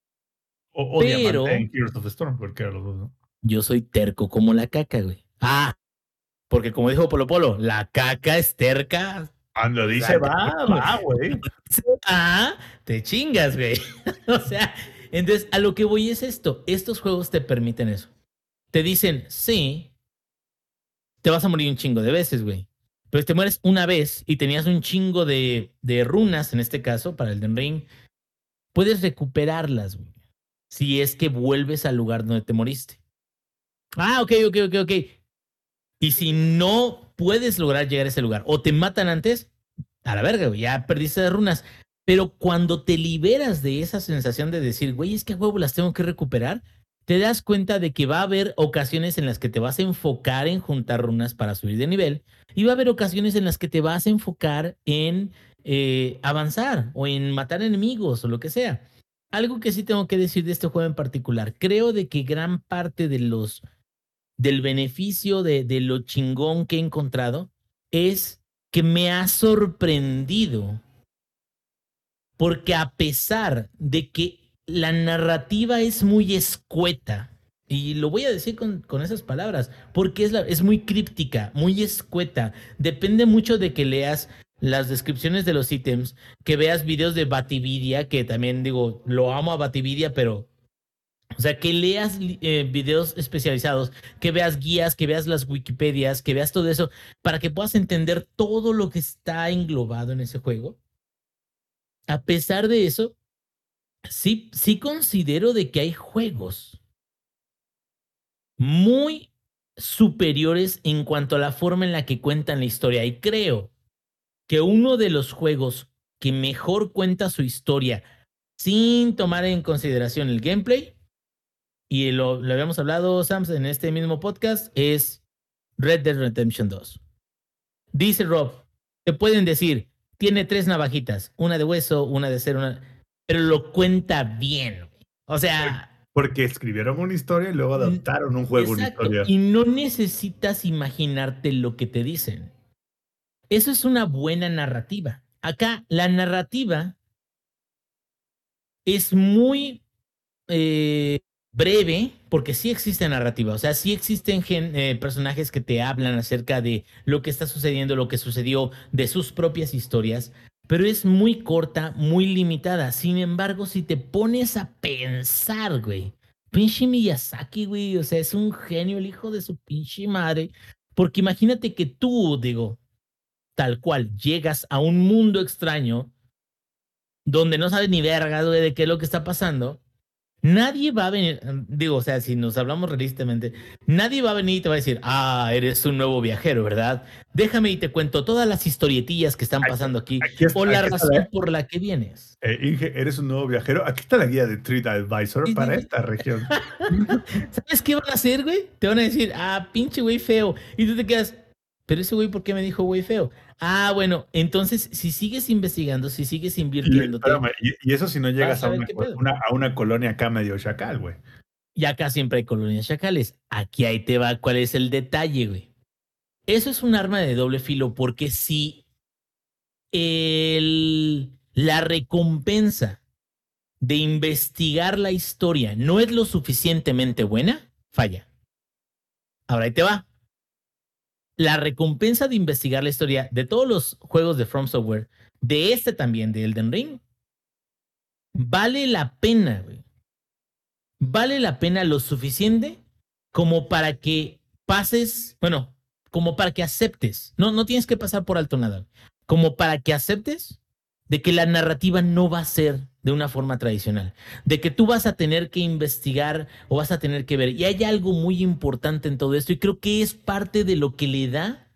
O, o Pero, en Heroes of the Storm, porque los dos, ¿no? Yo soy terco como la caca, güey. Ah, porque como dijo Polo Polo, la caca es terca. Cuando dice va, va, güey. Ah, te chingas, güey. o sea, entonces a lo que voy es esto. Estos juegos te permiten eso. Te dicen, sí, te vas a morir un chingo de veces, güey. Pero si te mueres una vez y tenías un chingo de, de runas, en este caso, para el Den Ring, puedes recuperarlas, güey. Si es que vuelves al lugar donde te moriste. Ah, ok, ok, ok, ok. Y si no puedes lograr llegar a ese lugar o te matan antes, a la verga, ya perdiste las runas. Pero cuando te liberas de esa sensación de decir, güey, es que a huevo las tengo que recuperar, te das cuenta de que va a haber ocasiones en las que te vas a enfocar en juntar runas para subir de nivel y va a haber ocasiones en las que te vas a enfocar en eh, avanzar o en matar enemigos o lo que sea. Algo que sí tengo que decir de este juego en particular, creo de que gran parte de los del beneficio de, de lo chingón que he encontrado es que me ha sorprendido porque a pesar de que la narrativa es muy escueta. Y lo voy a decir con, con esas palabras, porque es, es muy críptica, muy escueta. Depende mucho de que leas las descripciones de los ítems, que veas videos de Batividia, que también digo, lo amo a Batividia, pero o sea, que leas eh, videos especializados, que veas guías, que veas las Wikipedias, que veas todo eso, para que puedas entender todo lo que está englobado en ese juego. A pesar de eso, sí, sí considero de que hay juegos muy superiores en cuanto a la forma en la que cuentan la historia. Y creo que uno de los juegos que mejor cuenta su historia sin tomar en consideración el gameplay, y lo, lo habíamos hablado, Sams, en este mismo podcast, es Red Dead Redemption 2. Dice Rob, te pueden decir, tiene tres navajitas, una de hueso, una de acero, una pero lo cuenta bien. O sea. Porque escribieron una historia y luego adaptaron un juego, una historia. Y no necesitas imaginarte lo que te dicen. Eso es una buena narrativa. Acá la narrativa es muy eh, breve, porque sí existe narrativa, o sea, sí existen eh, personajes que te hablan acerca de lo que está sucediendo, lo que sucedió, de sus propias historias, pero es muy corta, muy limitada. Sin embargo, si te pones a pensar, güey, pinche Miyazaki, güey, o sea, es un genio el hijo de su pinche madre. Porque imagínate que tú, digo, tal cual, llegas a un mundo extraño donde no sabes ni verga, de qué es lo que está pasando Nadie va a venir, digo, o sea, si nos hablamos realistamente, nadie va a venir y te va a decir, ah, eres un nuevo viajero, ¿verdad? Déjame y te cuento todas las historietes que están pasando aquí, o la razón por la que vienes. Eh, Inge, eres un nuevo viajero. Aquí está la guía de Treat Advisor para esta región. ¿Sabes qué van a hacer, güey? Te van a decir, ah, pinche güey feo. Y tú te quedas, pero ese güey, ¿por qué me dijo güey feo? Ah, bueno, entonces si sigues investigando, si sigues invirtiendo. Y, y, eso si no llegas a, una, a una, colonia acá medio chacal, güey. Y acá siempre hay colonias chacales. Aquí ahí te va cuál es el detalle, güey. Eso es un arma de doble filo porque si el, la recompensa de investigar la historia no es lo suficientemente buena, falla. Ahora ahí te va la recompensa de investigar la historia de todos los juegos de From Software, de este también, de Elden Ring, vale la pena, vale la pena lo suficiente como para que pases, bueno, como para que aceptes, no, no tienes que pasar por alto nada, como para que aceptes de que la narrativa no va a ser de una forma tradicional, de que tú vas a tener que investigar o vas a tener que ver. Y hay algo muy importante en todo esto y creo que es parte de lo que le da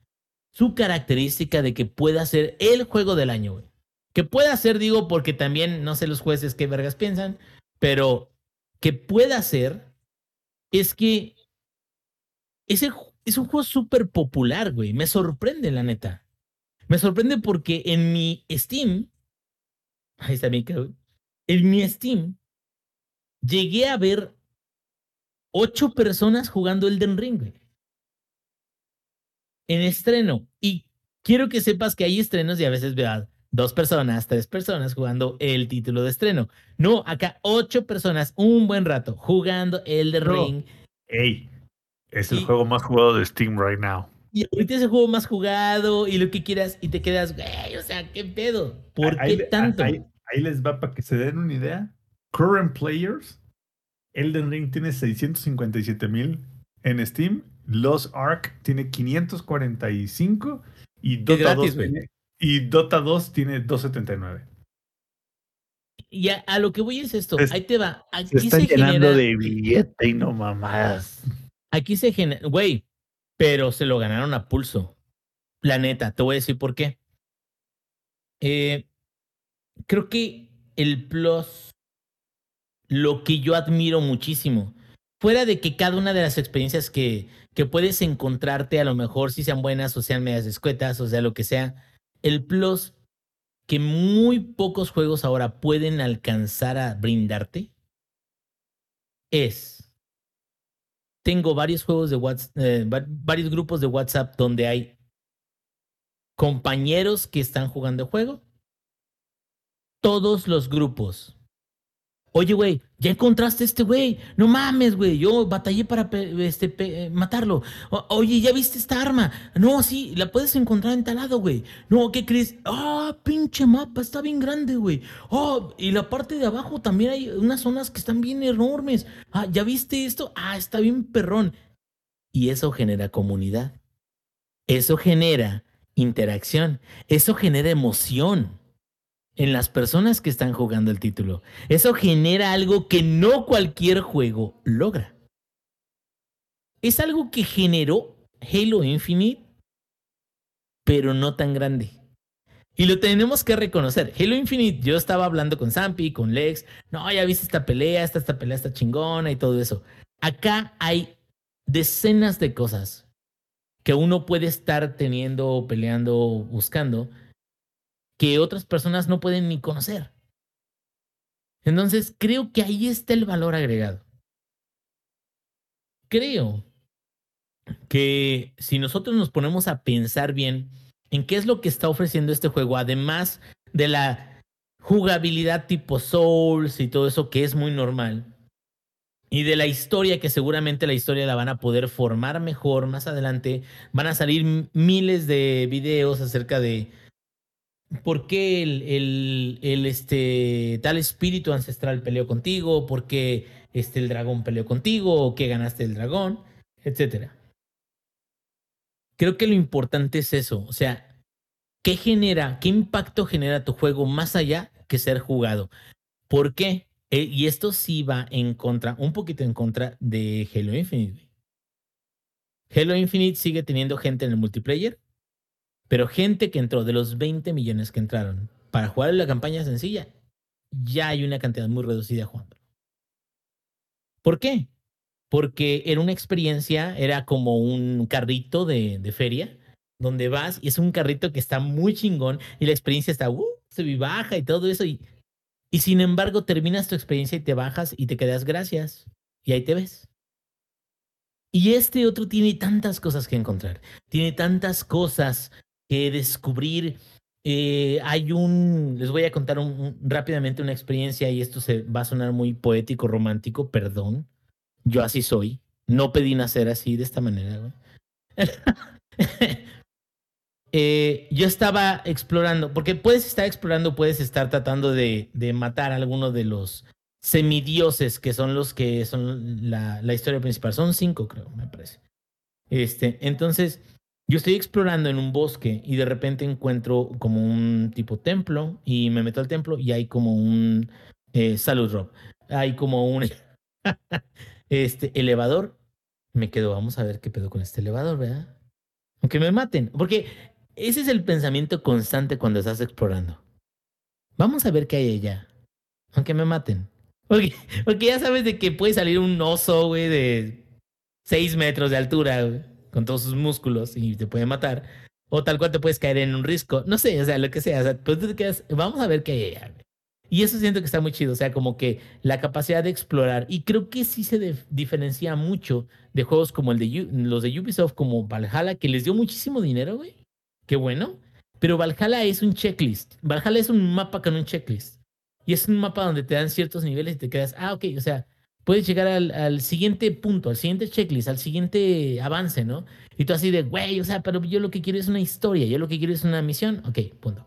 su característica de que pueda ser el juego del año, güey. Que pueda ser, digo, porque también no sé los jueces qué vergas piensan, pero que pueda ser es que ese es un juego súper popular, güey. Me sorprende, la neta. Me sorprende porque en mi Steam, ahí está mi güey. En mi Steam, llegué a ver ocho personas jugando Elden Ring, güey. En estreno. Y quiero que sepas que hay estrenos y a veces veo dos personas, tres personas jugando el título de estreno. No, acá ocho personas, un buen rato, jugando Elden Ring. Ey, es el juego más jugado de Steam right now. Y ahorita es el juego más jugado y lo que quieras y te quedas, güey, o sea, ¿qué pedo? ¿Por qué tanto? Ahí, les va para que se den una idea. Current players, Elden Ring tiene 657 mil en Steam, Los Ark tiene 545 y Dota, 2 tiene, y Dota 2 tiene 279. Y a, lo que voy es esto, ahí te va. Aquí se están llenando de billete y no mamadas. Aquí se genera, güey, pero se lo ganaron a pulso. La neta, te voy a decir por qué. Eh, creo que el plus, lo que yo admiro muchísimo, fuera de que cada una de las experiencias que, que puedes encontrarte, a lo mejor si sean buenas o sean medias escuetas, o sea, lo que sea, el plus que muy pocos juegos ahora pueden alcanzar a brindarte es tengo varios juegos de WhatsApp, eh, varios grupos de WhatsApp donde hay compañeros que están jugando el juego. Todos los grupos Oye, güey, ya encontraste este güey. No mames, güey. Yo batallé para este, eh, matarlo. oye, ¿ya viste esta arma? No, sí, la puedes encontrar en tal lado, güey. No, ¿qué crees? Ah, pinche mapa, está bien grande, güey. Oh, y la parte de abajo también hay unas zonas que están bien enormes. Ah, ¿ya viste esto? Ah, está bien perrón. Y eso genera comunidad. Eso genera interacción. Eso genera emoción en las personas que están jugando el título. Eso genera algo que no cualquier juego logra. Es algo que generó Halo Infinite, pero no tan grande. Y lo tenemos que reconocer. Halo Infinite, yo estaba hablando con Zampi, con Lex. No, ya viste esta pelea, esta, esta pelea está chingona y todo eso. Acá hay decenas de cosas que uno puede estar teniendo, peleando, buscando, que otras personas no pueden ni conocer. Entonces, creo que ahí está el valor agregado. Creo que si nosotros nos ponemos a pensar bien en qué es lo que está ofreciendo este juego, además de la jugabilidad tipo Souls y todo eso que es muy normal, y de la historia, que seguramente la historia la van a poder formar mejor más adelante, van a salir miles de videos acerca de ¿Por qué el, el, este, tal espíritu ancestral peleó contigo? ¿Por qué este, el dragón peleó contigo? ¿O qué ganaste el dragón? Etcétera. Creo que lo importante es eso. O sea, ¿qué genera, qué impacto genera tu juego más allá que ser jugado? ¿Por qué? Eh, y esto sí va en contra, un poquito en contra de Halo Infinite. Halo Infinite sigue teniendo gente en el multiplayer, pero gente que entró, de los 20 millones que entraron para jugar la campaña sencilla, ya hay una cantidad muy reducida jugando. ¿Por qué? Porque era una experiencia, era como un carrito de, de, feria, donde vas y es un carrito que está muy chingón y la experiencia está, uh, se baja y todo eso. Y, y sin embargo, terminas tu experiencia y te bajas y te quedas gracias. Y ahí te ves. Y este otro tiene tantas cosas que encontrar. Tiene tantas cosas que descubrir. Eh, hay un, les voy a contar rápidamente una experiencia y esto se va a sonar muy poético, romántico, perdón. Yo así soy. No pedí nacer así, de esta manera. eh, yo estaba explorando, porque puedes estar explorando, puedes estar tratando de, de matar a alguno de los semidioses que son los que son la, la historia principal. Son cinco, creo, me parece. Este, entonces, yo estoy explorando en un bosque y de repente encuentro como un tipo templo y me meto al templo y hay como un eh, salud Rob. Hay como un este elevador. Me quedo, vamos a ver qué pedo con este elevador, ¿verdad? Aunque me maten, porque ese es el pensamiento constante cuando estás explorando. Vamos a ver qué hay allá. Aunque me maten. Porque, porque ya sabes de que puede salir un oso, güey, de 6 metros de altura, güey, con todos sus músculos y te puede matar. O tal cual te puedes caer en un risco. No sé, o sea, lo que sea. O sea, pues te quedas, vamos a ver qué hay. Y eso siento que está muy chido. O sea, como que la capacidad de explorar. Y creo que sí se dif- diferencia mucho de juegos como el de los de Ubisoft, como Valhalla, que les dio muchísimo dinero, güey. Qué bueno. Pero Valhalla es un checklist. Valhalla es un mapa con un checklist. Y es un mapa donde te dan ciertos niveles y te quedas, ah, ok, o sea, puedes llegar al, al siguiente punto, al siguiente checklist, al siguiente avance, ¿no? Y tú así de, güey, o sea, pero yo lo que quiero es una historia, yo lo que quiero es una misión. Ok, punto.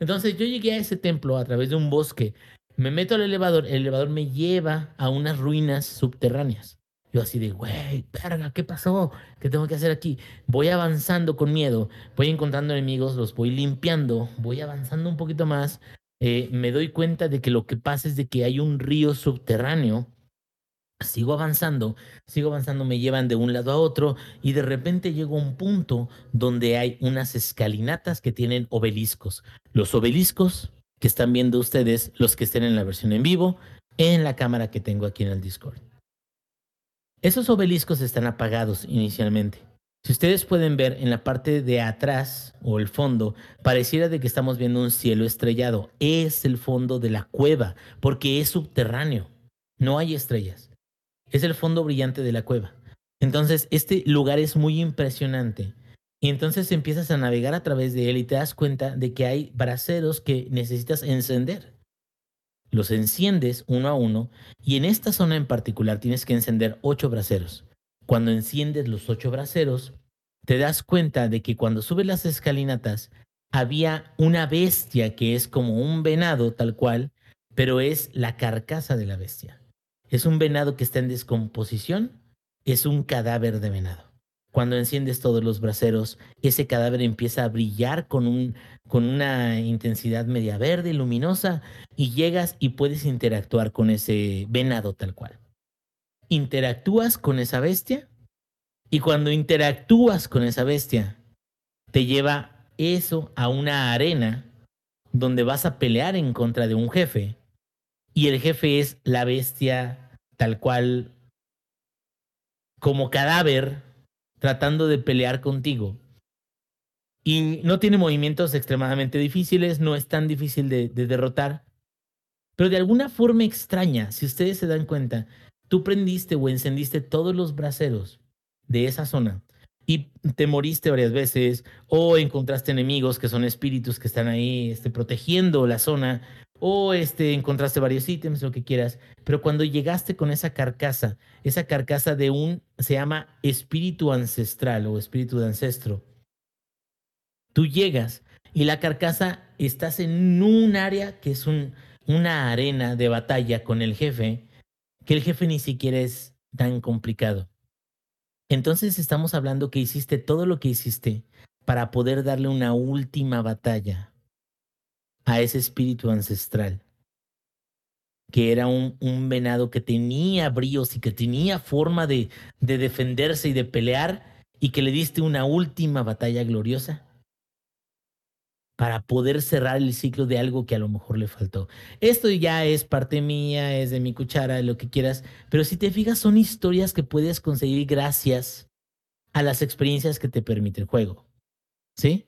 Entonces yo llegué a ese templo a través de un bosque, me meto al elevador, el elevador me lleva a unas ruinas subterráneas. Yo así de, güey, verga, ¿qué pasó? ¿Qué tengo que hacer aquí? Voy avanzando con miedo, voy encontrando enemigos, los voy limpiando, voy avanzando un poquito más. eh, me doy cuenta de que lo que pasa es de que hay un río subterráneo. Sigo avanzando, sigo avanzando, me llevan de un lado a otro y de repente llego a un punto donde hay unas escalinatas que tienen obeliscos. Los obeliscos que están viendo ustedes, los que estén en la versión en vivo, en la cámara que tengo aquí en el Discord. Esos obeliscos están apagados inicialmente. Si ustedes pueden ver en la parte de atrás o el fondo, pareciera de que estamos viendo un cielo estrellado. Es el fondo de la cueva, porque es subterráneo. No hay estrellas. Es el fondo brillante de la cueva. Entonces, este lugar es muy impresionante. Y entonces empiezas a navegar a través de él y te das cuenta de que hay braseros que necesitas encender. Los enciendes uno a uno y en esta zona en particular tienes que encender ocho braseros. Cuando enciendes los ocho braseros, te das cuenta de que cuando subes las escalinatas había una bestia que es como un venado tal cual, pero es la carcasa de la bestia. Es un venado que está en descomposición, es un cadáver de venado. Cuando enciendes todos los braseros, ese cadáver empieza a brillar con, un, con una intensidad media verde, luminosa, y llegas y puedes interactuar con ese venado tal cual. Interactúas con esa bestia y cuando interactúas con esa bestia, te lleva eso a una arena donde vas a pelear en contra de un jefe. Y el jefe es la bestia tal cual como cadáver tratando de pelear contigo. Y no tiene movimientos extremadamente difíciles, no es tan difícil de, de derrotar. Pero de alguna forma extraña, si ustedes se dan cuenta, tú prendiste o encendiste todos los braseros de esa zona y te moriste varias veces o encontraste enemigos que son espíritus que están ahí este, protegiendo la zona o este, encontraste varios ítems, lo que quieras. Pero cuando llegaste con esa carcasa, esa carcasa de un, se llama espíritu ancestral o espíritu de ancestro, tú llegas y la carcasa estás en un área que es un, una arena de batalla con el jefe, que el jefe ni siquiera es tan complicado. Entonces estamos hablando que hiciste todo lo que hiciste para poder darle una última batalla a ese espíritu ancestral, que era un, un venado que tenía bríos y que tenía forma de, de defenderse y de pelear y que le diste una última batalla gloriosa para poder cerrar el ciclo de algo que a lo mejor le faltó. Esto ya es parte mía, es de mi cuchara, lo que quieras, pero si te fijas son historias que puedes conseguir gracias a las experiencias que te permite el juego. ¿Sí?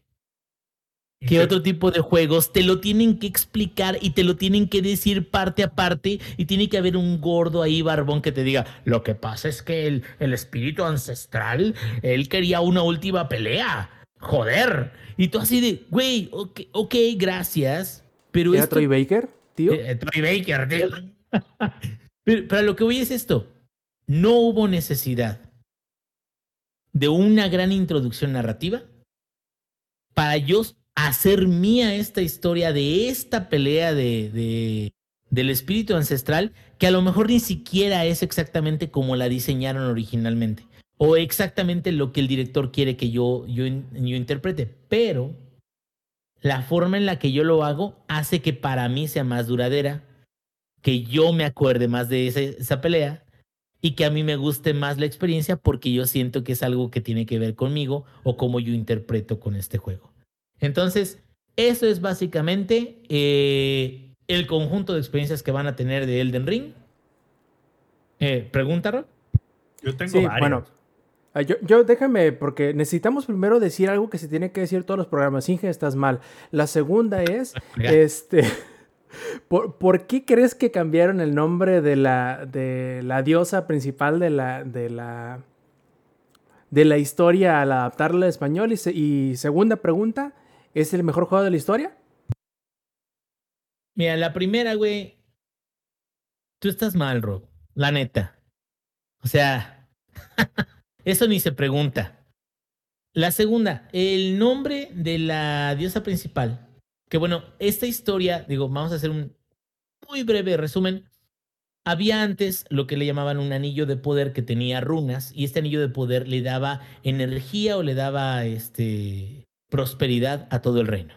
¿Qué otro tipo de juegos te lo tienen que explicar y te lo tienen que decir parte a parte y tiene que haber un gordo ahí barbón que te diga, lo que pasa es que el, el espíritu ancestral, él quería una última pelea. Joder. Y tú así de, güey, ok, ok, gracias. Pero ¿Era esto Troy Baker, tío? eh, eh, Troy Baker, tío. pero, pero lo que voy es esto. No hubo necesidad de una gran introducción narrativa para yo hacer mía esta historia de esta pelea de, de, del espíritu ancestral que a lo mejor ni siquiera es exactamente como la diseñaron originalmente o exactamente lo que el director quiere que yo, yo, yo interprete, pero la forma en la que yo lo hago hace que para mí sea más duradera, que yo me acuerde más de esa, esa pelea y que a mí me guste más la experiencia porque yo siento que es algo que tiene que ver conmigo o cómo yo interpreto con este juego. Entonces, eso es básicamente eh, el conjunto de experiencias que van a tener de Elden Ring. Eh, ¿Pregunta, Rob? Yo tengo Sí, varios. bueno. Ah, Yo, yo déjame, porque necesitamos primero decir algo que se tiene que decir todos los programas. Inge, estás mal. La segunda es, este, ¿por, por qué crees que cambiaron el nombre de la, de la diosa principal de la, de la, de la historia al adaptarla al español? Y, se- y segunda pregunta, ¿es el mejor juego de la historia? Mira, la primera, güey. Tú estás mal, Rob. La neta. O sea, eso ni se pregunta. La segunda, el nombre de la diosa principal. Que bueno, esta historia, digo, vamos a hacer un muy breve resumen. Había antes lo que le llamaban un anillo de poder que tenía runas y este anillo de poder le daba energía o le daba este prosperidad a todo el reino.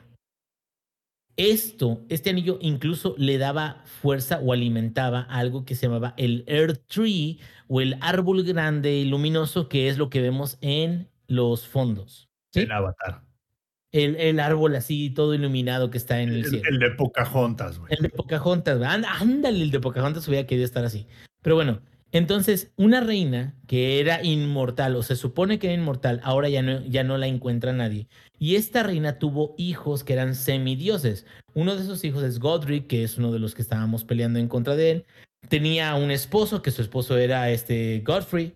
Esto, este anillo incluso le daba fuerza o alimentaba algo que se llamaba el Earth Tree o el árbol grande y luminoso, que es lo que vemos en los fondos. ¿sí? El Avatar. El, el árbol así todo iluminado que está en el, El, cielo. el de Pocahontas, güey. El de Pocahontas, güey. Ándale, el de Pocahontas hubiera querido estar así. Pero bueno, entonces, una reina que era inmortal, o se supone que era inmortal, ahora ya no, ya no la encuentra nadie. Y esta reina tuvo hijos que eran semidioses. Uno de esos hijos es Godric, que es uno de los que estábamos peleando en contra de él. Tenía un esposo, que su esposo era este Godfrey.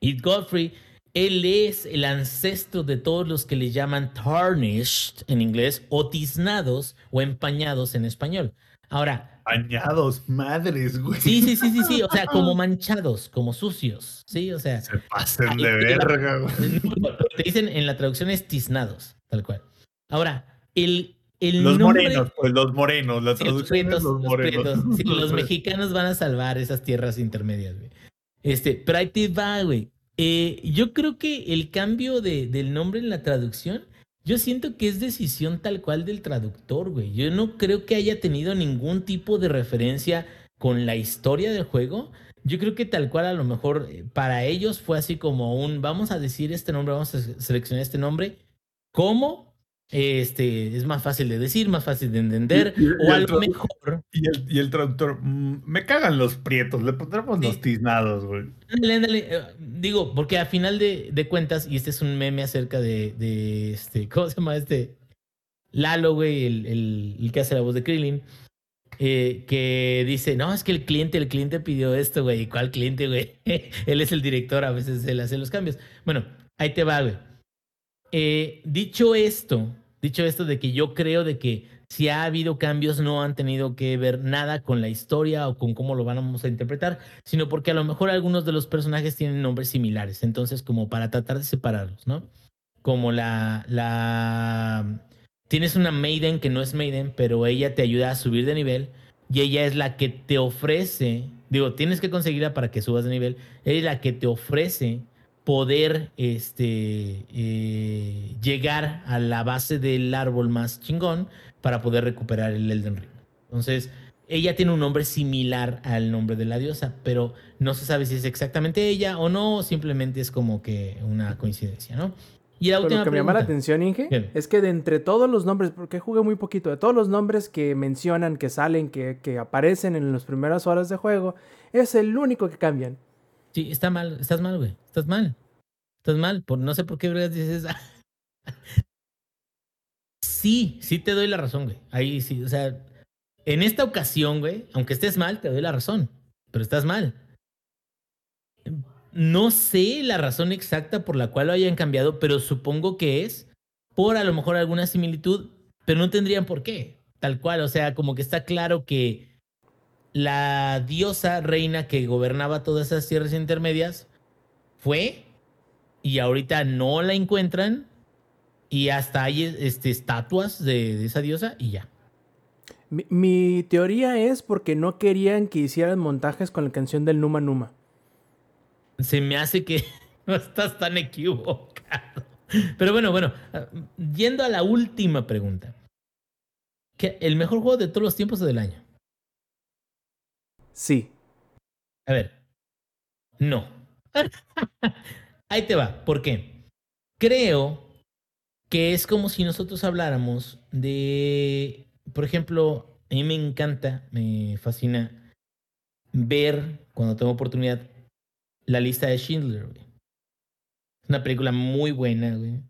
Y Godfrey, él es el ancestro de todos los que le llaman tarnished en inglés, o tiznados o empañados en español. Ahora, Bañados, madres, güey. sí, sí, sí, sí, sí, o sea, como manchados, como sucios, sí, o sea, Se pasen de verga, güey. lo que te dicen en la traducción es tiznados, tal cual. Ahora, el, el Los nombre... morenos, pues los morenos. La Sí, los traducción es prietos, los los morenos. prietos. Sí, los morenos. mexicanos van a salvar esas tierras intermedias, güey. Este, pero ahí te va, güey. Eh, yo creo que el cambio de, del nombre en la traducción, yo siento que es decisión tal cual del traductor, güey. Yo no creo que haya tenido ningún tipo de referencia con la historia del juego. Yo creo que tal cual a lo mejor eh, para ellos fue así como un, vamos a decir este nombre, vamos a se- seleccionar este nombre. ¿Cómo? Este, es más fácil de decir, más fácil de entender. Y- y- y o a lo mejor Y el, y el traductor, mm, me cagan los prietos, le pondremos Sí. los tiznados, güey. Ándale, ándale, eh, Digo, porque a final de, de cuentas, y este es un meme acerca de, de este, ¿cómo se llama este? Lalo, güey, el, el- el que hace la voz de Krillin, eh, que dice, no, es que el cliente, el cliente pidió esto, güey. ¿Y cuál cliente, güey? él es el director, a veces él hace los cambios. Bueno, ahí te va, güey. Eh, dicho esto, dicho esto de que yo creo de que si ha habido cambios no han tenido que ver nada con la historia o con cómo lo vamos a interpretar, sino porque a lo mejor algunos de los personajes tienen nombres similares, entonces como para tratar de separarlos, ¿no? Como la. Tienes una Maiden que no es Maiden, pero ella te ayuda a subir de nivel y ella es la que te ofrece, digo, tienes que conseguirla para que subas de nivel, ella es la que te ofrece poder este, eh, llegar a la base del árbol más chingón para poder recuperar el Elden Ring. Entonces, ella tiene un nombre similar al nombre de la diosa, pero no se sabe si es exactamente ella o no, simplemente es como que una coincidencia, ¿no? Y la Pero última lo que me llama la atención, Inge, es que de entre todos los nombres, porque jugué muy poquito, de todos los nombres que mencionan, que salen, que, que aparecen en las primeras horas de juego, es el único que cambian. Sí, está mal, estás mal, güey. Estás mal. Estás mal. Por, no sé por qué vergas dices. sí, sí te doy la razón, güey. Ahí sí, o sea, en esta ocasión, güey, aunque estés mal, te doy la razón. Pero estás mal. No sé la razón exacta por la cual lo hayan cambiado, pero supongo que es por a lo mejor alguna similitud, pero no tendrían por qué. Tal cual, o sea, como que está claro que la diosa reina que gobernaba todas esas tierras intermedias fue y ahorita no la encuentran y hasta hay este, estatuas de, de esa diosa y ya. Mi, mi teoría es porque no querían que hicieran montajes con la canción del Numa Numa. Se me hace que no estás tan equivocado. Pero bueno, bueno, yendo a la última pregunta. ¿Qué- ¿El mejor juego de todos los tiempos o del año? Sí. A ver, no. Ahí te va. ¿Por qué? Creo que es como si nosotros habláramos de, por ejemplo, a mí me encanta, me fascina ver, cuando tengo oportunidad, la lista de Schindler. Es una película muy buena, güey.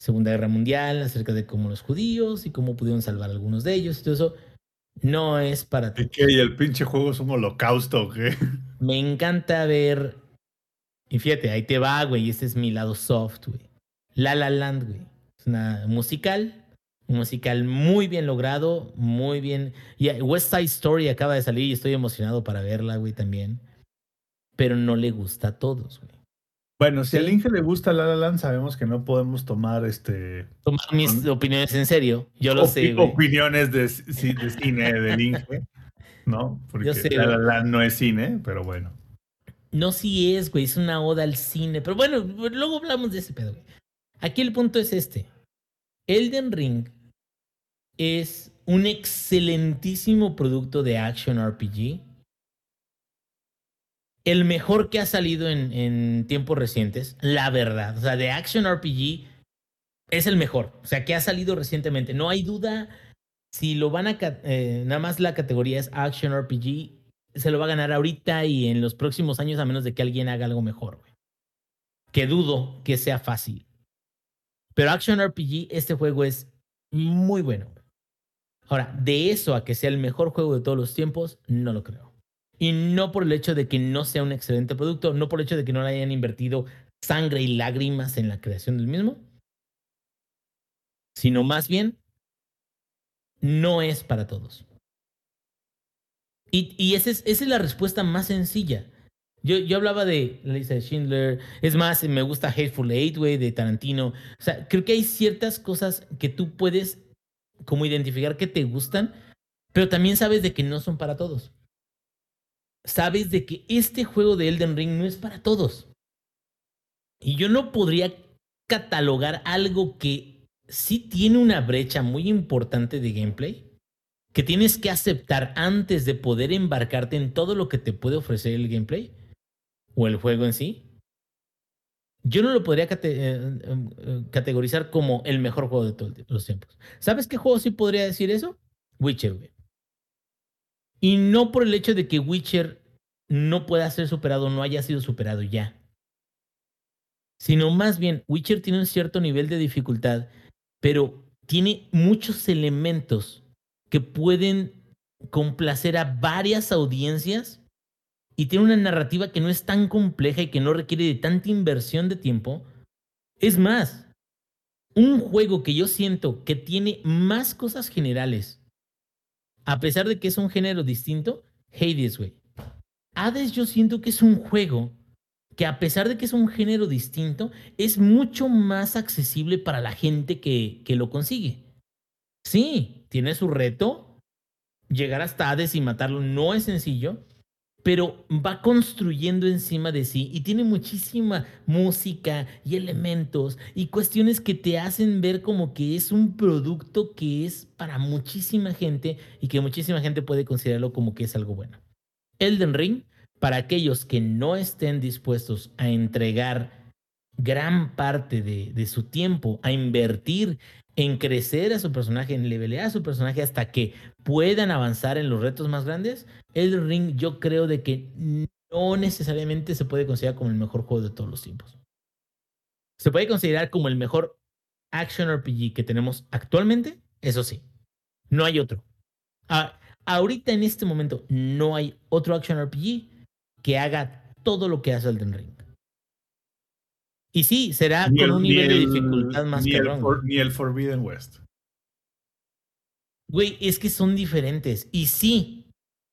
Segunda Guerra Mundial, acerca de cómo los judíos y cómo pudieron salvar a algunos de ellos y todo eso. No es para ¿Y qué? ¿Y el pinche juego es un holocausto qué? me encanta ver. Y fíjate, ahí te va, güey. Este es mi lado soft, güey. La La Land, güey. Es una musical. Un musical muy bien logrado, muy bien. Y West Side Story acaba de salir y estoy emocionado para verla, güey, también. Pero no le gusta a todos, güey. Bueno, si al Inge le gusta La La Land, sabemos que no podemos tomar este Toma mis Con- opiniones en serio. Yo lo opi- sé, güey. opiniones de, ci- de cine del Inge, ¿no? Porque sé, La La. Land no es cine, pero bueno. No, sí es, güey. Es una oda al cine. Pero bueno, luego hablamos de ese pedo, güey. Aquí el punto es este. Elden Ring es un excelentísimo producto de Action RPG. El mejor que ha salido en, tiempos recientes, la verdad. O sea, de Action RPG es el mejor. O sea, que ha salido recientemente. No hay duda si lo van a... eh, nada más la categoría es Action RPG se lo va a ganar ahorita y en los próximos años a menos de que alguien haga algo mejor. Que dudo que sea fácil. Pero Action RPG, este juego es muy bueno. Ahora, de eso a que sea el mejor juego de todos los tiempos, no lo creo. Y no por el hecho de que no sea un excelente producto, no por el hecho de que no le hayan invertido sangre y lágrimas en la creación del mismo, sino más bien, no es para todos. Y, y esa, es, esa es la respuesta más sencilla. Yo, yo hablaba de de Schindler. Es más, me gusta Hateful Eight, de Tarantino. O sea, creo que hay ciertas cosas que tú puedes como identificar que te gustan, pero también sabes de que no son para todos. Sabes de que este juego de Elden Ring no es para todos. Y yo no podría catalogar algo que sí tiene una brecha muy importante de gameplay que tienes que aceptar antes de poder embarcarte en todo lo que te puede ofrecer el gameplay o el juego en sí. Yo no lo podría cate- eh, eh, categorizar como el mejor juego de todos los tiempos. ¿Sabes qué juego sí podría decir eso? Witcher, güey. Y no por el hecho de que Witcher no pueda ser superado, no haya sido superado ya. Sino más bien, Witcher tiene un cierto nivel de dificultad, pero tiene muchos elementos que pueden complacer a varias audiencias y tiene una narrativa que no es tan compleja y que no requiere de tanta inversión de tiempo. Es más, un juego que yo siento que tiene más cosas generales, a pesar de que es un género distinto, Hades, güey. Hades yo siento que es un juego que a pesar de que es un género distinto, es mucho más accesible para la gente que, que lo consigue. Sí, tiene su reto. Llegar hasta Hades y matarlo no es sencillo, pero va construyendo encima de sí y tiene muchísima música y elementos y cuestiones que te hacen ver como que es un producto que es para muchísima gente y que muchísima gente puede considerarlo como que es algo bueno. Elden Ring, para aquellos que no estén dispuestos a entregar gran parte de, de su tiempo, a invertir en crecer a su personaje, en levelear a su personaje hasta que puedan avanzar en los retos más grandes, el Ring yo creo de que no necesariamente se puede considerar como el mejor juego de todos los tiempos. Se puede considerar como el mejor action RPG que tenemos actualmente, eso sí. No hay otro. Ah, ahorita en este momento no hay otro action RPG que haga todo lo que hace Elden Ring. Y sí, será Ni con el- un ni nivel de dificultad más ni el, cabrón. For- ni el Forbidden West. Güey, es que son diferentes. Y sí,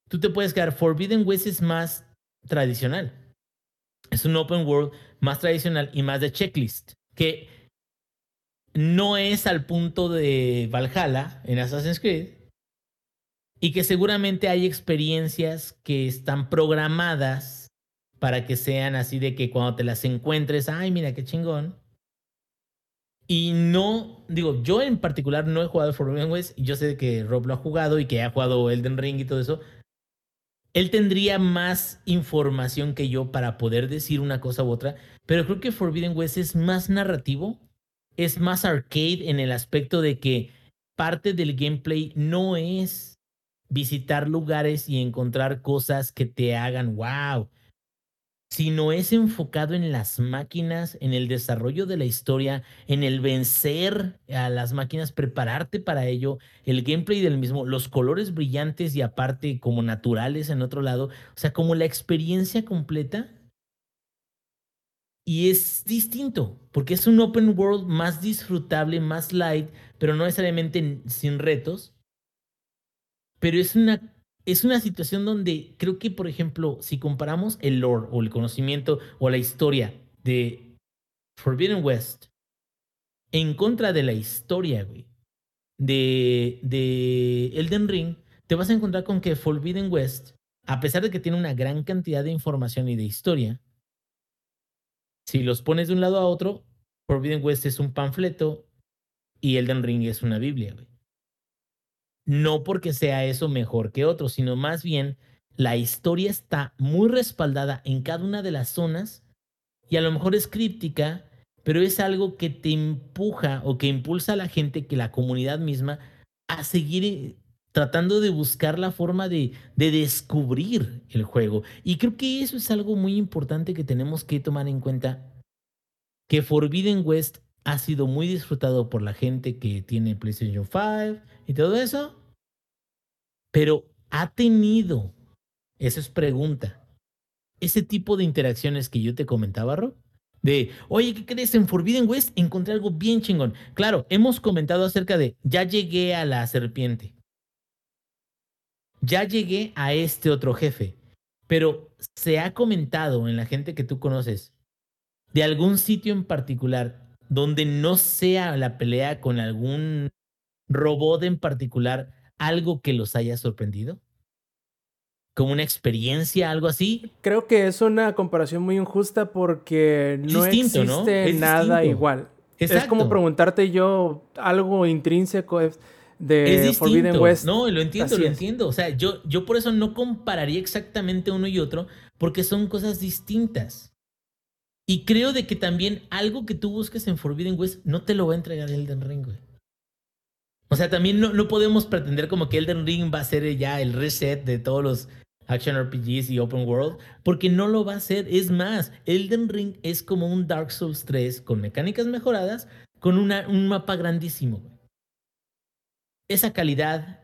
tú te puedes quedar. Forbidden West es más tradicional. Es un open world más tradicional y más de checklist. Que no es al punto de Valhalla en Assassin's Creed. Y que seguramente hay experiencias que están programadas para que sean así de que cuando te las encuentres, ay, mira qué chingón. Y no, digo, yo en particular no he jugado Forbidden West, yo sé que Rob lo ha jugado y que ha jugado Elden Ring y todo eso. Él tendría más información que yo para poder decir una cosa u otra, pero creo que Forbidden West es más narrativo, es más arcade en el aspecto de que parte del gameplay no es visitar lugares y encontrar cosas que te hagan wow, sino es enfocado en las máquinas, en el desarrollo de la historia, en el vencer a las máquinas, prepararte para ello, el gameplay del mismo, los colores brillantes y aparte como naturales en otro lado, o sea, como la experiencia completa. Y es distinto, porque es un open world más disfrutable, más light, pero no necesariamente sin retos. Pero es una es una situación donde creo que, por ejemplo, si comparamos el lore o el conocimiento o la historia de Forbidden West en contra de la historia, güey, de, de Elden Ring, te vas a encontrar con que Forbidden West, a pesar de que tiene una gran cantidad de información y de historia, si los pones de un lado a otro, Forbidden West es un panfleto y Elden Ring es una Biblia, güey no porque sea eso mejor que otro, sino más bien la historia está muy respaldada en cada una de las zonas y a lo mejor es críptica, pero es algo que te empuja o que impulsa a la gente, que la comunidad misma, a seguir eh, tratando de buscar la forma de, de descubrir el juego. Y creo que eso es algo muy importante que tenemos que tomar en cuenta, que Forbidden West ha sido muy disfrutado por la gente que tiene PlayStation 5 y todo eso, pero ha tenido, esa es pregunta, ese tipo de interacciones que yo te comentaba, Rob, de, oye, ¿qué crees? En Forbidden West encontré algo bien chingón. Claro, hemos comentado acerca de, ya llegué a la serpiente, ya llegué a este otro jefe, pero se ha comentado en la gente que tú conoces de algún sitio en particular donde no sea la pelea con algún robot en particular algo que los haya sorprendido? ¿Como una experiencia, algo así? Creo que es una comparación muy injusta porque no existe nada igual. Es como preguntarte yo algo intrínseco de Forbidden West. No, lo entiendo, lo entiendo. O sea, yo, yo por eso no compararía exactamente uno y otro porque son cosas distintas. Y creo de que también algo que tú busques en Forbidden West no te lo va a entregar Elden Ring, güey. O sea, también no, no podemos pretender como que Elden Ring va a ser ya el reset de todos los action RPGs y open world, porque no lo va a hacer. Es más, Elden Ring es como un Dark Souls 3 con mecánicas mejoradas, con un mapa grandísimo. Esa calidad,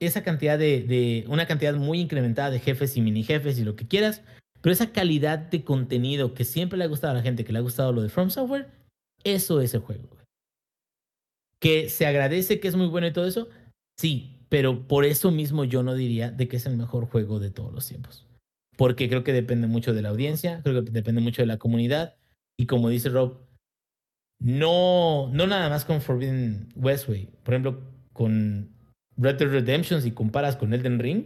esa cantidad de, de, una cantidad muy incrementada de jefes y mini jefes y lo que quieras, pero esa calidad de contenido que siempre le ha gustado a la gente, que le ha gustado lo de From Software, eso es el juego. Que se agradece que es muy bueno y todo eso, sí, pero por eso mismo yo no diría de que es el mejor juego de todos los tiempos. Porque creo que depende mucho de la audiencia, creo que depende mucho de la comunidad. Y como dice Rob, no, no nada más con Forbidden Westway. Por ejemplo, con Red Dead Redemption, si comparas con Elden Ring,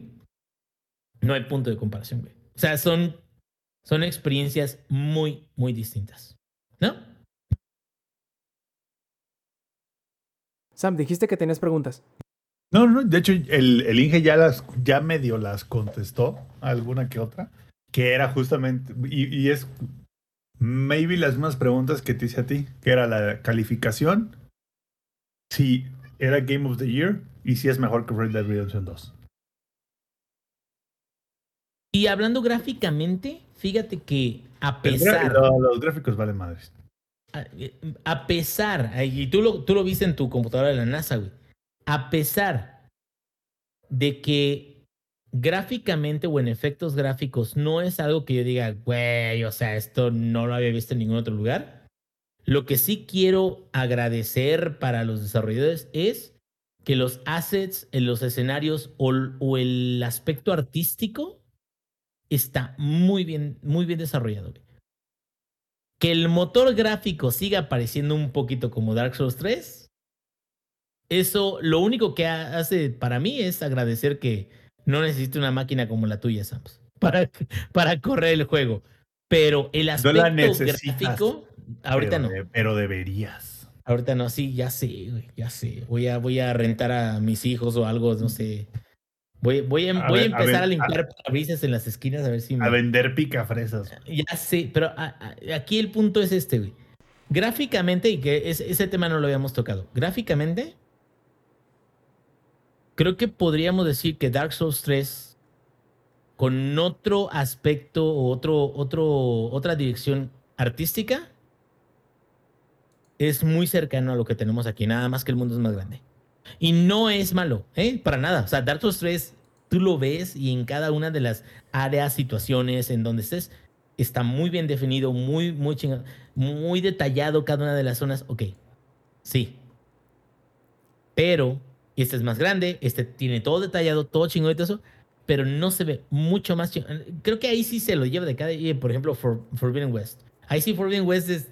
no hay punto de comparación, güey. O sea, son son experiencias muy, muy distintas. ¿No? Sam, dijiste que tenías preguntas. No, no, de hecho, el, el Inge ya las, ya medio las contestó, alguna que otra, que era justamente, y, y es maybe las mismas preguntas que te hice a ti, que era la calificación, si era Game of the Year y si es mejor que Red Dead Redemption 2. Y hablando gráficamente, fíjate que a pesar. los gráficos valen madres. A, pesar, y tú lo, tú lo viste en tu computadora de la NASA, güey. A pesar de que gráficamente o en efectos gráficos no es algo que yo diga, güey, o sea, esto no lo había visto en ningún otro lugar. Lo que sí quiero agradecer para los desarrolladores es que los assets, los escenarios o, o el aspecto artístico está muy bien, muy bien desarrollado. Que el motor gráfico siga pareciendo un poquito como Dark Souls 3 eso lo único que ha- hace para mí es agradecer que no necesite una máquina como la tuya, Sams, para, para correr el juego. Pero el No aspecto necesitas, gráfico, ahorita pero no. pero deberías. Ahorita no, sí, ya sé, ya sé. Voy a, voy a rentar a mis hijos o algo, no sé. Voy, voy, a, A voy a ver, a empezar a, limpiar parabrisas en las esquinas a ver si me... A vender picafresas. Ya sé, pero aquí el punto es este, güey. Gráficamente, y que es- ese tema no lo habíamos tocado. Gráficamente, creo que podríamos decir que Dark Souls 3, con otro aspecto o otro, otro, otra dirección artística, es muy cercano a lo que tenemos aquí, nada más que el mundo es más grande. Y no es malo, ¿eh? Para nada. O sea, Dark Souls 3, tú lo ves y en cada una de las áreas, situaciones en donde estés, está muy bien definido, muy, muy chingado, muy detallado cada una de las zonas. Ok, sí. Pero este es más grande, este tiene todo detallado, todo chingón y todo eso, pero no se ve mucho más chingón. Creo que ahí sí se lo lleva de cada, por ejemplo, For- Forbidden West. Ahí sí Forbidden West es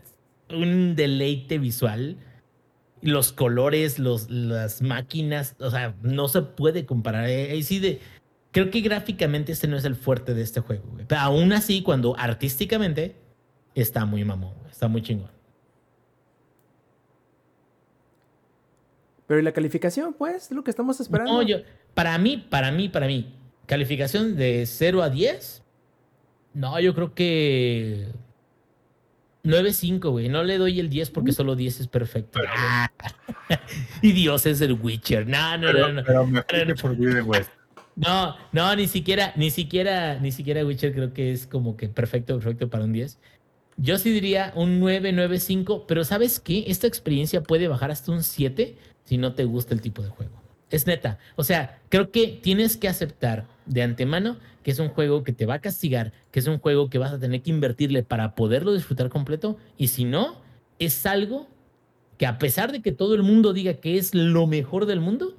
un deleite visual. Los colores, los, las máquinas, o sea, no se puede comparar. Eh, Ahí sí de, creo que gráficamente este no es el fuerte de este juego. güey. Pero aún así, cuando artísticamente está muy mamón, está muy chingón. Pero ¿y la calificación, pues? Lo que estamos esperando. No, yo, para mí, para mí, para mí, calificación de 0 a 10. No, yo creo que 9.5, güey. No le doy el 10 porque solo 10 es perfecto. Ah. y Dios es el Witcher. No, no, Pero, no, no. pero mejor No, no. West. No, no, ni siquiera, ni siquiera, ni siquiera Witcher creo que es como que perfecto, perfecto para un 10. Yo sí diría un 9, 9, 5, pero ¿sabes qué? Esta experiencia puede bajar hasta un 7 si no te gusta el tipo de juego. Es neta. O sea, creo que tienes que aceptar de antemano que es un juego que te va a castigar, que es un juego que vas a tener que invertirle para poderlo disfrutar completo. Y si no, es algo que a pesar de que todo el mundo diga que es lo mejor del mundo,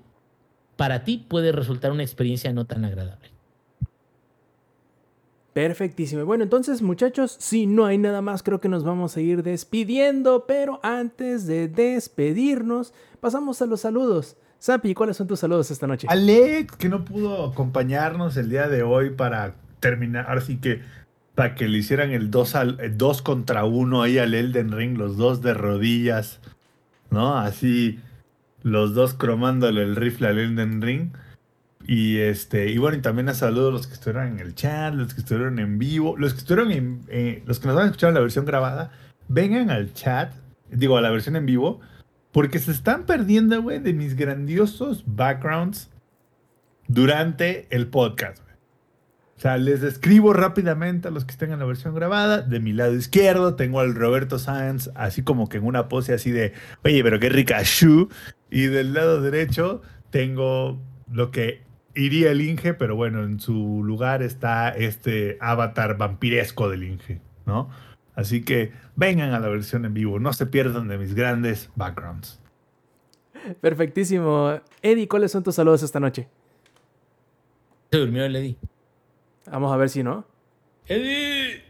para ti puede resultar una experiencia no tan agradable. Perfectísimo. Bueno, entonces, muchachos, si no hay nada más, creo que nos vamos a ir despidiendo. Pero antes de despedirnos, pasamos a los saludos. Sapi, ¿cuáles son tus saludos esta noche? Alex, que no pudo acompañarnos el día de hoy para terminar, ahora sí que para que le hicieran el 2 al, 2 contra 1 ahí al Elden Ring, los dos de rodillas, ¿no? Así, los dos cromándole el rifle al Elden Ring. Y este, y bueno, y también a saludos a los que estuvieron en el chat, los que estuvieron en vivo, los que estuvieron en, eh, los que nos van a escuchar en la versión grabada, vengan al chat, digo, a la versión en vivo, porque se están perdiendo, güey, de mis grandiosos backgrounds durante el podcast, güey. O sea, les describo rápidamente a los que estén en la versión grabada. De mi lado izquierdo tengo al Roberto Sáenz, así como que en una pose así de, oye, pero qué rica shoe. Y del lado derecho tengo lo que iría el Inge, pero bueno, en su lugar está este avatar vampiresco del Inge, ¿no? Así que vengan a la versión en vivo, no se pierdan de mis grandes backgrounds. Perfectísimo. Eddie, ¿cuáles son tus saludos esta noche? Se durmió el Eddie. Vamos a ver si no. ¡Eddie!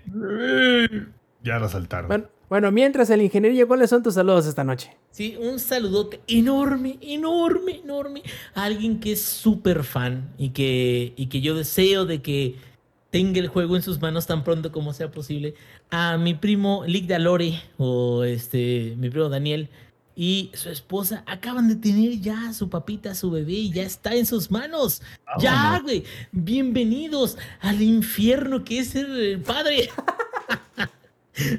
Ya lo saltaron. Bueno, bueno, mientras el ingeniero, ¿cuáles son tus saludos esta noche? Sí, un saludote enorme, enorme, enorme a alguien que es súper fan y que, y que yo deseo de que tenga el juego en sus manos tan pronto como sea posible. A mi primo Lick Dalore o este, mi primo Daniel y su esposa acaban de tener ya a su papita, a su bebé y ya está en sus manos. Ya, güey. Bienvenidos al infierno que es el padre.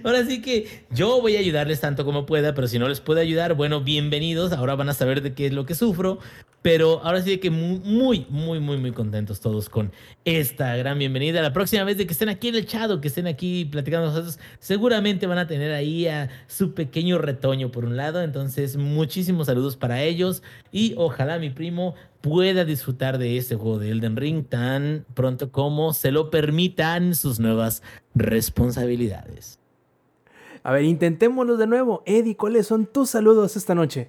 Ahora sí que yo voy a ayudarles tanto como pueda, pero si no les puedo ayudar, bueno, bienvenidos. Ahora van a saber de qué es lo que sufro. Pero ahora sí que muy, muy, muy, muy, contentos todos con esta gran bienvenida. La próxima vez de que estén aquí en el chat o que estén aquí platicando nosotros, seguramente van a tener ahí a su pequeño retoño por un lado. Entonces, muchísimos saludos para ellos y ojalá mi primo pueda disfrutar de este juego de Elden Ring tan pronto como se lo permitan sus nuevas responsabilidades. A ver, intentémoslo de nuevo. Eddie, ¿cuáles son tus saludos esta noche?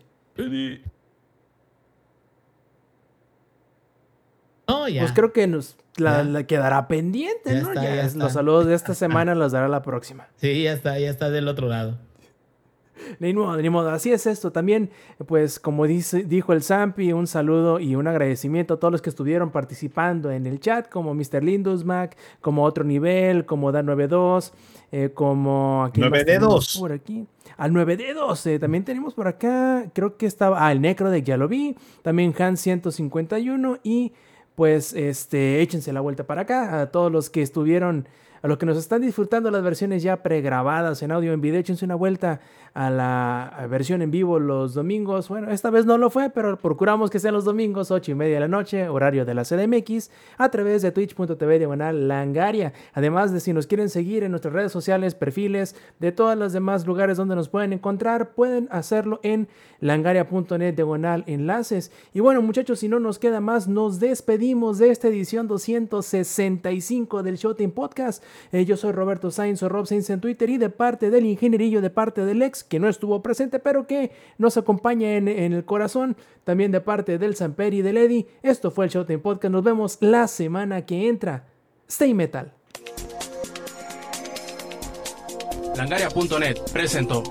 Oh, ya. Pues creo que nos la, Ya. la quedará pendiente, Ya ¿no? está, Ya ya es- está. Los saludos de esta semana los dará la próxima. Sí, ya está, ya está del otro lado. Ni modo, ni modo. Así es esto. También, pues, como dice, dijo el Zampi, un saludo y un agradecimiento a todos los que estuvieron participando en el chat, como Mr. Lindusmac, como Otro Nivel, como Dan92, eh, como... aquí 9 dedos. Por aquí. Al 9 dedos. Eh, también tenemos por acá, creo que estaba... Ah, el Necro de ya lo vi. También Han 151 y pues este, échense la vuelta para acá. A todos los que estuvieron a los que nos están disfrutando las versiones ya pregrabadas en audio en video, échense una vuelta a la versión en vivo los domingos. Bueno, esta vez no lo fue, pero procuramos que sean los domingos, 8 y media de la noche, horario de la CDMX, a través de twitch.tv diagonal langaria. Además de si nos quieren seguir en nuestras redes sociales, perfiles de todos los demás lugares donde nos pueden encontrar, pueden hacerlo en langaria.net diagonal enlaces. Y bueno, muchachos, si no nos queda más, nos despedimos de esta edición 265 del Showtime Podcast. Eh, yo soy Roberto Sainz o Rob Sainz en Twitter y de parte del ingenierillo, de parte del ex que no estuvo presente, pero que nos acompaña en, el corazón. También de parte del Samper y del Eddie. Esto fue el Showtime Podcast. Nos vemos la semana que entra. Stay Metal. Langaria.net presentó.